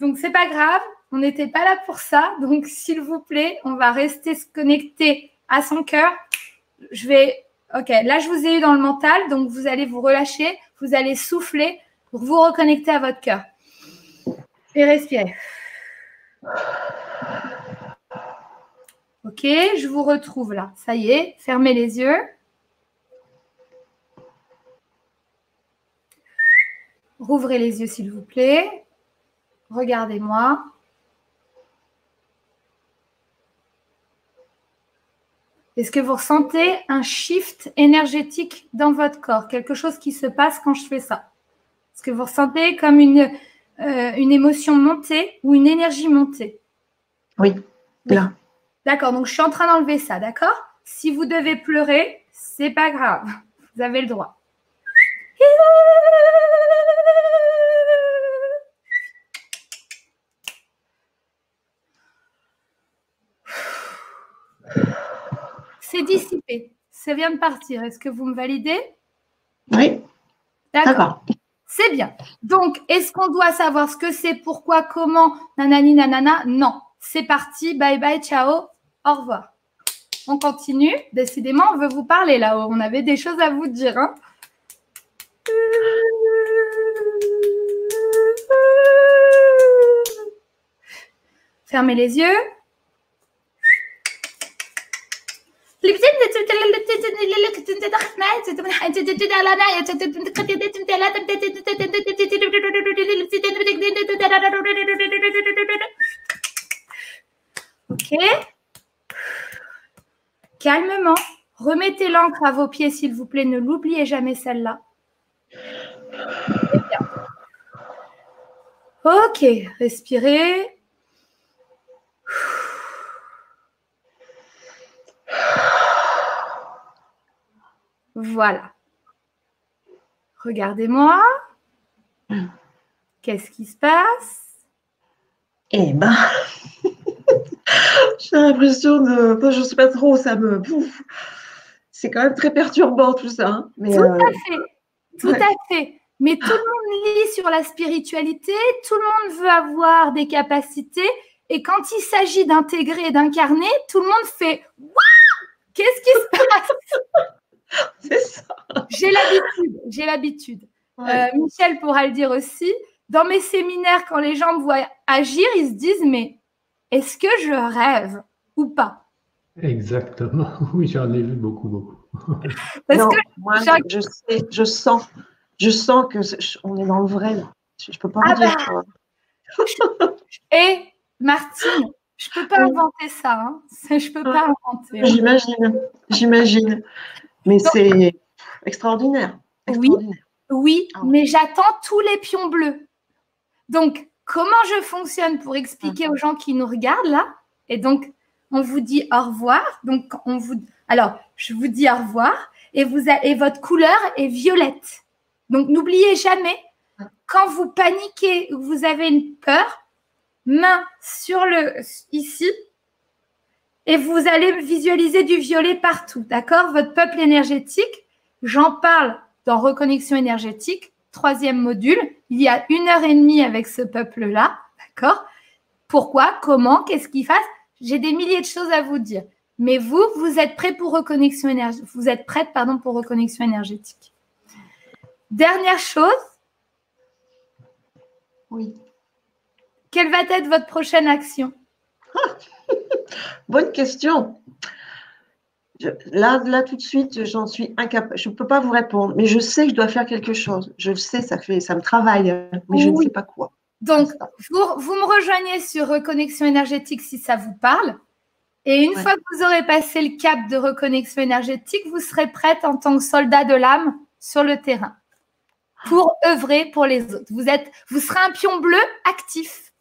Donc, c'est pas grave. On n'était pas là pour ça. Donc, s'il vous plaît, on va rester se connecter à son cœur. Je vais. Ok, là, je vous ai eu dans le mental. Donc, vous allez vous relâcher. Vous allez souffler pour vous reconnecter à votre cœur. Et respirez. Ok, je vous retrouve là. Ça y est, fermez les yeux. Rouvrez les yeux s'il vous plaît. Regardez-moi. Est-ce que vous ressentez un shift énergétique dans votre corps Quelque chose qui se passe quand je fais ça? Est-ce que vous ressentez comme une, euh, une émotion montée ou une énergie montée? Oui, là. D'accord, donc je suis en train d'enlever ça, d'accord? Si vous devez pleurer, c'est pas grave. Vous avez le droit. C'est dissipé. Ça vient de partir. Est-ce que vous me validez? Oui. D'accord. C'est bien. Donc, est-ce qu'on doit savoir ce que c'est, pourquoi, comment, nanani, nanana? Non. C'est parti. Bye bye, ciao. Au revoir. On continue. Décidément, on veut vous parler là-haut. On avait des choses à vous dire. Hein. Fermez les yeux. Ok. Calmement, remettez l'encre à vos pieds, s'il vous plaît. Ne l'oubliez jamais celle-là. Ok, respirez. Voilà. Regardez-moi. Qu'est-ce qui se passe? Eh ben, j'ai l'impression de. Je ne sais pas trop, ça me. C'est quand même très perturbant tout ça. Hein, mais tout à euh, fait. Tout à fait. Mais tout le monde lit sur la spiritualité, tout le monde veut avoir des capacités. Et quand il s'agit d'intégrer et d'incarner, tout le monde fait Waouh Qu'est-ce qui se passe? C'est ça. J'ai l'habitude, j'ai l'habitude. Euh, Michel pourra le dire aussi. Dans mes séminaires, quand les gens me voient agir, ils se disent Mais est-ce que je rêve ou pas? Exactement. Oui, j'en ai vu beaucoup, beaucoup. Parce que moi, je, sais, je sens, je sens que on est dans le vrai. Je ne peux pas ah dire. Bah. Et Martine, je ne peux pas inventer ça. Hein. Je ne peux pas inventer. Hein. J'imagine, j'imagine. Mais c'est extraordinaire, Oui, oui ah mais j'attends tous les pions bleus. Donc, comment je fonctionne pour expliquer aux gens qui nous regardent là? Et donc, on vous dit au revoir. Donc, on vous, alors, je vous dis au revoir et, vous et votre couleur est violette. Donc, n'oubliez jamais, quand vous paniquez, vous avez une peur, main sur le ici, et vous allez visualiser du violet partout, d'accord? Votre peuple énergétique, j'en parle dans Reconnexion énergétique, troisième module. Il y a une heure et demie avec ce peuple-là, d'accord? Pourquoi? Comment? Qu'est-ce qu'il fasse? J'ai des milliers de choses à vous dire. Mais vous, vous êtes prêts pour reconnexion énergétique. Vous êtes prête, pardon, pour reconnexion énergétique. Dernière chose. Oui. Quelle va être votre prochaine action? Bonne question. là, là, tout de suite, j'en suis incapable. Je ne peux pas vous répondre, mais je sais que je dois faire quelque chose. Je le sais, ça, fait, ça me travaille, mais je ne sais pas quoi. Donc, vous, vous, me rejoignez sur Reconnexion énergétique si ça vous parle. Et une fois que vous aurez passé le cap de reconnexion énergétique, vous serez prête en tant que soldat de l'âme sur le terrain pour œuvrer pour les autres. Vous, êtes, vous serez un pion bleu actif.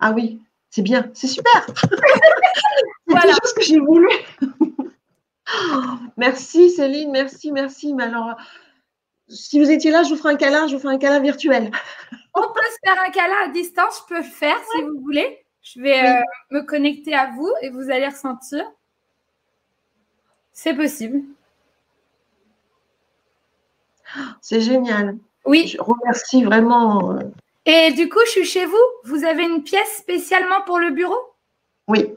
Ah oui, c'est bien, c'est super. c'est voilà. ce que j'ai voulu. merci Céline, merci, merci. Mais alors, si vous étiez là, je vous ferai un câlin, je vous ferai un câlin virtuel. On peut se faire un câlin à distance, je peux le faire si vous voulez. Je vais euh, me connecter à vous et vous allez ressentir. C'est possible. C'est génial. Oui. Je remercie vraiment. Et du coup, je suis chez vous. Vous avez une pièce spécialement pour le bureau? Oui.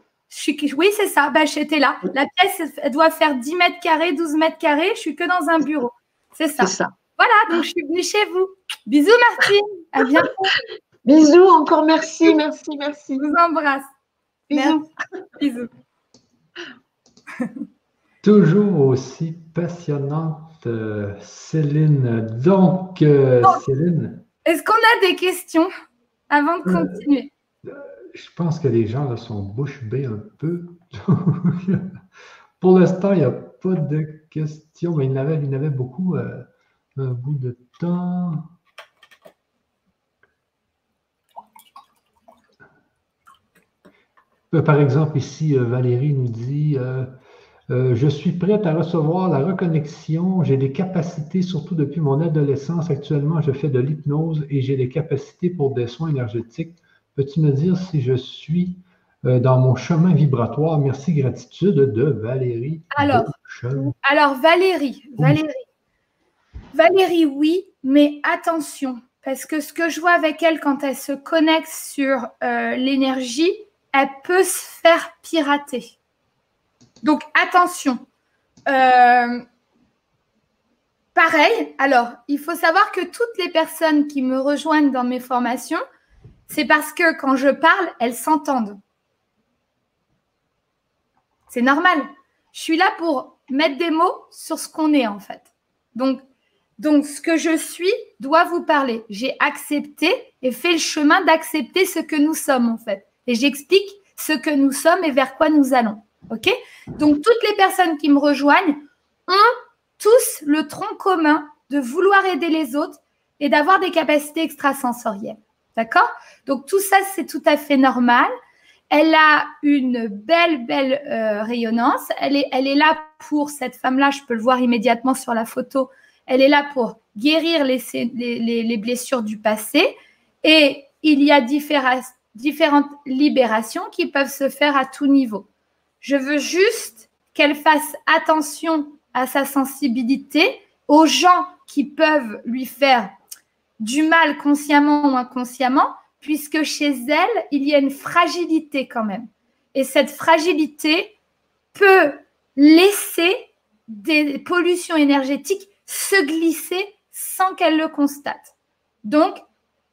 oui, c'est ça. Bah, j'étais là. La pièce elle doit faire 10 mètres carrés, 12 mètres carrés. Je suis que dans un bureau. C'est ça. C'est ça. Voilà, donc je suis venue chez vous. Bisous, Martine. À bientôt. Bisous, encore merci, merci, merci. Je vous embrasse. Bisous. Bisous. Toujours aussi passionnante, euh, Céline. Donc, euh, Céline. Est-ce qu'on a des questions avant de Euh, continuer? Je pense que les gens là, sont bouche bée un peu. Pour l'instant, il n'y a pas de questions, mais il y en avait, il y en avait beaucoup euh, un bout de temps. Euh, Par exemple, ici, Valérie nous dit euh, euh, Je suis prête à recevoir la reconnexion. J'ai des capacités, surtout depuis mon adolescence. Actuellement, je fais de l'hypnose et j'ai des capacités pour des soins énergétiques. Peux-tu me dire si je suis euh, dans mon chemin vibratoire? Merci, gratitude de Valérie. Alors, Valérie. Valérie, Valérie, oui, mais attention, parce que ce que je vois avec elle quand elle se connecte sur euh, l'énergie, elle peut se faire pirater. Donc, attention. Euh, pareil, alors, il faut savoir que toutes les personnes qui me rejoignent dans mes formations, c'est parce que quand je parle, elles s'entendent. C'est normal. Je suis là pour mettre des mots sur ce qu'on est en fait. Donc, donc, ce que je suis doit vous parler. J'ai accepté et fait le chemin d'accepter ce que nous sommes en fait. Et j'explique ce que nous sommes et vers quoi nous allons. OK? Donc, toutes les personnes qui me rejoignent ont tous le tronc commun de vouloir aider les autres et d'avoir des capacités extrasensorielles. D'accord? Donc, tout ça, c'est tout à fait normal. Elle a une belle, belle euh, rayonnance. Elle est, là pour, cette femme-là, je peux le voir immédiatement sur la photo, elle est là pour guérir les, les, les- les blessures du passé. Et il y a différentes libérations qui peuvent se faire à tout niveau. Je veux juste qu'elle fasse attention à sa sensibilité, aux gens qui peuvent lui faire du mal consciemment ou inconsciemment, puisque chez elle, il y a une fragilité quand même. Et cette fragilité peut laisser des pollutions énergétiques se glisser sans qu'elle le constate. Donc,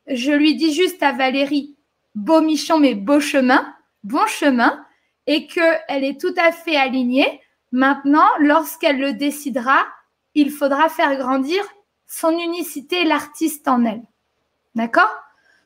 je lui dis juste à Valérie, beau michon, mais beau chemin, bon chemin, et qu'elle est tout à fait alignée. Maintenant, lorsqu'elle le décidera, il faudra faire grandir son unicité l'artiste en elle. D'accord?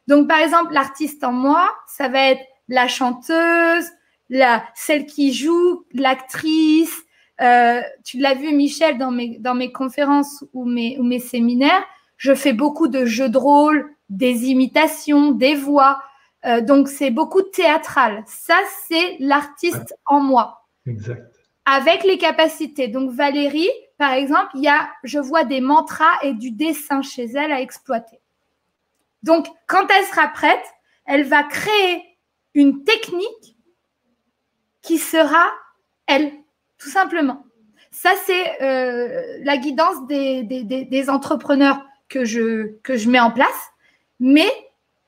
Donc, par exemple, l'artiste en moi, ça va être la chanteuse, la, celle qui joue, l'actrice. Euh, tu l'as vu, Michel, dans mes, dans mes conférences ou mes, ou mes séminaires, je fais beaucoup de jeux de rôle, des imitations, des voix. Euh, donc, c'est beaucoup théâtral. Ça, c'est l'artiste en moi Exact. avec les capacités. Donc Valérie, par exemple, il y a, je vois des mantras et du dessin chez elle à exploiter. Donc quand elle sera prête, elle va créer une technique qui sera elle, tout simplement. Ça, c'est euh, la guidance des, des, des, des entrepreneurs que je, que je mets en place. Mais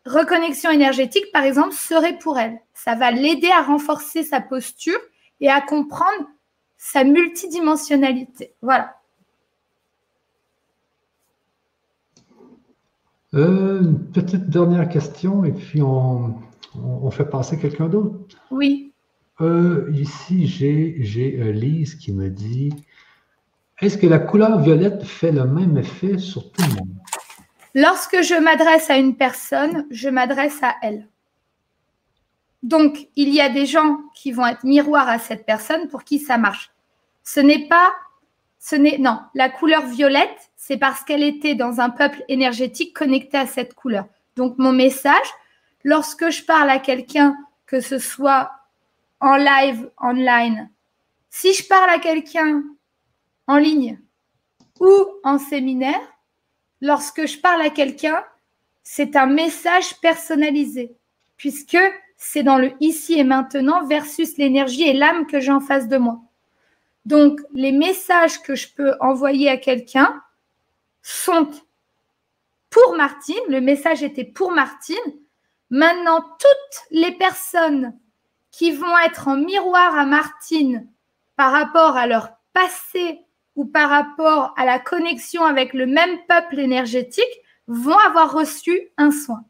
reconnexion énergétique, par exemple, serait pour elle. Ça va l'aider à renforcer sa posture et à comprendre sa multidimensionnalité. Voilà. Euh, une petite dernière question et puis on, fait passer quelqu'un d'autre. Oui. Euh, ici, j'ai j'ai, euh, Lise qui me dit Est-ce que la couleur violette fait le même effet sur tout le monde? Lorsque je m'adresse à une personne, je m'adresse à elle. Donc, il y a des gens qui vont être miroirs à cette personne pour qui ça marche. Ce n'est pas, ce n'est, non, la couleur violette, c'est parce qu'elle était dans un peuple énergétique connecté à cette couleur. Donc, mon message, lorsque je parle à quelqu'un, que ce soit en live, online, si je parle à quelqu'un en ligne ou en séminaire, lorsque je parle à quelqu'un, c'est un message personnalisé, puisque c'est dans le ici et maintenant versus l'énergie et l'âme que j'ai en face de moi. Donc, les messages que je peux envoyer à quelqu'un sont pour Martine. Le message était pour Martine. Maintenant, toutes les personnes qui vont être en miroir à Martine par rapport à leur passé ou par rapport à la connexion avec le même peuple énergétique vont avoir reçu un soin.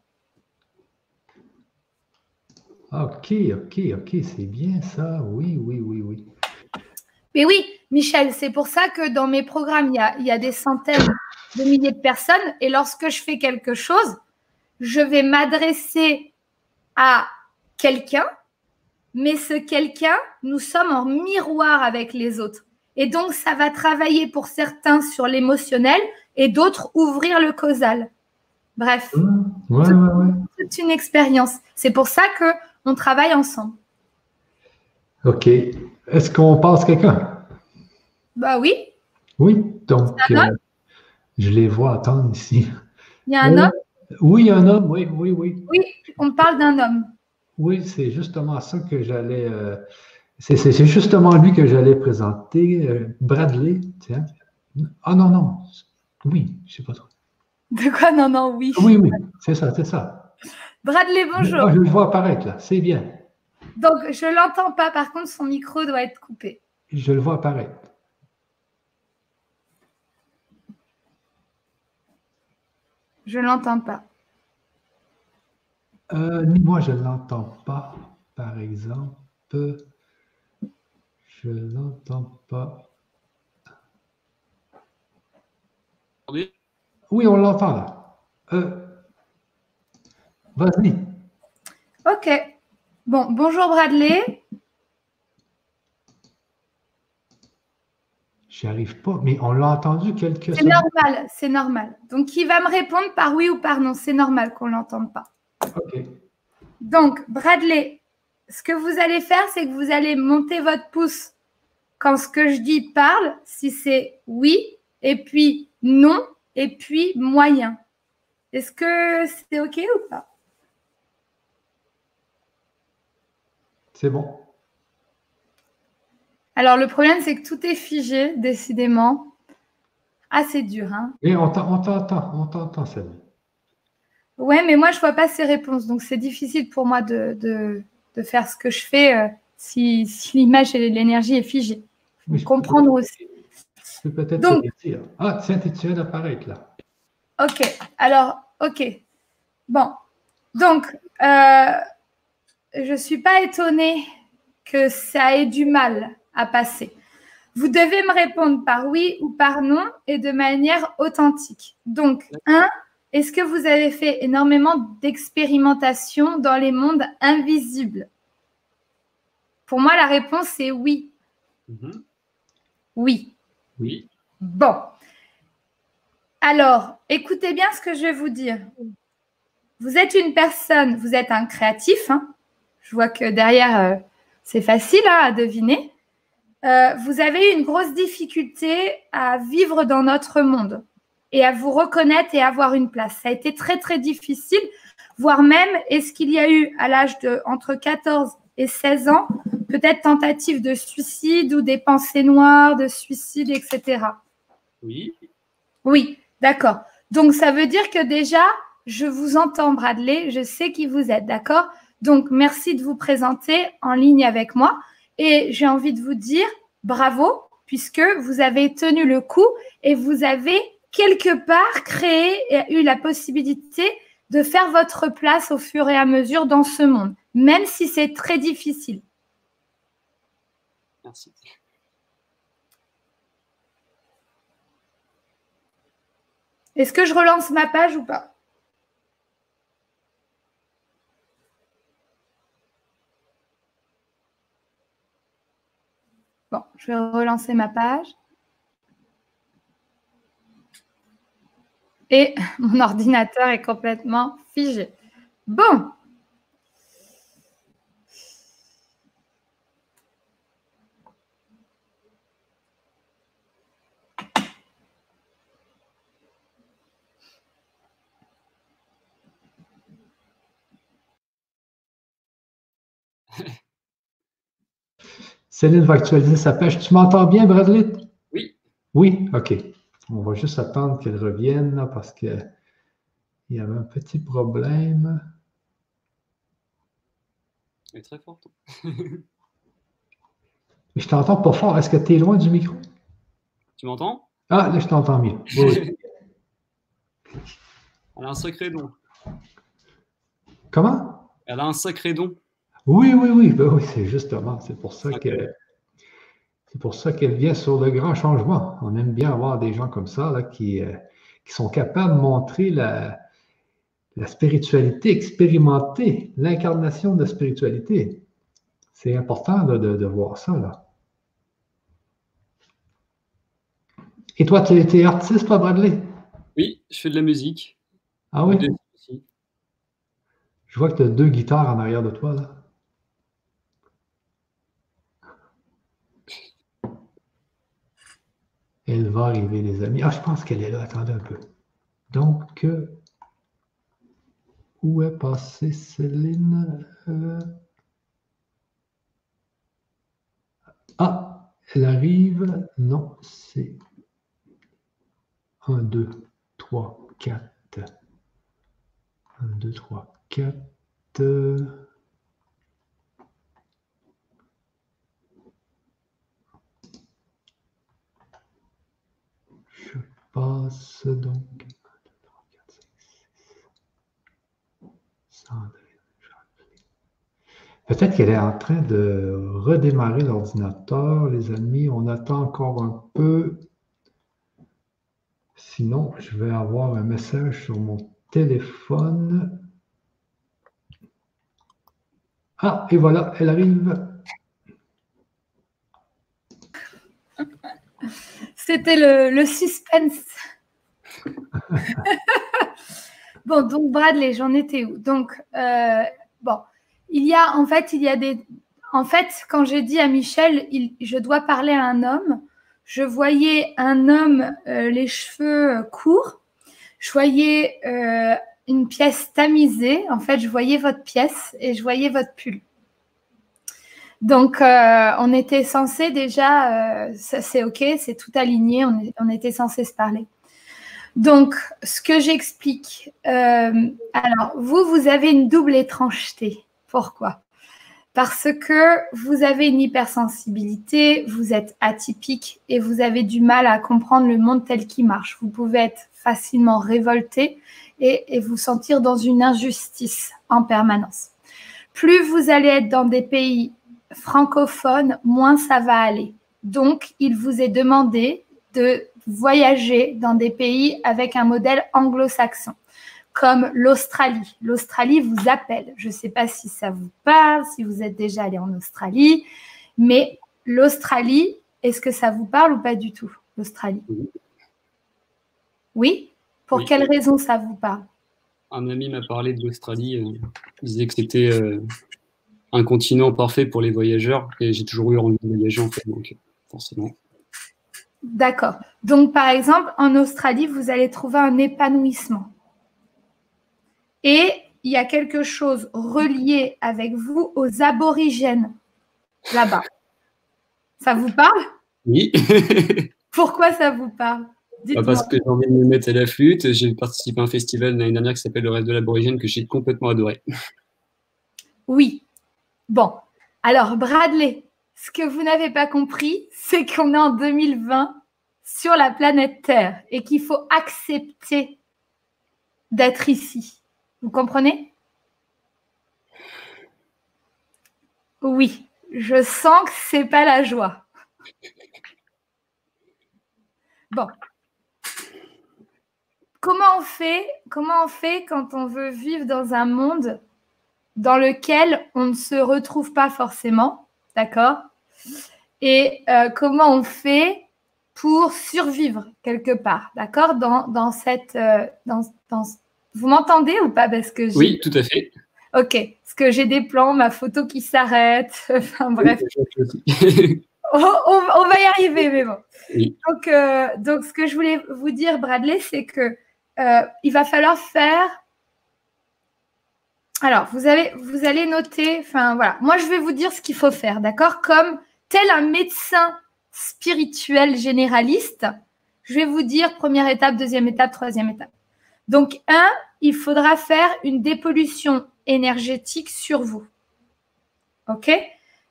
Ok, ok, ok, c'est bien ça. Oui, oui, oui, oui. Mais oui, Michel, c'est pour ça que dans mes programmes, il y, a, il y a des centaines de milliers de personnes. Et lorsque je fais quelque chose, je vais m'adresser à quelqu'un, mais ce quelqu'un, nous sommes en miroir avec les autres. Et donc, ça va travailler pour certains sur l'émotionnel et d'autres ouvrir le causal. Bref, c'est une expérience. C'est pour ça que on travaille ensemble. OK. Est-ce qu'on passe quelqu'un? Bah oui. Oui, donc euh, je les vois attendre ici. Il y a un homme? Oui, il y a un homme, oui, oui, oui. Oui, on parle d'un homme. Oui, c'est justement ça que j'allais. Euh, c'est justement lui que j'allais présenter. Euh, Bradley, tiens. Ah non, non. Oui, je ne sais pas trop. De quoi? Non, non, oui. Oui, oui, c'est ça, c'est ça. Bradley, bonjour. je le vois apparaître là, c'est bien. Donc, je ne l'entends pas, par contre, son micro doit être coupé. Je le vois apparaître. Je ne l'entends pas. Euh, moi, je ne l'entends pas, par exemple. Je ne l'entends pas. Oui, on l'entend là. Euh, vas-y. Ok. Bon, bonjour Bradley. J'y arrive pas, mais on l'a entendu quelques C'est normal, c'est normal. Donc, il va me répondre par oui ou par non. C'est normal qu'on ne l'entende pas. OK. Donc, Bradley, ce que vous allez faire, c'est que vous allez monter votre pouce quand ce que je dis parle, si c'est oui, et puis non, et puis moyen. Est-ce que c'est OK ou pas? C'est bon. Alors, le problème, c'est que tout est figé, décidément. Ah, c'est dur, hein Et on t'entend, on t'entend, Sally. Ouais, mais moi, je ne vois pas ces réponses. Donc, c'est difficile pour moi de, de, faire ce que je fais si, l'image et l'énergie est figée. comprendre aussi. peut-être Donc, Ah, tiens, tu viens d'apparaître là. Ok. Alors, ok. Bon. Donc, euh, je ne suis pas étonnée que ça ait du mal à passer. Vous devez me répondre par oui ou par non et de manière authentique. Donc, un, est-ce que vous avez fait énormément d'expérimentation dans les mondes invisibles? Pour moi, la réponse est oui. Mhm. Oui. Oui. Bon. Alors, écoutez bien ce que je vais vous dire. Vous êtes une personne, vous êtes un créatif. Hein. je vois que derrière, euh, c'est facile hein, à deviner. Euh, vous avez une grosse difficulté à vivre dans notre monde et à vous reconnaître et avoir une place. Ça a été très, très difficile, voire même, est-ce qu'il y a eu à l'âge de entre 14 et 16 ans, peut-être tentative de suicide ou des pensées noires de suicide, etc. Oui. Oui, d'accord. Donc, ça veut dire que déjà, je vous entends, Bradley, je sais qui vous êtes, d'accord? Donc, merci de vous présenter en ligne avec moi. Et j'ai envie de vous dire bravo, puisque vous avez tenu le coup et vous avez quelque part créé et eu la possibilité de faire votre place au fur et à mesure dans ce monde, même si c'est très difficile. Merci. Est-ce que je relance ma page ou pas? Bon, je vais relancer ma page. Et mon ordinateur est complètement figé. Bon. Céline va actualiser sa page. Tu m'entends bien, Bradley? Oui. Oui, OK. On va juste attendre qu'elle revienne parce que Il y avait un petit problème. Elle est très forte. Je t'entends pas fort. Est-ce que tu es loin du micro? Tu m'entends? Ah, là, je t'entends mieux. Oui. Elle a un sacré don. Comment? Elle a un sacré don. Oui, oui, oui. Ben oui, c'est justement. C'est pour ça que c'est pour ça qu'elle vient sur le grand changement. On aime bien avoir des gens comme ça là, qui, euh, qui sont capables de montrer la, la spiritualité, expérimenter l'incarnation de la spiritualité. C'est important là, de, de voir ça. Là. Et toi, tu es, artiste, toi, Bradley? Oui, je fais de la musique. Ah oui? Je vois que tu as deux guitares en arrière de toi. Là. Elle va arriver, les amis. Ah, je pense qu'elle est là. Attendez un peu. Donc, euh, où est passée Céline? Euh, Ah, elle arrive. Non, c'est 1, 2, 3, 4. 1, 2, 3, 4. Passe donc. 1, 2, 3, 4, 5, 6. Sandrine, Jacqueline. Peut-être qu'elle est en train de redémarrer l'ordinateur, les amis. On attend encore un peu. Sinon, je vais avoir un message sur mon téléphone. Ah, et voilà, elle arrive. C'était le, suspense. bon, donc Bradley, j'en étais où? Donc, euh, bon, il y a en fait, il y a des. En fait, quand j'ai dit à Michel, je dois parler à un homme, je voyais un homme, euh, les cheveux euh, courts, je voyais une pièce tamisée. En fait, je voyais votre pièce et je voyais votre pull. Donc, euh, on était censé déjà, euh, c'est ok, c'est tout aligné, on, était censé se parler. Donc, ce que j'explique, euh, alors vous, vous avez une double étrangeté. Pourquoi? Parce que vous avez une hypersensibilité, vous êtes atypique et vous avez du mal à comprendre le monde tel qu'il marche. Vous pouvez être facilement révolté et vous sentir dans une injustice en permanence. Plus vous allez être dans des pays francophones, moins ça va aller. Donc, il vous est demandé de voyager dans des pays avec un modèle anglo-saxon, comme l'Australie. L'Australie vous appelle. Je ne sais pas si ça vous parle, si vous êtes déjà allé en Australie, mais l'Australie, est-ce que ça vous parle ou pas du tout, l'Australie? Oui? Pour Oui. quelle raison ça vous parle? Un ami m'a parlé de l'Australie. euh, il disait que c'était euh, un continent parfait pour les voyageurs. Et j'ai toujours eu envie de voyager, en fait. Donc, forcément. D'accord. Donc, par exemple, en Australie, vous allez trouver un épanouissement. Et il y a quelque chose relié avec vous aux aborigènes là-bas. Ça vous parle? Oui. Pourquoi ça vous parle? Bah, parce que j'ai envie de me mettre à la flûte. J'ai participé à un festival l'année dernière qui s'appelle Le Rêve de l'Aborigène que j'ai complètement adoré. Oui. Bon. Alors, Bradley, ce que vous n'avez pas compris, c'est qu'on est en 2020 sur la planète Terre et qu'il faut accepter d'être ici. Vous comprenez? Oui, je sens que c'est pas la joie. Bon. Comment on fait Comment on fait quand on veut vivre dans un monde dans lequel on ne se retrouve pas forcément, d'accord? Et euh, comment on fait pour survivre quelque part, d'accord? Dans, dans cette, euh, dans, dans- vous m'entendez ou pas? Parce que Oui, tout à fait. Ok, parce que j'ai des plans, ma photo qui s'arrête. enfin bref, on, on- on va y arriver, mais bon. Oui. Donc, euh, donc, ce que je voulais vous dire, Bradley, c'est que il va falloir faire. Alors, vous, allez noter, enfin voilà, moi je vais vous dire ce qu'il faut faire, d'accord? Comme tel un médecin spirituel généraliste, je vais vous dire première étape, deuxième étape, troisième étape. Donc, un, il faudra faire une dépollution énergétique sur vous. OK?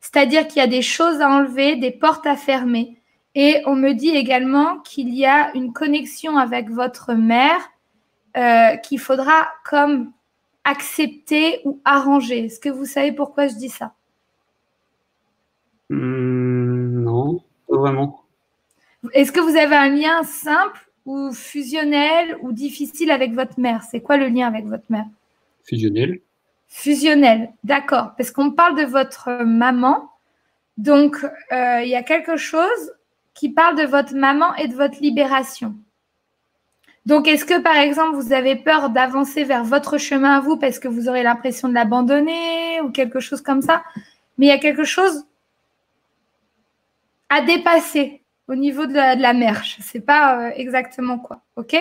C'est-à-dire qu'il y a des choses à enlever, des portes à fermer. Et on me dit également qu'il y a une connexion avec votre mère euh, qu'il faudra comme accepter ou arranger. Est-ce que vous savez pourquoi je dis ça? Hmm, Non, pas vraiment. Est-ce que vous avez un lien simple ou fusionnel ou difficile avec votre mère? C'est quoi le lien avec votre mère? Fusionnel. Fusionnel, d'accord. Parce qu'on parle de votre maman. Donc, euh, il y a quelque chose qui parle de votre maman et de votre libération. Donc, est-ce que, par exemple, vous avez peur d'avancer vers votre chemin à vous parce que vous aurez l'impression de l'abandonner ou quelque chose comme ça? Mais il y a quelque chose à dépasser au niveau de la, mer. Je ne sais pas euh, exactement quoi. OK?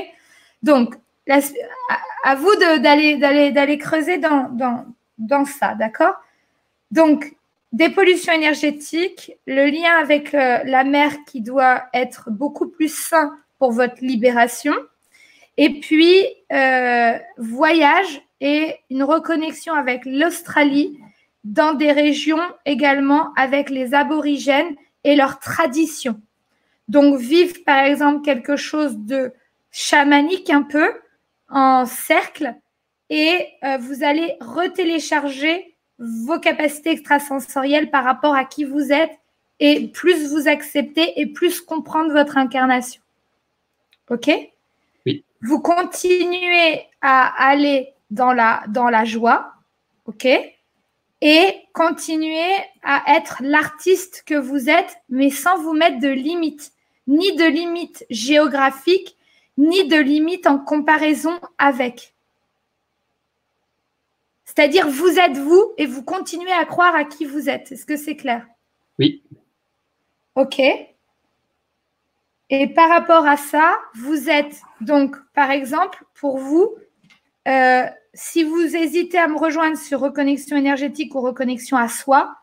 Donc, à, vous d'aller creuser dans, dans, dans ça. D'accord? Donc, des pollutions énergétiques, le lien avec euh, la mer qui doit être beaucoup plus sain pour votre libération et puis, euh, voyage et une reconnexion avec l'Australie dans des régions également avec les aborigènes et leurs traditions. Donc, vivre par exemple quelque chose de chamanique un peu en cercle et euh, vous allez retélécharger vos capacités extrasensorielles par rapport à qui vous êtes et plus vous acceptez et plus comprendre votre incarnation. OK? Vous continuez à aller dans la, dans la joie, ok? Et continuez à être l'artiste que vous êtes, mais sans vous mettre de limites, ni de limites géographiques, ni de limites en comparaison avec. C'est-à-dire, vous êtes vous et vous continuez à croire à qui vous êtes. Est-ce que c'est clair? Oui. OK. Et par rapport à ça, vous êtes donc, par exemple, pour vous, euh, si vous hésitez à me rejoindre sur reconnexion énergétique ou reconnexion à soi,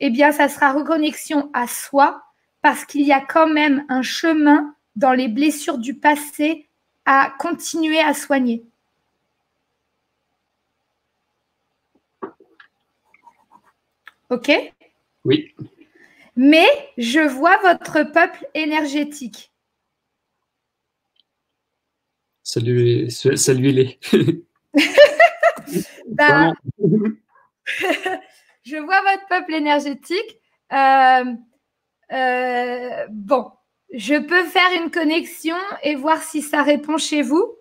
eh bien, ça sera reconnexion à soi parce qu'il y a quand même un chemin dans les blessures du passé à continuer à soigner. OK? Oui mais je vois votre peuple énergétique. Salut, saluez-les. Ben, je vois votre peuple énergétique. Euh, euh, bon, je peux faire une connexion et voir si ça répond chez vous.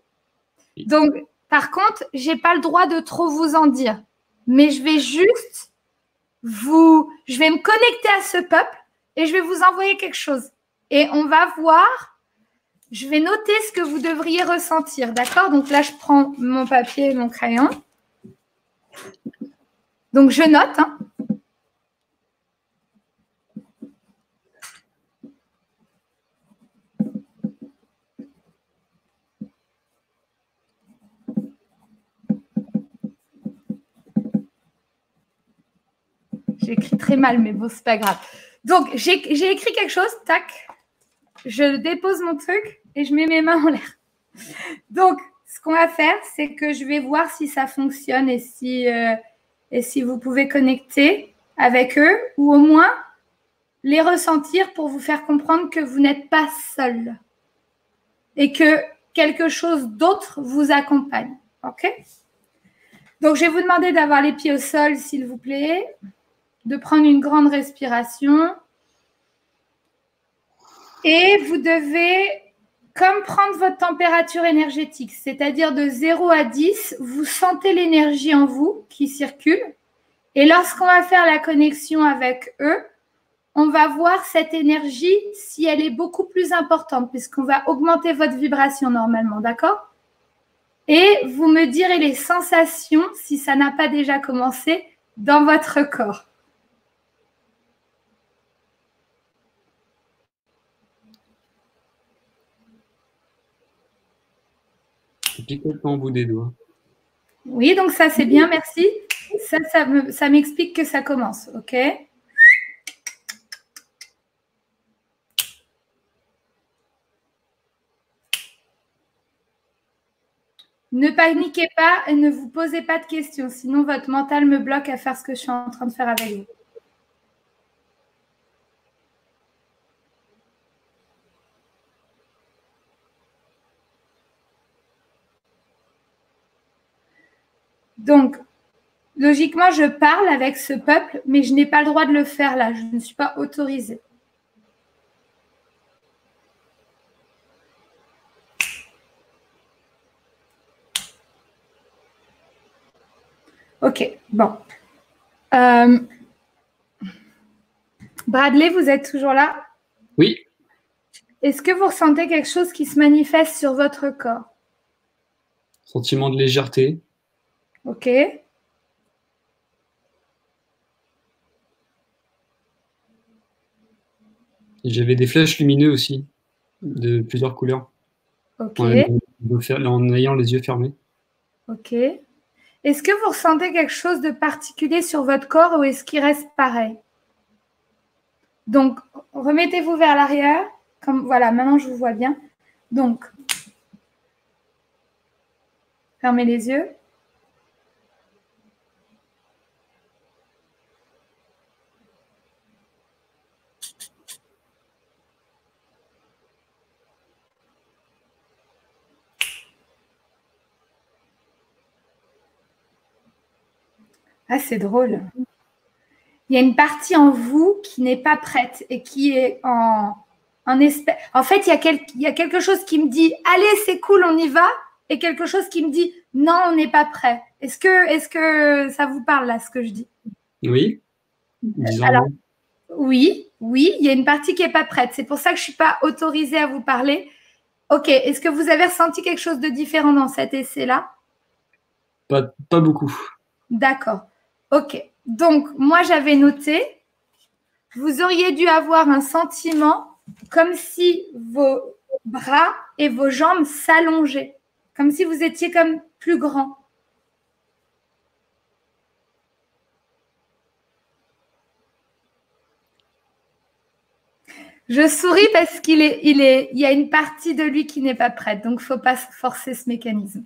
Donc, par contre, j'ai pas le droit de trop vous en dire, mais je vais juste je vais me connecter à ce peuple et je vais vous envoyer quelque chose. Et on va voir, je vais noter ce que vous devriez ressentir. D'accord? Donc là, je prends mon papier et mon crayon. Donc je note. Hein. J'écris très mal, mais bon, c'est pas grave. Donc, j'ai écrit quelque chose, tac. Je dépose mon truc et je mets mes mains en l'air. Donc, ce qu'on va faire, c'est que je vais voir si ça fonctionne et si, euh, et si vous pouvez connecter avec eux ou au moins les ressentir pour vous faire comprendre que vous n'êtes pas seul et que quelque chose d'autre vous accompagne. OK? Donc, je vais vous demander d'avoir les pieds au sol, s'il vous plaît de prendre une grande respiration. Et vous devez, comme prendre votre température énergétique, c'est-à-dire de 0 à 10, vous sentez l'énergie en vous qui circule. Et lorsqu'on va faire la connexion avec eux, on va voir cette énergie si elle est beaucoup plus importante, puisqu'on va augmenter votre vibration normalement, d'accord? Et vous me direz les sensations, si ça n'a pas déjà commencé, dans votre corps. Oui, donc ça c'est bien, merci. Ça, ça m'explique que ça commence, ok? Ne paniquez pas et ne vous posez pas de questions, sinon votre mental me bloque à faire ce que je suis en train de faire avec vous. Donc, logiquement, je parle avec ce peuple, mais je n'ai pas le droit de le faire là. Je ne suis pas autorisée. Ok, bon. Euh, Bradley, vous êtes toujours là? Oui. Est-ce que vous ressentez quelque chose qui se manifeste sur votre corps? Sentiment de légèreté. Ok. J'avais des flèches lumineux aussi, de plusieurs couleurs. Ok. En, en ayant les yeux fermés. Ok. Est-ce que vous ressentez quelque chose de particulier sur votre corps ou est-ce qu'il reste pareil? Donc, remettez-vous vers l'arrière. Comme voilà, maintenant je vous vois bien. Donc, fermez les yeux. Ah, c'est drôle. Il y a une partie en vous qui n'est pas prête et qui est en, en espèce. En fait, il y, a il y a quelque chose qui me dit Allez, c'est cool, on y va. Et quelque chose qui me dit Non, on n'est pas prêt. Est-ce que, est que ça vous parle là, ce que je dis? Oui. Alors, oui, oui, il y a une partie qui n'est pas prête. C'est pour ça que je ne suis pas autorisée à vous parler. Ok, est-ce que vous avez ressenti quelque chose de différent dans cet essai-là? Pas, pas beaucoup. D'accord. Ok. Donc, moi, j'avais noté, vous auriez dû avoir un sentiment comme si vos bras et vos jambes s'allongeaient, comme si vous étiez comme plus grand. Je souris parce qu'il est, il est, il y a une partie de lui qui n'est pas prête, donc faut pas forcer ce mécanisme.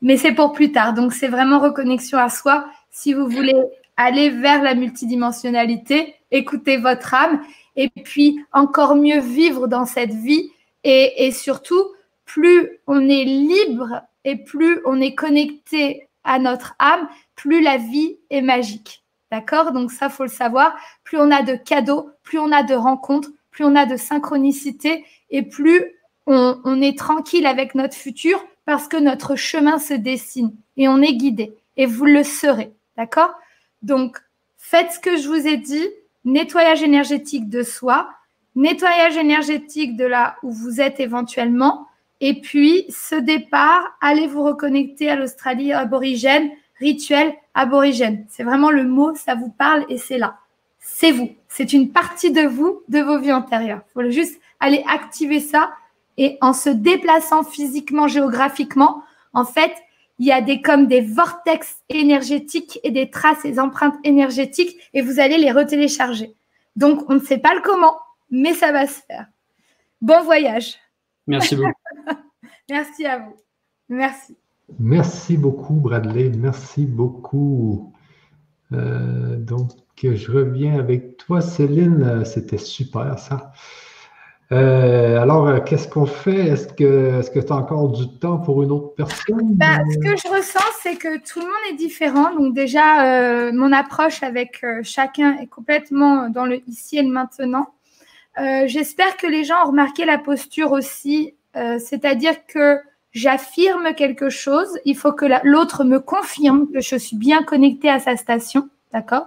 Mais c'est pour plus tard, donc c'est vraiment reconnexion à soi. Si vous voulez aller vers la multidimensionnalité, écoutez votre âme. Et puis encore mieux vivre dans cette vie. Et, surtout, plus on est libre et plus on est connecté à notre âme, plus la vie est magique. D'accord? Donc ça, faut le savoir. Plus on a de cadeaux, plus on a de rencontres, plus on a de synchronicité et plus on, on est tranquille avec notre futur parce que notre chemin se dessine et on est guidé. Et vous le serez. D'accord? Donc, faites ce que je vous ai dit, nettoyage énergétique de soi, nettoyage énergétique de là où vous êtes éventuellement, et puis ce départ, allez vous reconnecter à l'Australie aborigène, rituel aborigène. C'est vraiment le mot, ça vous parle et c'est là. C'est vous. C'est une partie de vous, de vos vies antérieures. Il faut juste aller activer ça et en se déplaçant physiquement, géographiquement, en fait, il y a des comme des vortex énergétiques et des traces et empreintes énergétiques et vous allez les retélécharger. Donc, on ne sait pas le comment, mais ça va se faire. Bon voyage. Merci beaucoup. Merci à vous. Merci. Merci beaucoup, Bradley. Merci beaucoup. Euh, donc, je reviens avec toi, Céline. C'était super, ça. Euh, alors, euh, qu'est-ce qu'on fait? Est-ce que est tu as encore du temps pour une autre personne? Bah, ce que je ressens, c'est que tout le monde est différent. Donc déjà, euh, mon approche avec chacun est complètement dans le ici et le maintenant. J'espère que les gens ont remarqué la posture aussi, c'est-à-dire que j'affirme quelque chose, il faut que l'autre me confirme que je suis bien connectée à sa station, d'accord?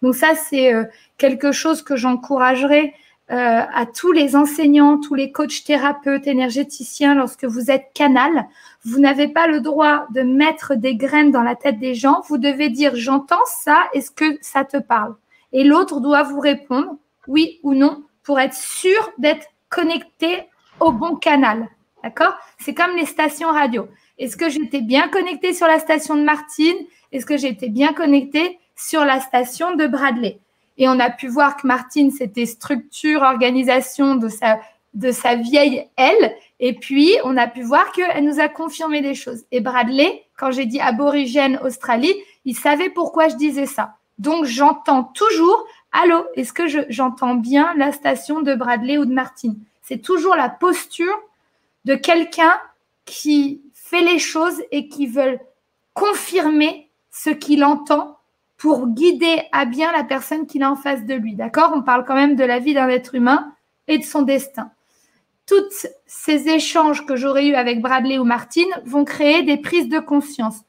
Donc ça, c'est quelque chose que j'encouragerais à tous les enseignants, tous les coachs thérapeutes, énergéticiens, lorsque vous êtes canal, vous n'avez pas le droit de mettre des graines dans la tête des gens. Vous devez dire j'entends ça, est-ce que ça te parle? Et l'autre doit vous répondre oui ou non pour être sûr d'être connecté au bon canal. D'accord? C'est comme les stations radio. Est-ce que j'étais bien connecté sur la station de Martine? Est-ce que j'étais bien connecté sur la station de Bradley? Et on a pu voir que Martine, c'était structure, organisation de sa de sa vieille elle. Et puis, on a pu voir qu'elle nous a confirmé des choses. Et Bradley, quand j'ai dit aborigène Australie, il savait pourquoi je disais ça. Donc, j'entends toujours, allô, est-ce que j'entends bien la station de Bradley ou de Martine? C'est toujours la posture de quelqu'un qui fait les choses et qui veut confirmer ce qu'il entend pour guider à bien la personne qu'il a en face de lui. D'accord? On parle quand même de la vie d'un être humain et de son destin. Tous ces échanges que j'aurais eus avec Bradley ou Martine vont créer des prises de conscience.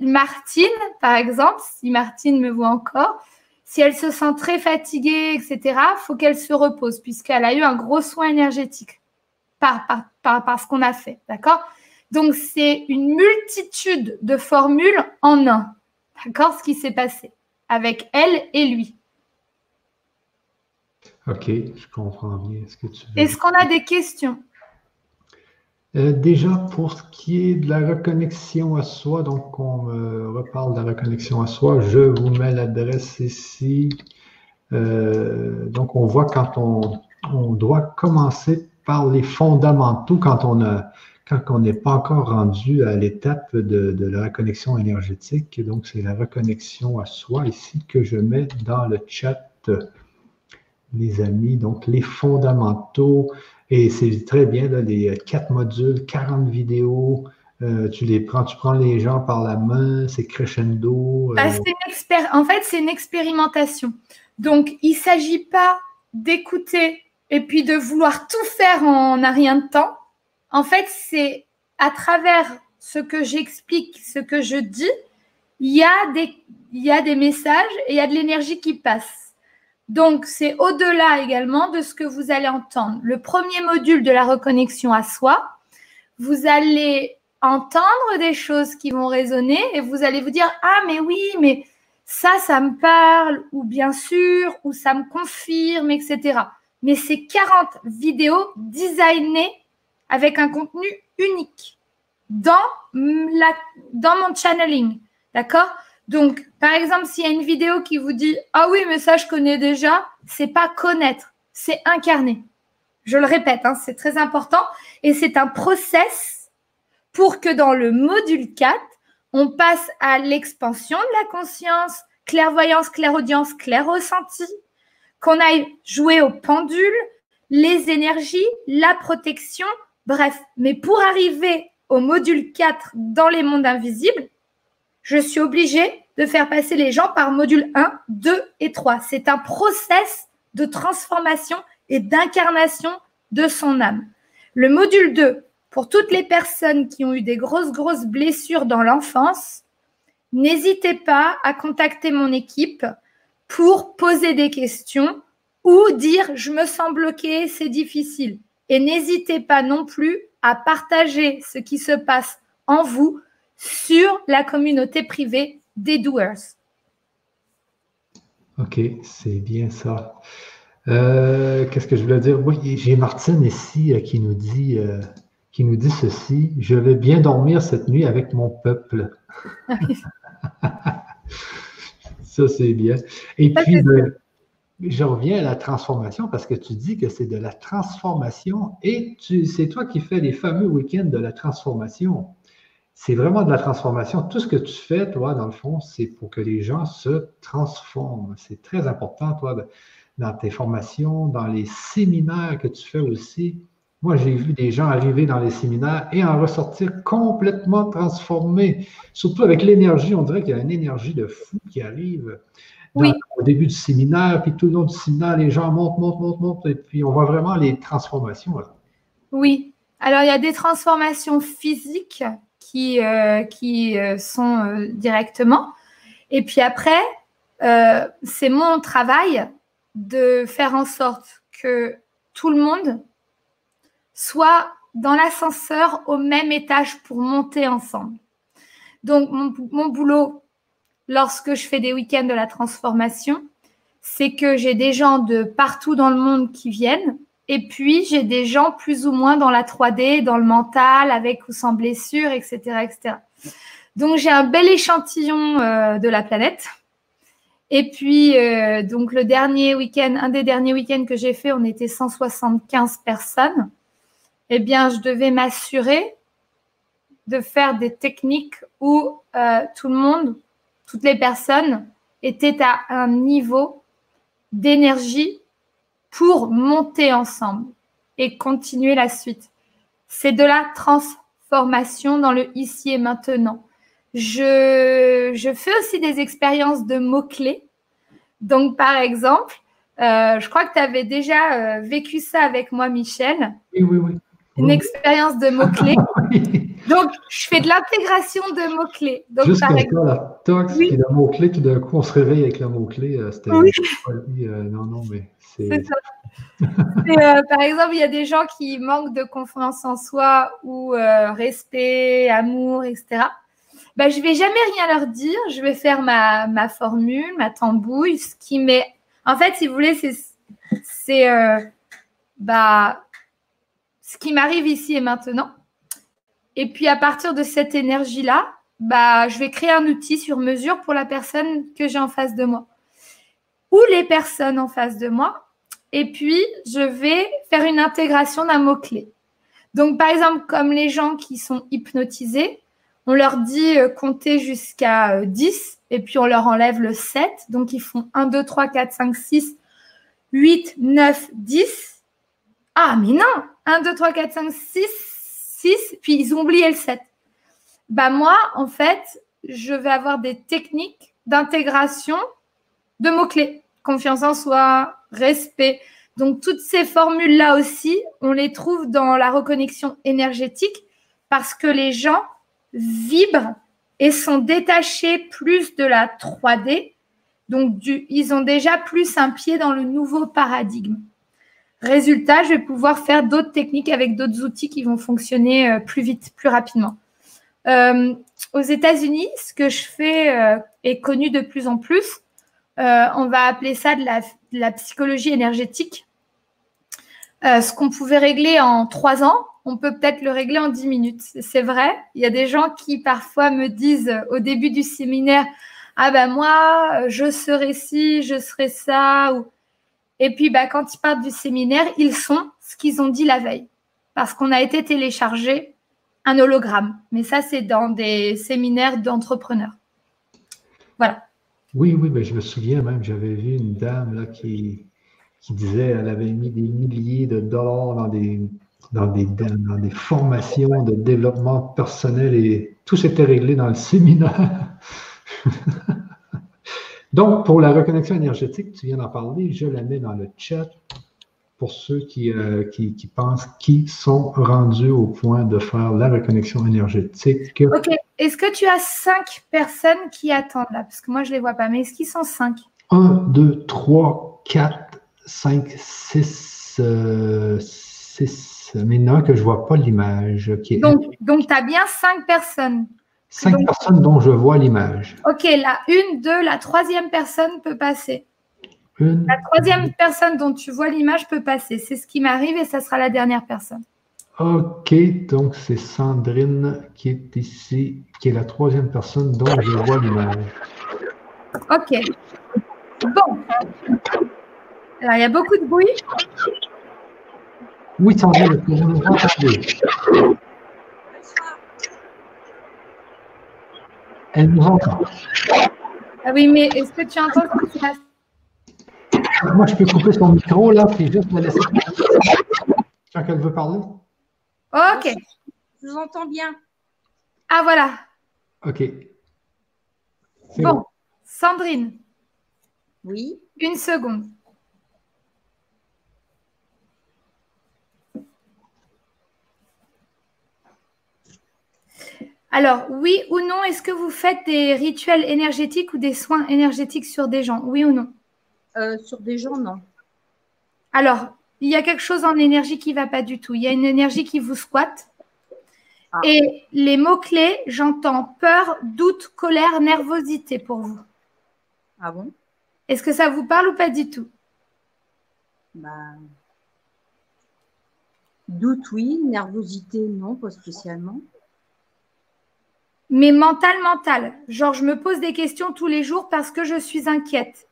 Martine, par exemple, si Martine me voit encore, si elle se sent très fatiguée, etc., faut qu'elle se repose puisqu'elle a eu un gros soin énergétique par, par, par ce qu'on a fait. D'accord? Donc, c'est une multitude de formules en un. D'accord Ce qui s'est passé avec elle et lui. Ok, je comprends bien ce que tu veux. Est-ce qu'on a des questions? Euh, Déjà, pour ce qui est de la reconnexion à soi, donc on me reparle de la reconnexion à soi, je vous mets l'adresse ici. Euh, donc, on voit quand on, on, doit commencer par les fondamentaux quand on a quand on n'est pas encore rendu à l'étape de, la reconnexion énergétique. Donc, c'est la reconnexion à soi ici que je mets dans le chat les amis. Donc, les fondamentaux, et c'est très bien, les quatre modules, 40 vidéos. Euh, tu les prends, tu prends les gens par la main, c'est crescendo. Euh. Bah, en fait, c'est une expérimentation. Donc, il ne s'agit pas d'écouter et puis de vouloir tout faire en un rien de temps. En fait, c'est à travers ce que j'explique, ce que je dis, il y, a des, messages et il y a de l'énergie qui passe. Donc, c'est au-delà également de ce que vous allez entendre. Le premier module de la reconnexion à soi, vous allez entendre des choses qui vont résonner et vous allez vous dire Ah, mais oui, mais ça, ça me parle, ou bien sûr, ou ça me confirme, etc. Mais c'est 40 vidéos designées avec un contenu unique dans, la, dans mon channeling. D'accord? Donc, par exemple, s'il y a une vidéo qui vous dit Ah oui, mais ça, je connais déjà, c'est pas connaître, c'est incarner. Je le répète, hein, c'est très important. Et c'est un process pour que dans le module 4, on passe à l'expansion de la conscience, clairvoyance, clairaudience, clair ressenti, qu'on aille jouer au pendule, les énergies, la protection, bref. Mais pour arriver au module 4 dans les mondes invisibles, je suis obligée de faire passer les gens par module 1, 2 et 3. C'est un process de transformation et d'incarnation de son âme. Le module 2, pour toutes les personnes qui ont eu des grosses, grosses blessures dans l'enfance, n'hésitez pas à contacter mon équipe pour poser des questions ou dire je me sens bloqué, c'est difficile. Et n'hésitez pas non plus à partager ce qui se passe en vous sur la communauté privée des doers. OK, c'est bien ça. Euh, qu'est-ce que je voulais dire? Oui, j'ai Martine ici euh, qui nous dit euh, qui nous dit ceci. Je vais bien dormir cette nuit avec mon peuple. ça, c'est bien. Et puis, je reviens à la transformation parce que tu dis que c'est de la transformation et c'est toi qui fais les fameux week-ends de la transformation c'est vraiment de la transformation. Tout ce que tu fais, toi, dans le fond, c'est pour que les gens se transforment. C'est très important, toi, dans tes formations, dans les séminaires que tu fais aussi. Moi, j'ai vu des gens arriver dans les séminaires et en ressortir complètement transformés. Surtout avec l'énergie, on dirait qu'il y a une énergie de fou qui arrive au début du séminaire, puis tout le long du séminaire, les gens montent, montent, montent, montent, et puis on voit vraiment les transformations. Oui. Alors, il y a des transformations physiques qui, euh, qui euh, sont euh, directement. Et puis après, c'est mon travail de faire en sorte que tout le monde soit dans l'ascenseur au même étage pour monter ensemble. Donc, mon, mon boulot, lorsque je fais des week-ends de la transformation, c'est que j'ai des gens de partout dans le monde qui viennent et puis, j'ai des gens plus ou moins dans la 3D, dans le mental, avec ou sans blessure, etc. etc. Donc, j'ai un bel échantillon euh, de la planète. Et puis, euh, donc le dernier week-end, un des derniers week-ends que j'ai fait, on était 175 personnes. Eh bien, je devais m'assurer de faire des techniques où euh, tout le monde, toutes les personnes étaient à un niveau d'énergie pour monter ensemble et continuer la suite. C'est de la transformation dans le ici et maintenant. Je, je fais aussi des expériences de mots-clés. Donc, par exemple, euh, je crois que tu avais déjà euh, vécu ça avec moi, Michel. Oui, oui, oui. Une expérience de mots-clés. Donc, je fais de l'intégration de mots-clés. Donc, Juste exemple, la tox oui. et le mot-clé, tout d'un coup, on se réveille avec le mot-clé. Euh, c'était oui. non, non, mais c'est. ça. euh, par exemple, il y a des gens qui manquent de confiance en soi ou euh, respect, amour, etc. Ben, je vais jamais rien leur dire. Je vais faire ma, ma formule, ma tambouille, ce qui m'est. En fait, si vous voulez, c'est euh, bah, ce qui m'arrive ici et maintenant. Et puis à partir de cette énergie-là, bah, je vais créer un outil sur mesure pour la personne que j'ai en face de moi ou les personnes en face de moi. Et puis, je vais faire une intégration d'un mot-clé. Donc, par exemple, comme les gens qui sont hypnotisés, on leur dit euh, compter jusqu'à euh, 10 et puis on leur enlève le 7. Donc, ils font 1, 2, 3, 4, 5, 6, 8, 9, 10. Ah, mais non 1, 2, 3, 4, 5, 6, 6, puis ils ont oublié le 7. Bah, moi, en fait, je vais avoir des techniques d'intégration de mots-clés. Confiance en soi, respect. Donc, toutes ces formules-là aussi, on les trouve dans la reconnexion énergétique parce que les gens vibrent et sont détachés plus de la 3D. Donc, ils ont déjà plus un pied dans le nouveau paradigme. Résultat, je vais pouvoir faire d'autres techniques avec d'autres outils qui vont fonctionner euh, plus vite, plus rapidement. Euh, aux États-Unis, ce que je fais euh, est connu de plus en plus. On va appeler ça de la, psychologie énergétique. Ce qu'on pouvait régler en trois ans, on peut peut-être le régler en dix minutes. C'est vrai. Il y a des gens qui parfois me disent au début du séminaire, ah ben moi, je serai ci, je serai ça. Et puis, bah, quand ils partent du séminaire, ils sont ce qu'ils ont dit la veille. Parce qu'on a été téléchargé un hologramme. Mais ça, c'est dans des séminaires d'entrepreneurs. Voilà. Oui, oui, mais je me souviens même, j'avais vu une dame là, qui, disait qu'elle avait mis des milliers de dollars dans des, dans, des, dans des formations de développement personnel et tout s'était réglé dans le séminaire. Donc, pour la reconnexion énergétique, tu viens d'en parler, je la mets dans le chat pour ceux qui, euh, qui, qui, pensent qui sont rendus au point de faire la reconnexion énergétique. OK. Est-ce que tu as cinq personnes qui attendent là? Parce que moi, je ne les vois pas, mais est-ce qu'ils sont cinq? Un, deux, trois, quatre, cinq, six, euh, six. Mais non, que je ne vois pas l'image. Okay. Donc, donc tu as bien cinq personnes. Cinq donc, personnes dont je vois l'image. OK, la une, deux, la troisième personne peut passer. Une, la troisième deux. personne dont tu vois l'image peut passer. C'est ce qui m'arrive et ça sera la dernière personne. OK, donc c'est Sandrine qui est ici, qui est la troisième personne dont je vois l'image. OK. Bon. Alors, il y a beaucoup de bruit. Oui, Sandrine, est-ce que vous nous entendez? Elle nous entend. Ah oui, mais est-ce que tu entends ce qui se passe? Moi, je peux couper son micro, là, puis juste la laisser quand elle veut parler? Ok. Je vous entends bien. Ah, voilà. Ok. Bon. bon, Sandrine. Oui. Une seconde. Alors, oui ou non, est-ce que vous faites des rituels énergétiques ou des soins énergétiques sur des gens? Oui ou non? Euh, Sur des gens, non. Alors, il y a quelque chose en énergie qui ne va pas du tout. Il y a une énergie qui vous squatte. Ah. Et les mots-clés, j'entends peur, doute, colère, nervosité pour vous. Ah bon? Est-ce que ça vous parle ou pas du tout? Bah... Doute, oui. Nervosité, non, pas spécialement. Mais mental, mental. Genre, je me pose des questions tous les jours parce que je suis inquiète.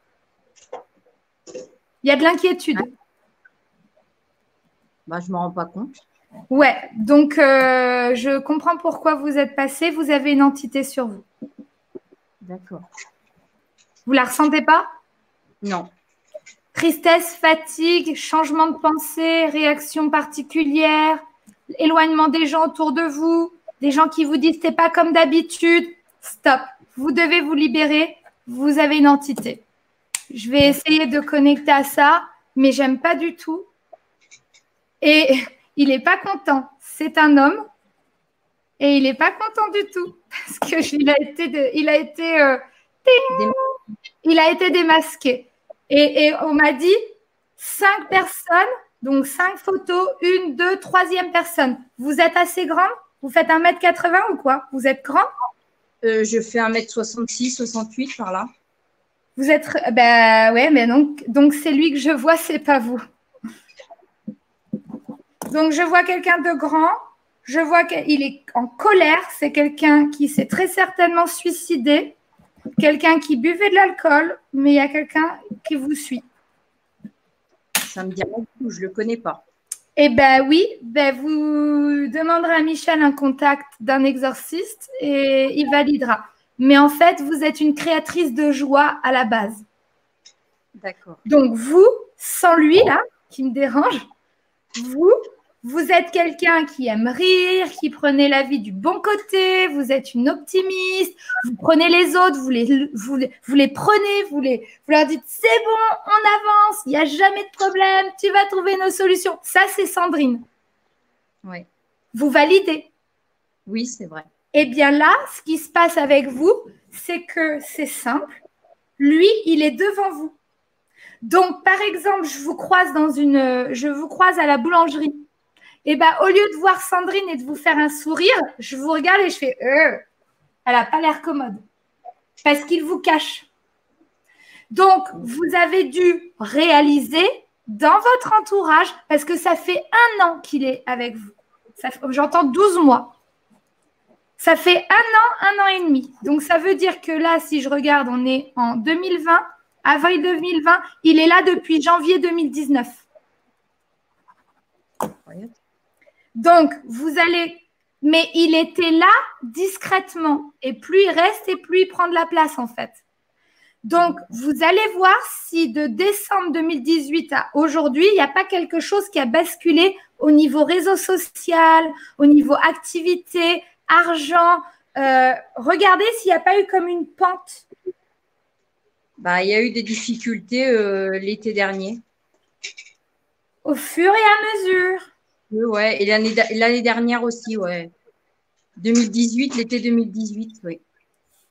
Il y a de l'inquiétude. Bah, je ne m'en rends pas compte. Ouais, donc euh, je comprends pourquoi vous êtes passé. Vous avez une entité sur vous. D'accord. Vous la ressentez pas? Non. Tristesse, fatigue, changement de pensée, réaction particulière, éloignement des gens autour de vous, des gens qui vous disent c'est pas comme d'habitude. Stop. Vous devez vous libérer. Vous avez une entité. Je vais essayer de connecter à ça, mais j'aime pas du tout. Et il n'est pas content. C'est un homme et il n'est pas content du tout parce été, il a été, euh, il a été démasqué. Et, et on m'a dit cinq personnes, donc cinq photos, une, deux, troisième personne. Vous êtes assez grand Vous faites 1m80 ou quoi? Vous êtes grand? Euh, je fais 1m66, 68 par là. Vous êtes, ben ouais, mais donc, donc c'est lui que je vois, c'est pas vous. Donc je vois quelqu'un de grand, je vois qu'il est en colère, c'est quelqu'un qui s'est très certainement suicidé, quelqu'un qui buvait de l'alcool, mais il y a quelqu'un qui vous suit. Ça me dit rien du tout, je ne le connais pas. Eh ben oui, ben vous demanderez à Michel un contact d'un exorciste et il validera. Mais en fait, vous êtes une créatrice de joie à la base. D'accord. Donc vous, sans lui là, qui me dérange, vous, vous êtes quelqu'un qui aime rire, qui prenait la vie du bon côté, vous êtes une optimiste, vous prenez les autres, vous les, vous les, vous les prenez, vous, les, vous leur dites c'est bon, on avance, il n'y a jamais de problème, tu vas trouver nos solutions. Ça, c'est Sandrine. Oui. Vous validez. Oui, c'est vrai. Eh bien là, ce qui se passe avec vous, c'est que c'est simple. Lui, il est devant vous. Donc, par exemple, je vous croise dans une, je vous croise à la boulangerie. Et ben, au lieu de voir Sandrine et de vous faire un sourire, je vous regarde et je fais, euh, elle n'a pas l'air commode, parce qu'il vous cache. Donc, vous avez dû réaliser dans votre entourage, parce que ça fait un an qu'il est avec vous. J'entends 12 mois. Ça fait un an, un an et demi. Donc, ça veut dire que là, si je regarde, on est en 2020, avril 2020, il est là depuis janvier 2019. Donc, vous allez. Mais il était là discrètement. Et plus il reste, et plus il prend de la place, en fait. Donc, vous allez voir si de décembre 2018 à aujourd'hui, il n'y a pas quelque chose qui a basculé au niveau réseau social, au niveau activité, argent. Euh, regardez s'il n'y a pas eu comme une pente. Bah, il y a eu des difficultés euh, l'été dernier. Au fur et à mesure. Oui, ouais. Et l'année dernière aussi, ouais. 2018, l'été 2018, oui.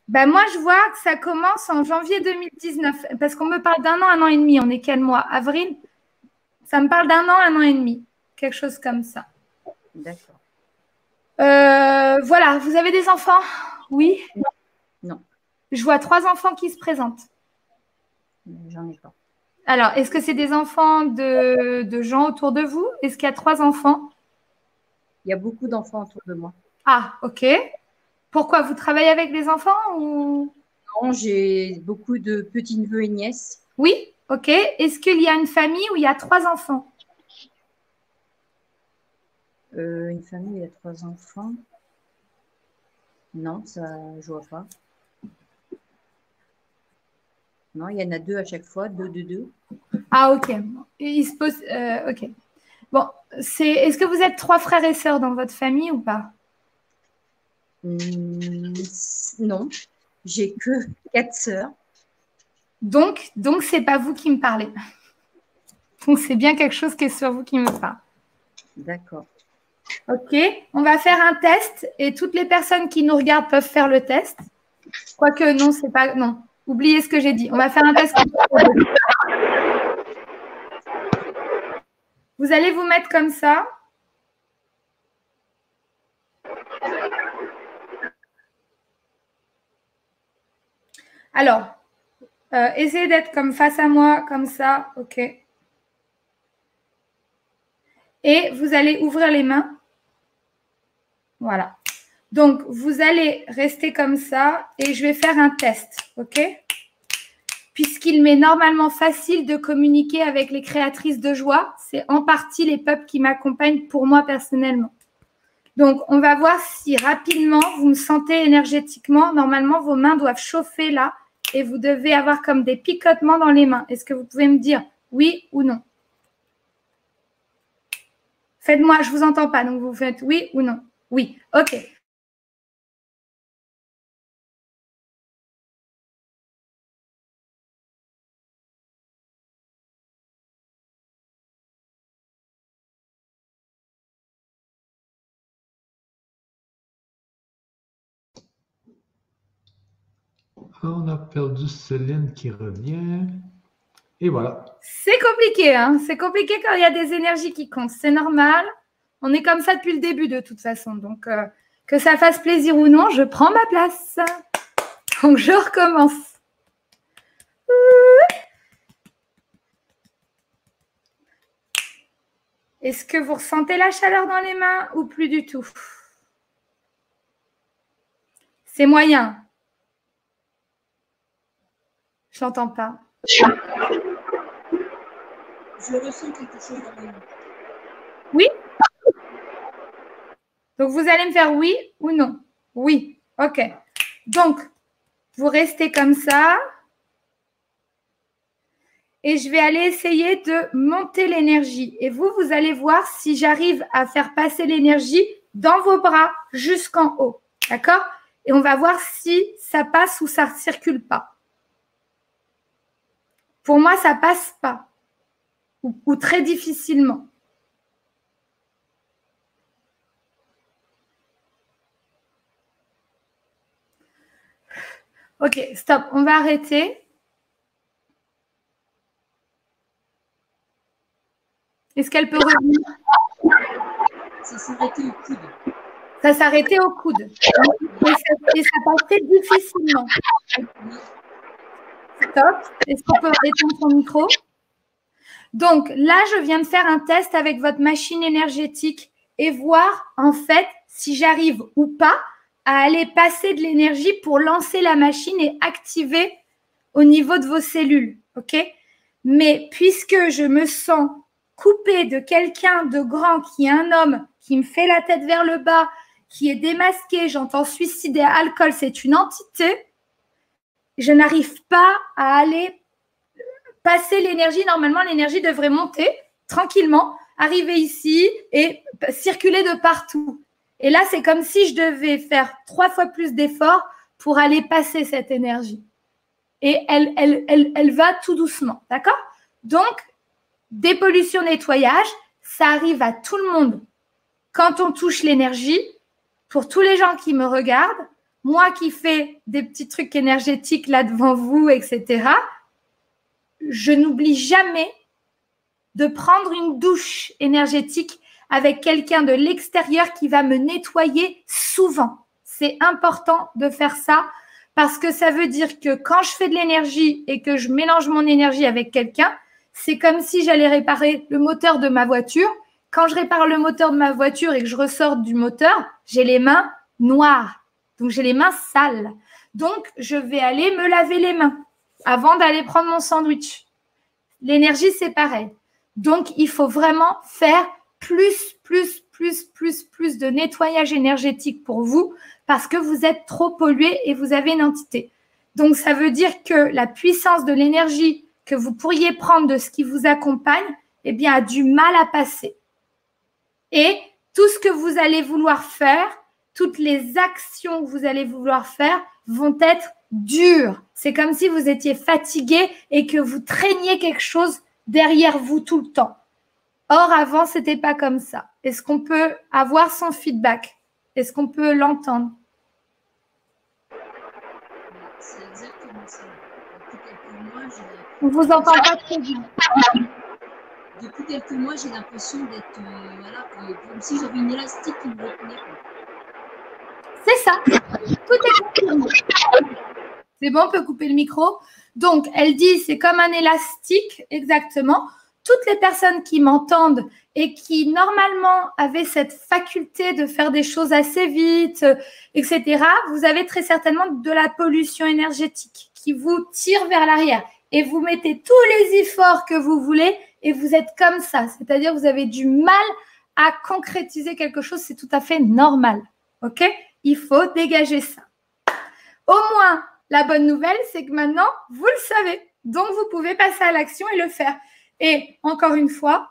Ben moi, je vois que ça commence en janvier 2019, parce qu'on me parle d'un an, un an et demi. On est quel mois? Avril? Ça me parle d'un an, un an et demi. Quelque chose comme ça. D'accord. Euh, voilà, vous avez des enfants? Oui? Non. Je vois trois enfants qui se présentent. J'en ai pas. Alors, est-ce que c'est des enfants de, de, gens autour de vous? Est-ce qu'il y a trois enfants? Il y a beaucoup d'enfants autour de moi. Ah, ok. Pourquoi Vous travaillez avec les enfants ou? Non, j'ai beaucoup de petits-neveux et nièces. Oui, ok. Est-ce qu'il y a une famille où il y a trois enfants? Euh, Une famille où il y a trois enfants? Non, ça, je vois pas. Non, il y en a deux à chaque fois, deux, deux, deux. Ah, ok. Il se pose. Euh, ok. Bon, c'est. Est-ce que vous êtes trois frères et sœurs dans votre famille ou pas? Mmh, Non, j'ai que quatre sœurs. Donc, donc c'est pas vous qui me parlez. Donc, c'est bien quelque chose qui est sur vous qui me parle. D'accord. Ok, on va faire un test et toutes les personnes qui nous regardent peuvent faire le test. Quoique, non, c'est pas. Non, Oubliez ce que j'ai dit. On va faire un test. Vous allez vous mettre comme ça. Alors, euh, essayez d'être comme face à moi, comme ça. OK. Et vous allez ouvrir les mains. Voilà. Donc, vous allez rester comme ça et je vais faire un test, OK? Puisqu'il m'est normalement facile de communiquer avec les créatrices de joie, c'est en partie les peuples qui m'accompagnent pour moi personnellement. Donc, on va voir si rapidement vous me sentez énergétiquement. Normalement, vos mains doivent chauffer là et vous devez avoir comme des picotements dans les mains. Est-ce que vous pouvez me dire oui ou non? Faites-moi, je ne vous entends pas, donc vous faites oui ou non Oui, ok. On a perdu Céline qui revient. Et voilà. C'est compliqué, hein c'est compliqué quand il y a des énergies qui comptent. C'est normal. On est comme ça depuis le début de toute façon. Donc, euh, que ça fasse plaisir ou non, je prends ma place. Donc, je recommence. Est-ce que vous ressentez la chaleur dans les mains ou plus du tout? C'est moyen. Je n'entends pas. Je ressens quelque chose dans Oui Donc, vous allez me faire oui ou non? Oui. OK. Donc, vous restez comme ça. Et je vais aller essayer de monter l'énergie. Et vous, vous allez voir si j'arrive à faire passer l'énergie dans vos bras jusqu'en haut. D'accord? Et on va voir si ça passe ou ça ne circule pas. Pour moi, ça passe pas. Ou, très difficilement. Ok, stop, on va arrêter. Est-ce qu'elle peut revenir? Ça s'arrêtait au coude. Ça s'arrêtait au coude. Et ça, et ça passait difficilement. Stop. Est-ce qu'on peut éteindre son micro? Donc là, je viens de faire un test avec votre machine énergétique et voir en fait si j'arrive ou pas à aller passer de l'énergie pour lancer la machine et activer au niveau de vos cellules. OK? Mais puisque je me sens coupée de quelqu'un de grand qui est un homme qui me fait la tête vers le bas, qui est démasqué, j'entends suicide et alcool, c'est une entité je n'arrive pas à aller passer l'énergie. Normalement, l'énergie devrait monter tranquillement, arriver ici et circuler de partout. Et là, c'est comme si je devais faire trois fois plus d'efforts pour aller passer cette énergie. Et elle, elle, elle, elle va tout doucement. D'accord? Donc, dépollution, nettoyage, ça arrive à tout le monde. Quand on touche l'énergie, pour tous les gens qui me regardent, moi qui fais des petits trucs énergétiques là devant vous, etc., je n'oublie jamais de prendre une douche énergétique avec quelqu'un de l'extérieur qui va me nettoyer souvent. C'est important de faire ça parce que ça veut dire que quand je fais de l'énergie et que je mélange mon énergie avec quelqu'un, c'est comme si j'allais réparer le moteur de ma voiture. Quand je répare le moteur de ma voiture et que je ressors du moteur, j'ai les mains noires. Donc, j'ai les mains sales. Donc, je vais aller me laver les mains avant d'aller prendre mon sandwich. L'énergie, c'est pareil. Donc, il faut vraiment faire plus, plus, plus, plus, plus de nettoyage énergétique pour vous parce que vous êtes trop pollué et vous avez une entité. Donc, ça veut dire que la puissance de l'énergie que vous pourriez prendre de ce qui vous accompagne, eh bien, a du mal à passer. Et tout ce que vous allez vouloir faire, toutes les actions que vous allez vouloir faire vont être dures. C'est comme si vous étiez fatigué et que vous traîniez quelque chose derrière vous tout le temps. Or, avant, ce n'était pas comme ça. Est-ce qu'on peut avoir son feedback? Est-ce qu'on peut l'entendre? C'est exactement ça. On vous entend pas très bien. Depuis quelques mois, j'ai l'impression d'être euh, voilà, comme si j'avais une élastique qui me retenait. C'est ça. C'est bon, on peut couper le micro. Donc, elle dit, c'est comme un élastique, exactement. toutes les personnes qui m'entendent et qui normalement avaient cette faculté de faire des choses assez vite, etc., vous avez très certainement de la pollution énergétique qui vous tire vers l'arrière. Et vous mettez tous les efforts que vous voulez et vous êtes comme ça. C'est-à-dire vous avez du mal à concrétiser quelque chose. C'est tout à fait normal. OK? Il faut dégager ça. Au moins, la bonne nouvelle, c'est que maintenant, vous le savez. Donc, vous pouvez passer à l'action et le faire. Et encore une fois,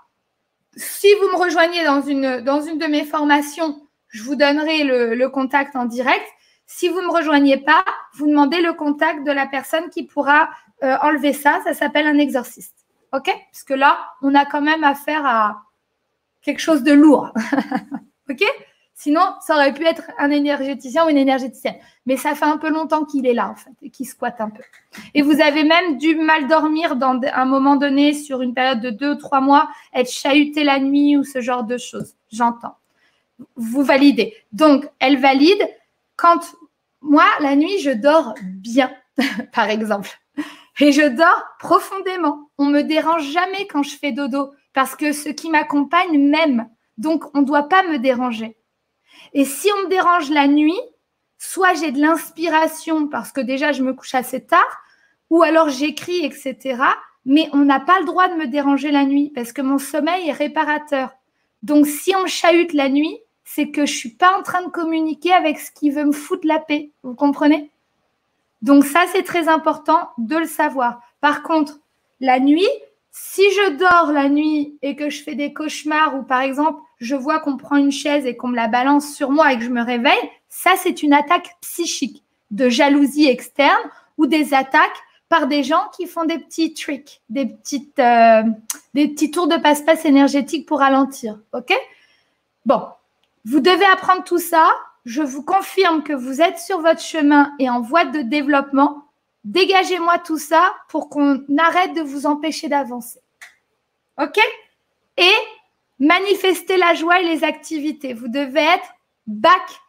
si vous me rejoignez dans une, dans une de mes formations, je vous donnerai le, contact en direct. Si vous ne me rejoignez pas, vous demandez le contact de la personne qui pourra euh, enlever ça. Ça s'appelle un exorciste. OK? Parce que là, on a quand même affaire à quelque chose de lourd. OK? Sinon, ça aurait pu être un énergéticien ou une énergéticienne. Mais ça fait un peu longtemps qu'il est là, en fait, et qu'il squatte un peu. Et vous avez même dû mal dormir dans un moment donné, sur une période de deux ou trois mois, être chahuté la nuit ou ce genre de choses. J'entends. Vous validez. Donc, elle valide quand moi, la nuit, je dors bien, par exemple. Et je dors profondément. On me dérange jamais quand je fais dodo parce que ce qui m'accompagne m'aime. Donc, on ne doit pas me déranger. Et si on me dérange la nuit, soit j'ai de l'inspiration parce que déjà je me couche assez tard, ou alors j'écris, etc. Mais on n'a pas le droit de me déranger la nuit parce que mon sommeil est réparateur. Donc si on chahute la nuit, c'est que je suis pas en train de communiquer avec ce qui veut me foutre la paix. Vous comprenez? Donc ça, c'est très important de le savoir. Par contre, la nuit, si je dors la nuit et que je fais des cauchemars ou par exemple je vois qu'on prend une chaise et qu'on me la balance sur moi et que je me réveille, ça c'est une attaque psychique de jalousie externe ou des attaques par des gens qui font des petits tricks, des petites, euh, des petits tours de passe-passe énergétique pour ralentir. Ok? Bon, vous devez apprendre tout ça. Je vous confirme que vous êtes sur votre chemin et en voie de développement. Dégagez-moi tout ça pour qu'on arrête de vous empêcher d'avancer. OK? Et manifestez la joie et les activités. Vous devez être back,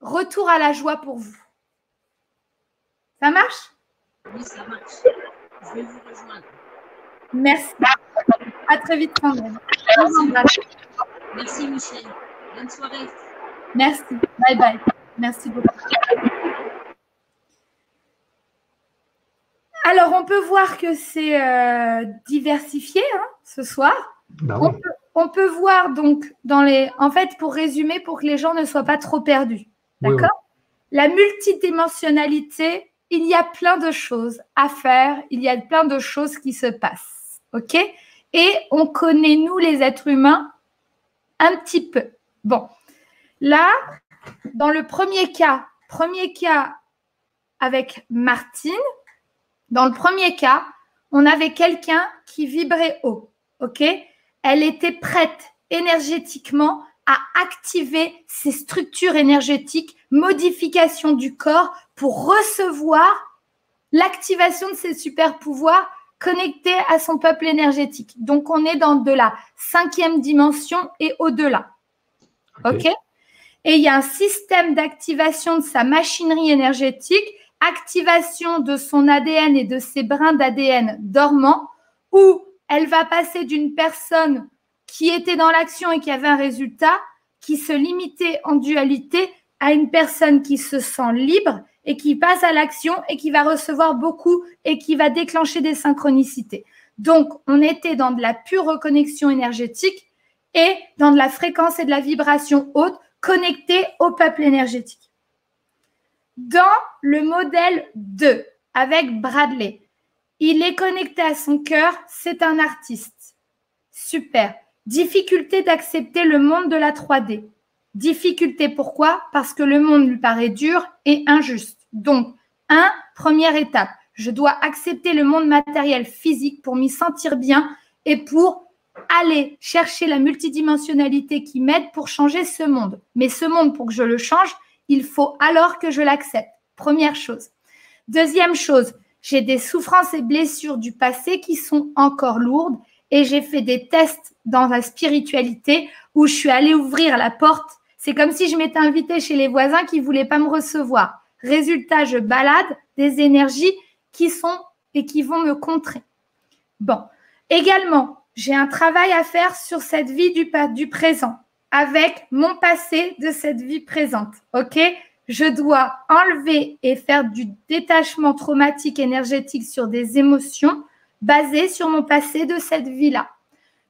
retour à la joie pour vous. Ça marche? Oui, ça marche. Je vais vous rejoindre. Merci. À très vite, Sandrine. Merci, Merci Michel. Bonne soirée. Merci. Bye bye. Merci beaucoup. Alors, on peut voir que c'est euh, diversifié hein, ce soir. Ben on, oui. peut, on peut voir donc dans les. En fait, pour résumer, pour que les gens ne soient pas trop perdus. Oui, oui. D'accord? La multidimensionnalité, il y a plein de choses à faire, il y a plein de choses qui se passent. OK? Et on connaît, nous, les êtres humains, un petit peu. Bon. Là, dans le premier cas, premier cas avec Martine, dans le premier cas, on avait quelqu'un qui vibrait haut. OK? Elle était prête énergétiquement à activer ses structures énergétiques, modification du corps pour recevoir l'activation de ses super pouvoirs connectés à son peuple énergétique. Donc, on est dans de la cinquième dimension et au-delà. OK, Et il y a un système d'activation de sa machinerie énergétique, activation de son ADN et de ses brins d'ADN dormants, où elle va passer d'une personne qui était dans l'action et qui avait un résultat, qui se limitait en dualité, à une personne qui se sent libre et qui passe à l'action et qui va recevoir beaucoup et qui va déclencher des synchronicités. Donc, on était dans de la pure reconnexion énergétique et dans de la fréquence et de la vibration haute connectée au peuple énergétique. Dans le modèle 2, avec Bradley, il est connecté à son cœur, c'est un artiste. Super. Difficulté d'accepter le monde de la 3D. Difficulté pourquoi? Parce que le monde lui paraît dur et injuste. Donc, un, première étape, je dois accepter le monde matériel physique pour m'y sentir bien et pour aller chercher la multidimensionnalité qui m'aide pour changer ce monde. Mais ce monde, pour que je le change, il faut alors que je l'accepte. Première chose. Deuxième chose, j'ai des souffrances et blessures du passé qui sont encore lourdes et j'ai fait des tests dans la spiritualité où je suis allée ouvrir la porte. C'est comme si je m'étais invitée chez les voisins qui ne voulaient pas me recevoir. Résultat, je balade des énergies qui sont et qui vont me contrer. Bon, également, j'ai un travail à faire sur cette vie du, présent, avec mon passé de cette vie présente. OK? Je dois enlever et faire du détachement traumatique énergétique sur des émotions basées sur mon passé de cette vie-là.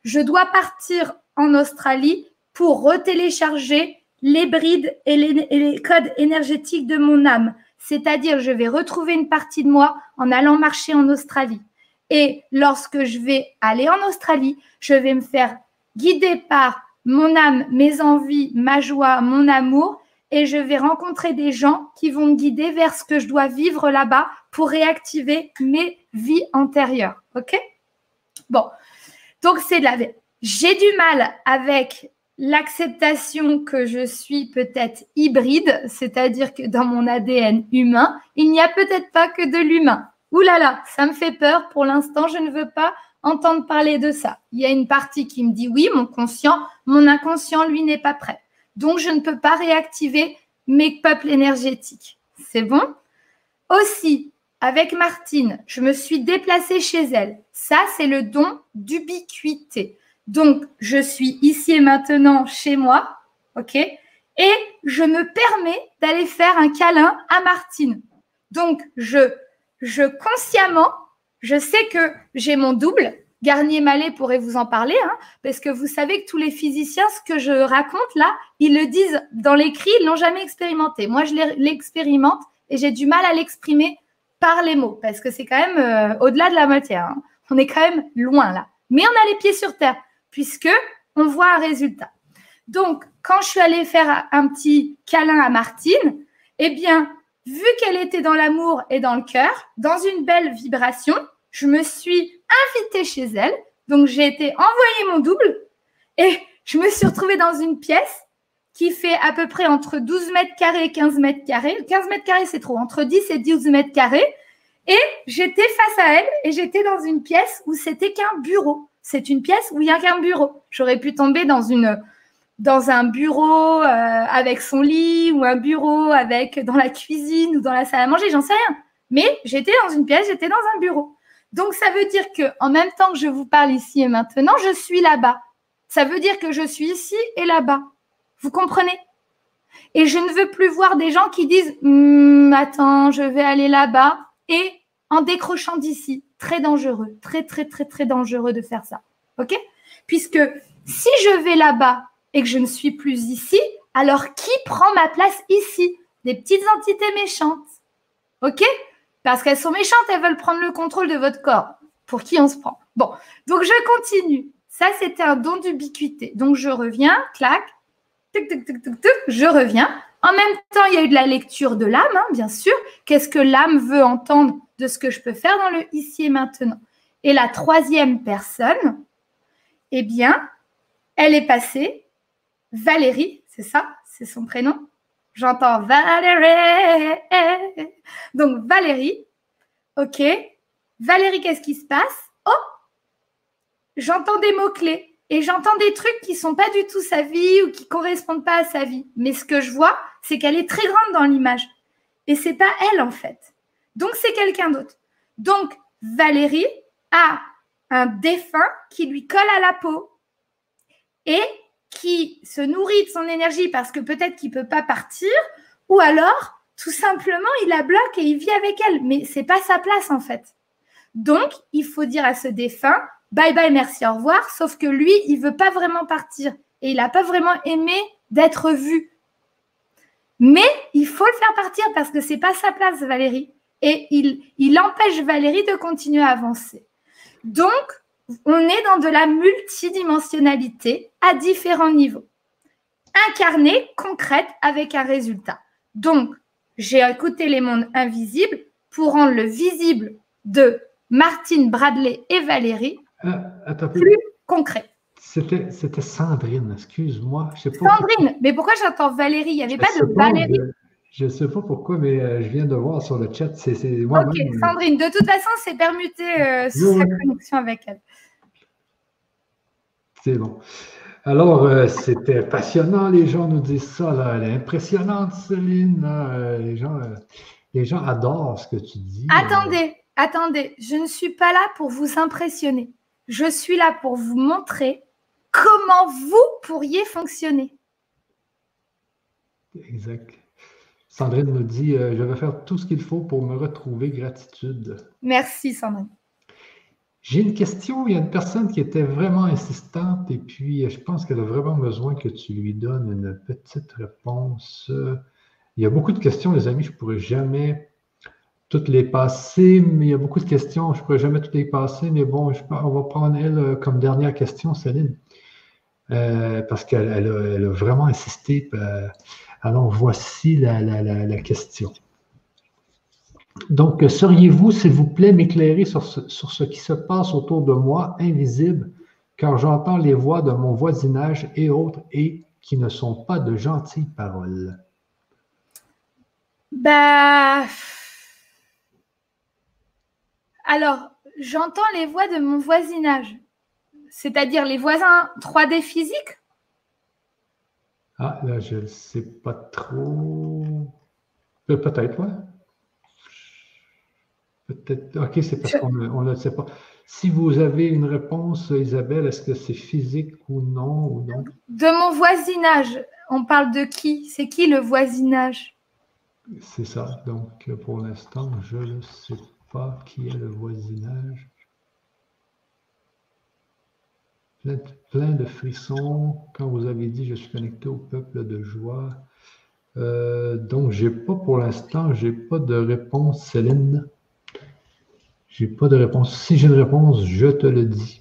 Je dois partir en Australie pour retélécharger les brides et les, et les codes énergétiques de mon âme. C'est-à-dire, je vais retrouver une partie de moi en allant marcher en Australie. Et lorsque je vais aller en Australie, je vais me faire guider par mon âme, mes envies, ma joie, mon amour, et je vais rencontrer des gens qui vont me guider vers ce que je dois vivre là-bas pour réactiver mes vies antérieures. OK? Bon, donc c'est de la... J'ai du mal avec l'acceptation que je suis peut-être hybride, c'est-à-dire que dans mon ADN humain, il n'y a peut-être pas que de l'humain. Ouh là là, ça me fait peur. Pour l'instant, je ne veux pas entendre parler de ça. Il y a une partie qui me dit oui, mon conscient, mon inconscient, lui, n'est pas prêt. Donc, je ne peux pas réactiver mes peuples énergétiques. C'est bon? Aussi, avec Martine, je me suis déplacée chez elle. Ça, c'est le don d'ubiquité. Donc, je suis ici et maintenant chez moi, OK? Et je me permets d'aller faire un câlin à Martine. Donc, je, je consciemment, je sais que j'ai mon double. Garnier Mallet pourrait vous en parler, hein, parce que vous savez que tous les physiciens, ce que je raconte là, ils le disent dans l'écrit, ils l'ont jamais expérimenté. Moi, je l'expérimente et j'ai du mal à l'exprimer par les mots, parce que c'est quand même euh, au-delà de la matière. Hein. On est quand même loin là. Mais on a les pieds sur terre puisque on voit un résultat. Donc, quand je suis allée faire un petit câlin à Martine, eh bien, vu qu'elle était dans l'amour et dans le cœur, dans une belle vibration, je me suis invitée chez elle. Donc, j'ai été envoyer mon double et je me suis retrouvée dans une pièce qui fait à peu près entre 12 mètres carrés et 15 mètres carrés. 15 mètres carrés, c'est trop. Entre 10 et 12 mètres carrés. Et j'étais face à elle et j'étais dans une pièce où c'était qu'un bureau c'est une pièce où il n'y a qu'un bureau. J'aurais pu tomber dans une dans un bureau euh, avec son lit ou un bureau avec dans la cuisine ou dans la salle à manger, j'en sais rien. Mais j'étais dans une pièce, j'étais dans un bureau. Donc ça veut dire que en même temps que je vous parle ici et maintenant, je suis là-bas. Ça veut dire que je suis ici et là-bas. Vous comprenez? Et je ne veux plus voir des gens qui disent hm, attends, je vais aller là-bas et en décrochant d'ici très dangereux, très, très, très, très dangereux de faire ça. OK? Puisque si je vais là-bas et que je ne suis plus ici, alors qui prend ma place ici? Des petites entités méchantes. OK? Parce qu'elles sont méchantes, elles veulent prendre le contrôle de votre corps. Pour qui on se prend? Bon, donc je continue. Ça, c'était un don d'ubiquité. Donc je reviens, clac, tic, tic, tic, tic, je reviens. En même temps, il y a eu de la lecture de l'âme, hein, bien sûr. Qu'est-ce que l'âme veut entendre de ce que je peux faire dans le ici et maintenant? Et la troisième personne, eh bien, elle est passée, Valérie, c'est ça, c'est son prénom? J'entends Valérie. Donc Valérie, ok. Valérie, qu'est-ce qui se passe? Oh, j'entends des mots-clés et j'entends des trucs qui sont pas du tout sa vie ou qui correspondent pas à sa vie. Mais ce que je vois, c'est qu'elle est très grande dans l'image. Et c'est pas elle en fait. Donc, c'est quelqu'un d'autre. Donc, Valérie a un défunt qui lui colle à la peau et qui se nourrit de son énergie parce que peut-être qu'il ne peut pas partir ou alors, tout simplement, il la bloque et il vit avec elle. Mais ce n'est pas sa place, en fait. Donc, il faut dire à ce défunt, bye bye, merci, au revoir. Sauf que lui, il veut pas vraiment partir et il n'a pas vraiment aimé d'être vu. Mais il faut le faire partir parce que c'est pas sa place, Valérie et il, il empêche Valérie de continuer à avancer. Donc, on est dans de la multidimensionnalité à différents niveaux. Incarnée, concrète, avec un résultat. Donc, j'ai écouté les mondes invisibles pour rendre le visible de Martine, Bradley et Valérie euh, plus concret. C'était Sandrine, excuse-moi. Sandrine, mais pourquoi j'entends Valérie? Il n'y avait pas de Valérie. Je ne sais pas pourquoi, mais euh, je viens de voir sur le chat. C'est moi Ok, Sandrine, de toute façon, c'est permuté euh, sur sa connexion avec elle. C'est bon. Alors, euh, c'était passionnant, les gens nous disent ça. Là. Elle est impressionnante, Céline. les, gens, les gens adorent ce que tu dis. Attendez, attendez. Je ne suis pas là pour vous impressionner. Je suis là pour vous montrer comment vous pourriez fonctionner. Exact. Sandrine nous dit euh, Je vais faire tout ce qu'il faut pour me retrouver. Gratitude. Merci, Sandrine. J'ai une question. Il y a une personne qui était vraiment insistante et puis je pense qu'elle a vraiment besoin que tu lui donnes une petite réponse. Il y a beaucoup de questions, les amis. Je ne pourrais jamais toutes les passer, mais il y a beaucoup de questions. Je ne pourrais jamais toutes les passer, mais bon, on va prendre elle euh, comme dernière question, Céline, euh, parce qu'elle a, vraiment insisté. Euh, alors, voici la, question. Donc, seriez-vous, s'il vous plaît, m'éclairer sur ce, sur ce qui se passe autour de moi, invisible, car j'entends les voix de mon voisinage et autres, et qui ne sont pas de gentilles paroles? Bah. Alors, j'entends les voix de mon voisinage, c'est-à-dire les voisins 3D physiques? Ah, là, je ne sais pas trop. Euh, peut-être, ouais. Peut-être. OK, c'est parce qu'on ne le sait pas. Si vous avez une réponse, Isabelle, est-ce que c'est physique ou non ou non? De mon voisinage. On parle de qui? C'est qui le voisinage? C'est ça. Donc, pour l'instant, je ne sais pas qui est le voisinage. Plein, de frissons quand vous avez dit je suis connecté au peuple de joie. Euh, donc, j'ai pas pour l'instant, j'ai pas de réponse, Céline. J'ai pas de réponse. Si j'ai une réponse, je te le dis.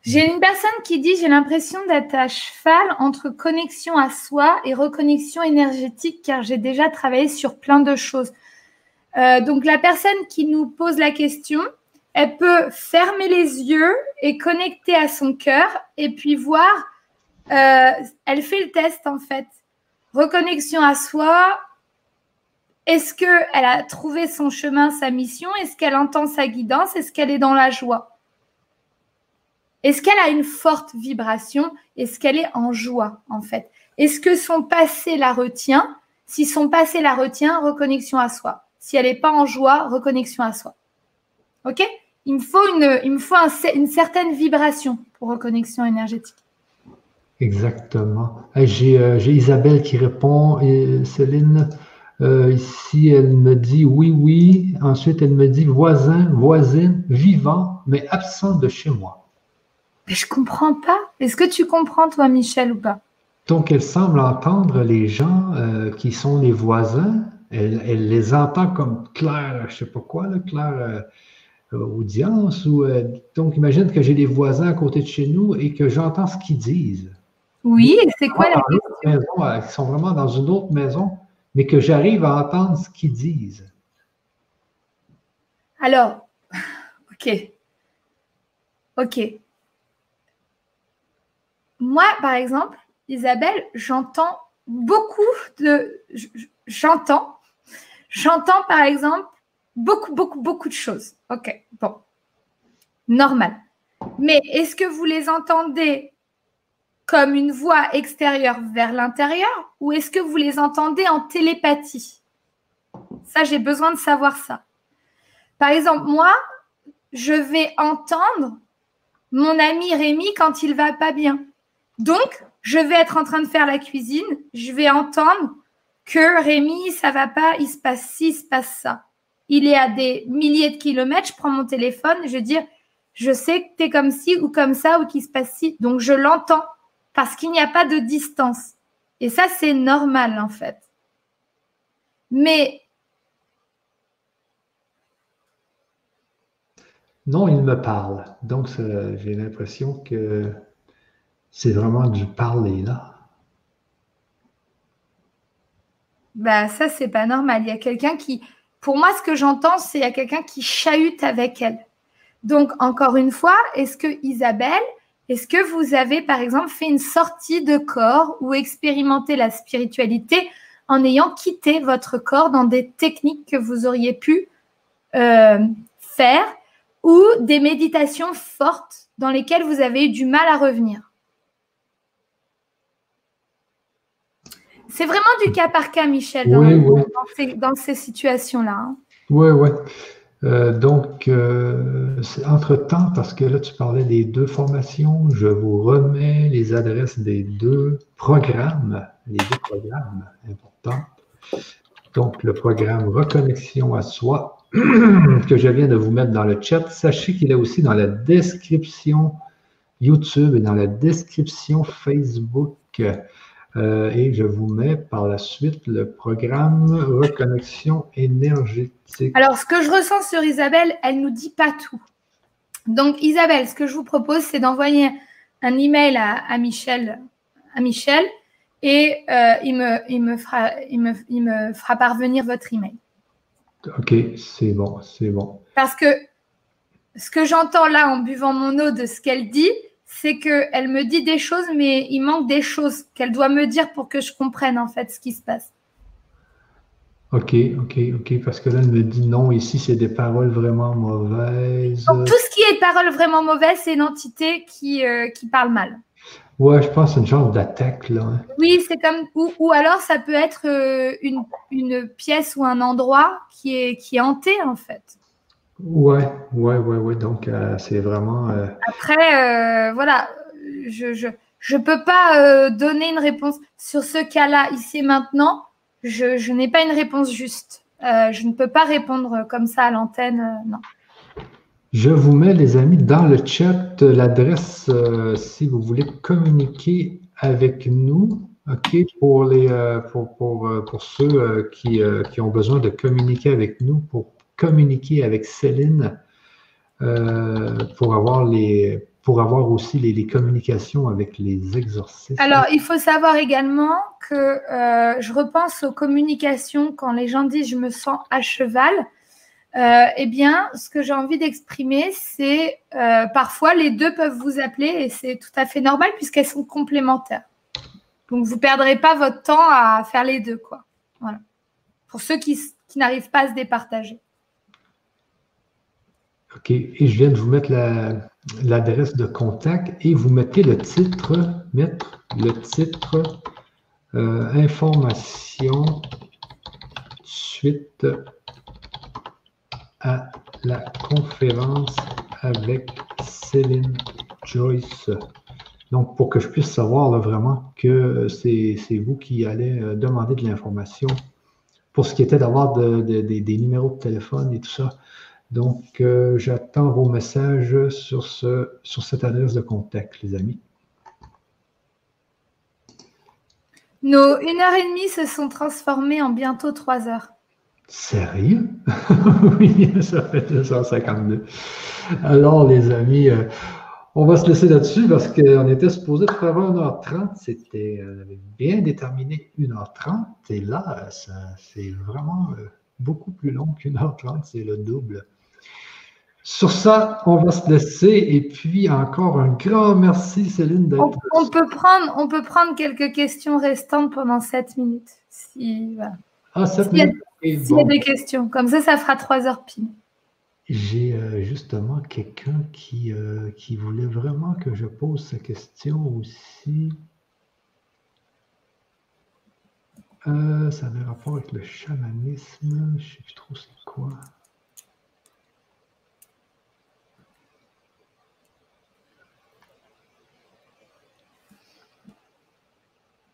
J'ai une personne qui dit j'ai l'impression d'être à cheval entre connexion à soi et reconnexion énergétique car j'ai déjà travaillé sur plein de choses. Euh, donc la personne qui nous pose la question, elle peut fermer les yeux et connecter à son cœur et puis voir. Euh, elle fait le test en fait. Reconnexion à soi. Est-ce qu'elle a trouvé son chemin, sa mission? Est-ce qu'elle entend sa guidance? Est-ce qu'elle est dans la joie? Est-ce qu'elle a une forte vibration? Est-ce qu'elle est en joie, en fait? Est-ce que son passé la retient? Si son passé la retient, reconnexion à soi. Si elle n'est pas en joie, reconnexion à soi. OK? Il me faut, une, il une certaine vibration pour reconnexion énergétique. Exactement. Euh, j'ai Isabelle qui répond. Et Céline, euh, ici, elle me dit oui, oui. Ensuite, elle me dit voisin, voisine, vivant, mais absent de chez moi. Mais je comprends pas. Est-ce que tu comprends, toi, Michel, ou pas? Donc, elle semble entendre les gens euh, qui sont les voisins. Elle, les entend comme claire, je sais pas quoi, là, claire euh, audience. Ou, donc, imagine que j'ai des voisins à côté de chez nous et que j'entends ce qu'ils disent. Oui, c'est quoi la maison, Ils sont vraiment dans une autre maison, mais que j'arrive à entendre ce qu'ils disent. Alors, OK. OK. Moi, par exemple, Isabelle, j'entends beaucoup de. J'entends. J'entends, par exemple, beaucoup, beaucoup, beaucoup de choses. OK, bon. Normal. Mais est-ce que vous les entendez comme une voix extérieure vers l'intérieur ou est-ce que vous les entendez en télépathie? Ça, j'ai besoin de savoir ça. Par exemple, moi, je vais entendre mon ami Rémi quand il va pas bien. Donc, je vais être en train de faire la cuisine, je vais entendre que Rémi, ça va pas, il se passe ci, il se passe ça. Il est à des milliers de kilomètres, je prends mon téléphone, je dire, je sais que tu es comme ci ou comme ça ou qu'il se passe ci. Donc, je l'entends parce qu'il n'y a pas de distance. Et ça, c'est normal en fait. Mais Non, il me parle. Donc, j'ai l'impression que c'est vraiment du parler, là. Bah, ça, c'est pas normal. Il y a quelqu'un qui. Pour moi, ce que j'entends, c'est qu'il y a quelqu'un qui chahute avec elle. Donc, encore une fois, est-ce que Isabelle, est-ce que vous avez, par exemple, fait une sortie de corps ou expérimenté la spiritualité en ayant quitté votre corps dans des techniques que vous auriez pu euh, faire ou des méditations fortes dans lesquelles vous avez eu du mal à revenir? C'est vraiment du cas par cas, Michel, dans, ces, situations-là. Oui, hein. oui. Euh, donc, euh, entre-temps, parce que là, tu parlais des deux formations, je vous remets les adresses des deux programmes, les deux programmes importants. Donc, le programme Reconnexion à soi, que je viens de vous mettre dans le chat. Sachez qu'il est aussi dans la description YouTube et dans la description Facebook. Euh, et je vous mets par la suite le programme Reconnexion énergétique. Alors, ce que je ressens sur Isabelle, elle ne nous dit pas tout. Donc, Isabelle, ce que je vous propose, c'est d'envoyer un email à, à, Michel, à Michel et euh, il, me, il, me fera, il, me, il me fera parvenir votre email. Ok, c'est bon, c'est bon. Parce que ce que j'entends là en buvant mon eau de ce qu'elle dit, c'est qu'elle me dit des choses, mais il manque des choses qu'elle doit me dire pour que je comprenne en fait ce qui se passe. Ok, ok, ok, parce que là, elle me dit non, ici, c'est des paroles vraiment mauvaises. Donc, tout ce qui est paroles vraiment mauvaises, c'est une entité qui, euh, qui parle mal. Ouais, je pense que c'est une genre d'attaque, là. Hein. Oui, c'est comme. Ou, ou, alors, ça peut être euh, une, une, pièce ou un endroit qui est, qui est hanté, en fait. Ouais, ouais, ouais, ouais. Donc, euh, c'est vraiment. Euh... Après, euh, voilà, je je, je peux pas donner une réponse sur ce cas-là, ici et maintenant. Je, je n'ai pas une réponse juste. je ne peux pas répondre comme ça à l'antenne, non. Je vous mets, les amis, dans le chat l'adresse si vous voulez communiquer avec nous. OK, pour, les, pour, pour, pour ceux qui, qui ont besoin de communiquer avec nous pour communiquer avec Céline euh, pour, avoir les, pour avoir aussi les, communications avec les exorcistes. Alors, il faut savoir également que euh, je repense aux communications quand les gens disent je me sens à cheval. Euh, eh bien, ce que j'ai envie d'exprimer, c'est parfois les deux peuvent vous appeler et c'est tout à fait normal puisqu'elles sont complémentaires. Donc, vous ne perdrez pas votre temps à faire les deux, quoi. Voilà. Pour ceux qui, qui n'arrivent pas à se départager. OK. Et je viens de vous mettre l'adresse de contact et vous mettez le titre, mettre le titre euh, information suite à la conférence avec Céline Joyce. Donc, pour que je puisse savoir vraiment que c'est vous qui allez euh, demander de l'information pour ce qui était d'avoir de, de, des numéros de téléphone et tout ça. Donc, euh, j'attends vos messages sur, ce, sur cette adresse de contact, les amis. Nos une heure et demie se sont transformées en bientôt trois heures. Sérieux? oui, ça fait 252. Alors, les amis, euh, on va se laisser là-dessus parce qu'on était supposé faire 1h30. C'était euh, bien déterminé 1h30. Et là, c'est vraiment beaucoup plus long qu'une heure 30. C'est le double. Sur ça, on va se laisser. Et puis, encore un grand merci, Céline, d'être on, on, peut prendre, on peut prendre quelques questions restantes pendant 7 minutes. Si, voilà. Ah, 7 S'il y a, minutes? s'il y a des questions. Comme ça, ça fera 3 heures pile. J'ai euh, justement quelqu'un qui, euh, qui voulait vraiment que je pose sa question aussi. Euh, ça avait rapport avec le chamanisme. Je ne sais plus trop c'est quoi.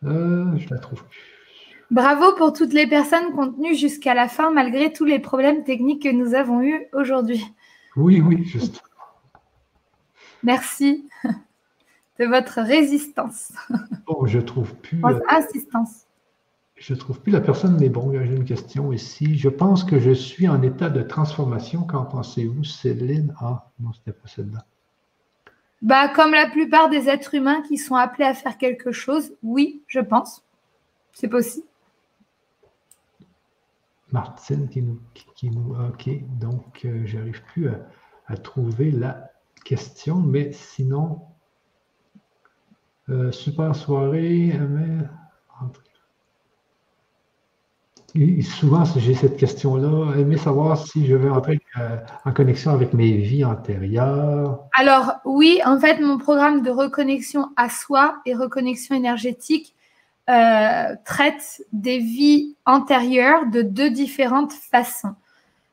Euh, je la trouve plus. Bravo pour toutes les personnes contenues jusqu'à la fin, malgré tous les problèmes techniques que nous avons eus aujourd'hui. Oui, oui, juste. Merci de votre résistance. Oh, je trouve plus. Votre assistance. Je trouve plus la personne, mais bon, j'ai une question ici. Je pense que je suis en état de transformation. Qu'en pensez-vous, Céline? Ah, non, c'était pas celle-là. Bah, comme la plupart des êtres humains qui sont appelés à faire quelque chose, oui, je pense. C'est possible. Martine qui nous, qui nous OK, donc euh, j'arrive plus à, trouver la question, mais sinon, euh, super soirée, souvent, j'ai cette question-là, aimer savoir si je vais entrer euh, en connexion avec mes vies antérieures? Alors oui, en fait, mon programme de reconnexion à soi et reconnexion énergétique euh, traite des vies antérieures de deux différentes façons.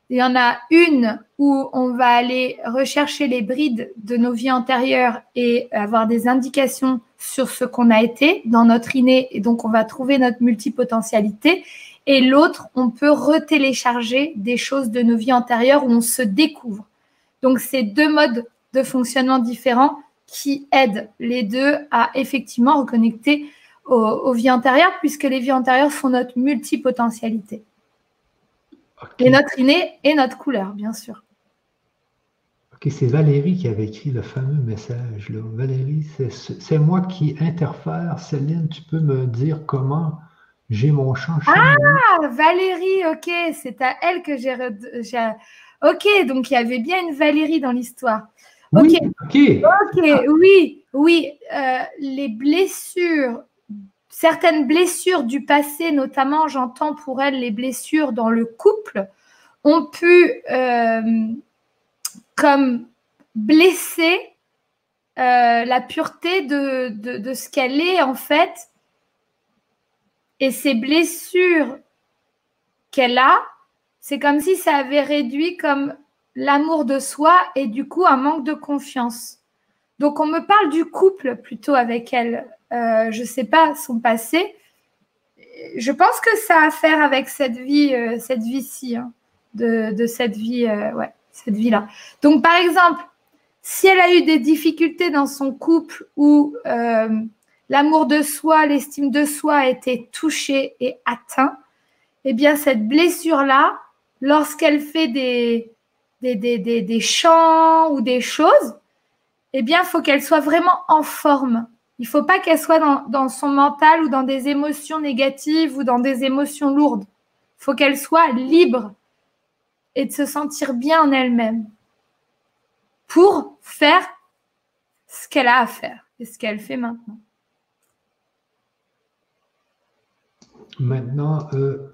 Il y en a une où on va aller rechercher les brides de nos vies antérieures et avoir des indications sur ce qu'on a été dans notre inné et donc on va trouver notre multipotentialité. Et l'autre, on peut retélécharger des choses de nos vies antérieures où on se découvre. Donc c'est deux modes de fonctionnement différents qui aident les deux à effectivement reconnecter aux, vies antérieures puisque les vies antérieures sont notre multipotentialité. Et notre inné et notre couleur, bien sûr. Ok, c'est Valérie qui avait écrit le fameux message. Là. Valérie, c'est moi qui interfère. Céline, tu peux me dire comment j'ai mon champ Ah, Valérie, ok, c'est à elle que j'ai. Ok, donc il y avait bien une Valérie dans l'histoire. Ok, ok, oui, oui. Euh, les blessures certaines blessures du passé, notamment j'entends pour elle les blessures dans le couple, ont pu euh, comme blesser euh, la pureté de, de ce qu'elle est en fait. Et ces blessures qu'elle a, c'est comme si ça avait réduit comme l'amour de soi et du coup un manque de confiance. Donc on me parle du couple plutôt avec elle euh, je ne sais pas, son passé. Je pense que ça a à faire avec cette vie, euh, cette vie-ci, hein, de, cette vie, euh, ouais, cette vie-là. Donc, par exemple, si elle a eu des difficultés dans son couple où l'amour de soi, l'estime de soi a été touchée et atteint, eh bien, cette blessure-là, lorsqu'elle fait des, des, des, chants ou des choses, eh bien, il faut qu'elle soit vraiment en forme. Il ne faut pas qu'elle soit dans, son mental ou dans des émotions négatives ou dans des émotions lourdes. Il faut qu'elle soit libre et de se sentir bien en elle-même pour faire ce qu'elle a à faire et ce qu'elle fait maintenant. Maintenant, euh,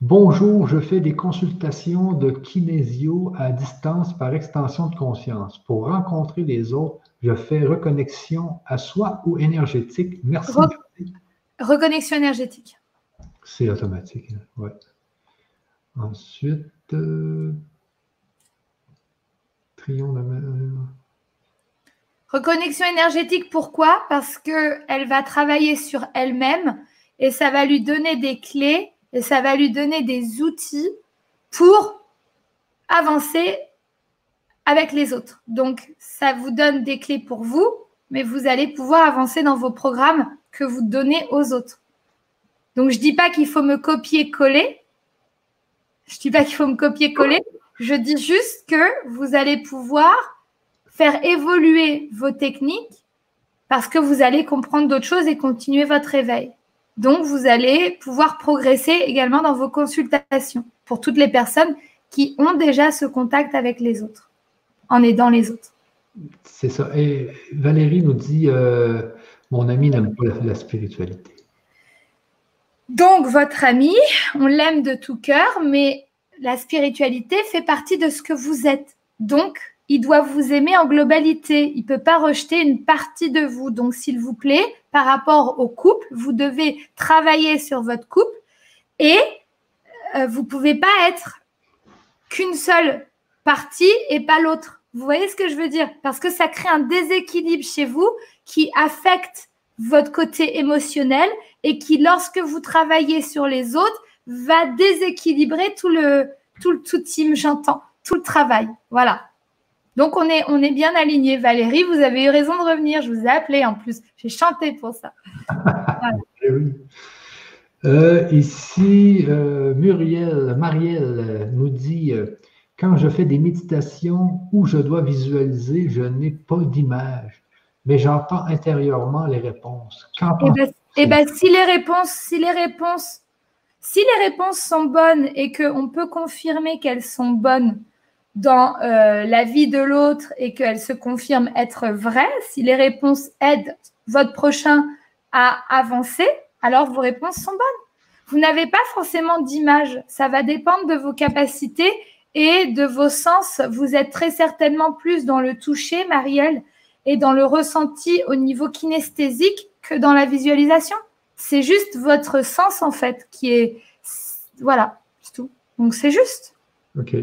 bonjour, je fais des consultations de kinésio à distance par extension de conscience pour rencontrer les autres je fais reconnexion à soi ou énergétique. Merci. reconnexion énergétique. C'est automatique, hein, oui. Ensuite, euh, de Reconnexion énergétique, pourquoi? Parce qu'elle va travailler sur elle-même et ça va lui donner des clés et ça va lui donner des outils pour avancer avec les autres. Donc, ça vous donne des clés pour vous, mais vous allez pouvoir avancer dans vos programmes que vous donnez aux autres. Donc, je ne dis pas qu'il faut me copier-coller. Je ne dis pas qu'il faut me copier-coller. Je dis juste que vous allez pouvoir faire évoluer vos techniques parce que vous allez comprendre d'autres choses et continuer votre éveil. Donc, vous allez pouvoir progresser également dans vos consultations pour toutes les personnes qui ont déjà ce contact avec les autres en aidant les autres. C'est ça. Et Valérie nous dit euh, Mon ami n'aime pas la, spiritualité. Donc, votre ami, on l'aime de tout cœur, mais la spiritualité fait partie de ce que vous êtes. Donc, il doit vous aimer en globalité. Il ne peut pas rejeter une partie de vous. Donc, s'il vous plaît, par rapport au couple, vous devez travailler sur votre couple et euh, vous ne pouvez pas être qu'une seule partie et pas l'autre. Vous voyez ce que je veux dire? Parce que ça crée un déséquilibre chez vous qui affecte votre côté émotionnel et qui, lorsque vous travaillez sur les autres, va déséquilibrer tout le tout le tout team, j'entends, tout le travail. Voilà. Donc on est on est bien aligné. Valérie, vous avez eu raison de revenir. Je vous ai appelé en plus. J'ai chanté pour ça. Eh euh, ici, euh, Muriel, Marielle nous dit euh, quand je fais des méditations où je dois visualiser, je n'ai pas d'image, mais j'entends intérieurement les réponses. Eh bien, eh ben, si les réponses, si les réponses, si les réponses sont bonnes et qu'on peut confirmer qu'elles sont bonnes dans euh, la vie de l'autre et qu'elles se confirment être vraies, si les réponses aident votre prochain à avancer, alors vos réponses sont bonnes. Vous n'avez pas forcément d'image. Ça va dépendre de vos capacités et de vos sens, vous êtes très certainement plus dans le toucher, Marielle, et dans le ressenti au niveau kinesthésique que dans la visualisation. C'est juste votre sens, en fait, qui est. Voilà, c'est tout. Donc c'est juste. OK.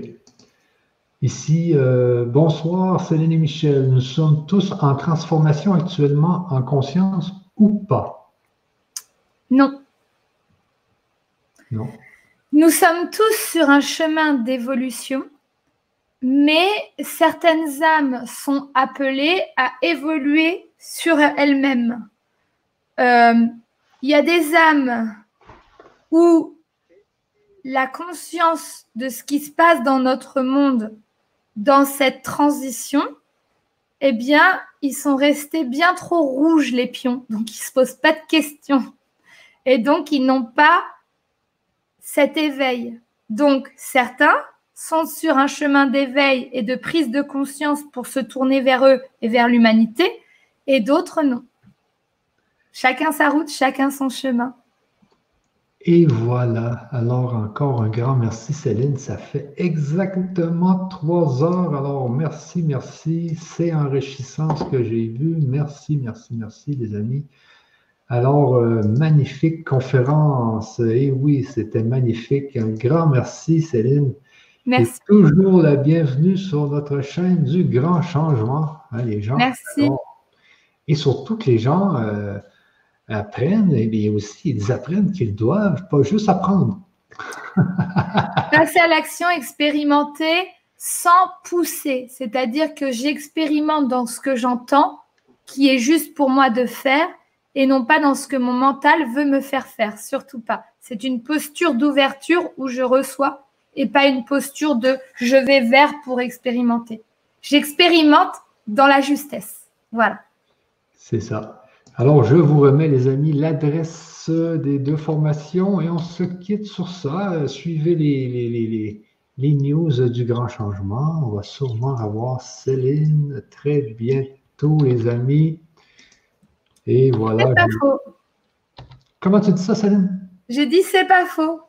Ici, euh, bonsoir Céline et Michel. Nous sommes tous en transformation actuellement en conscience ou pas? Non. Non. Nous sommes tous sur un chemin d'évolution, mais certaines âmes sont appelées à évoluer sur elles-mêmes. Euh, Il y a des âmes où la conscience de ce qui se passe dans notre monde, dans cette transition, eh bien, ils sont restés bien trop rouges, les pions. Donc, ils ne se posent pas de questions. Et donc, ils n'ont pas cet éveil. Donc, certains sont sur un chemin d'éveil et de prise de conscience pour se tourner vers eux et vers l'humanité, et d'autres non. Chacun sa route, chacun son chemin. Et voilà. Alors, encore un grand merci, Céline. Ça fait exactement trois heures. Alors, merci, merci. C'est enrichissant ce que j'ai vu. Merci, merci, merci, les amis. Alors, euh, magnifique conférence. Et oui, c'était magnifique. Un grand merci, Céline. Merci. Et toujours la bienvenue sur notre chaîne du grand changement. hein, les gens. Merci. Alors, et surtout que les gens euh, apprennent, et bien aussi, ils apprennent qu'ils doivent pas juste apprendre. Passer à l'action, expérimenter sans pousser. C'est-à-dire que j'expérimente dans ce que j'entends, qui est juste pour moi de faire, et non pas dans ce que mon mental veut me faire faire. Surtout pas. C'est une posture d'ouverture où je reçois et pas une posture de je vais vers pour expérimenter. J'expérimente dans la justesse. Voilà. C'est ça. Alors, je vous remets, les amis, l'adresse des deux formations et on se quitte sur ça. Euh, Suivez les, les, les, les, les news du grand changement. On va sûrement avoir Céline très bientôt, les amis. Et voilà. C'est pas je- faux. Comment tu dis ça, Céline? J'ai dit c'est pas faux.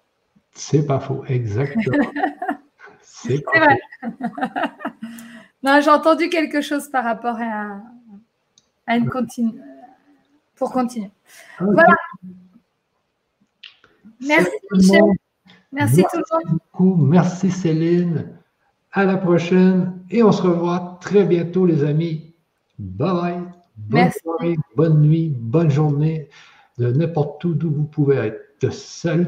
C'est pas faux, exactement. C'est pas C'est faux. vrai. Non, j'ai entendu quelque chose par rapport à, à une continue. Pour continuer. Ok. Voilà. Merci, Michel. Merci tout le monde. beaucoup. Merci Céline. À la prochaine et on se revoit très bientôt les amis. Bye bye. Bonne Merci. soirée, bonne nuit, bonne journée de n'importe où d'où vous pouvez être. Salut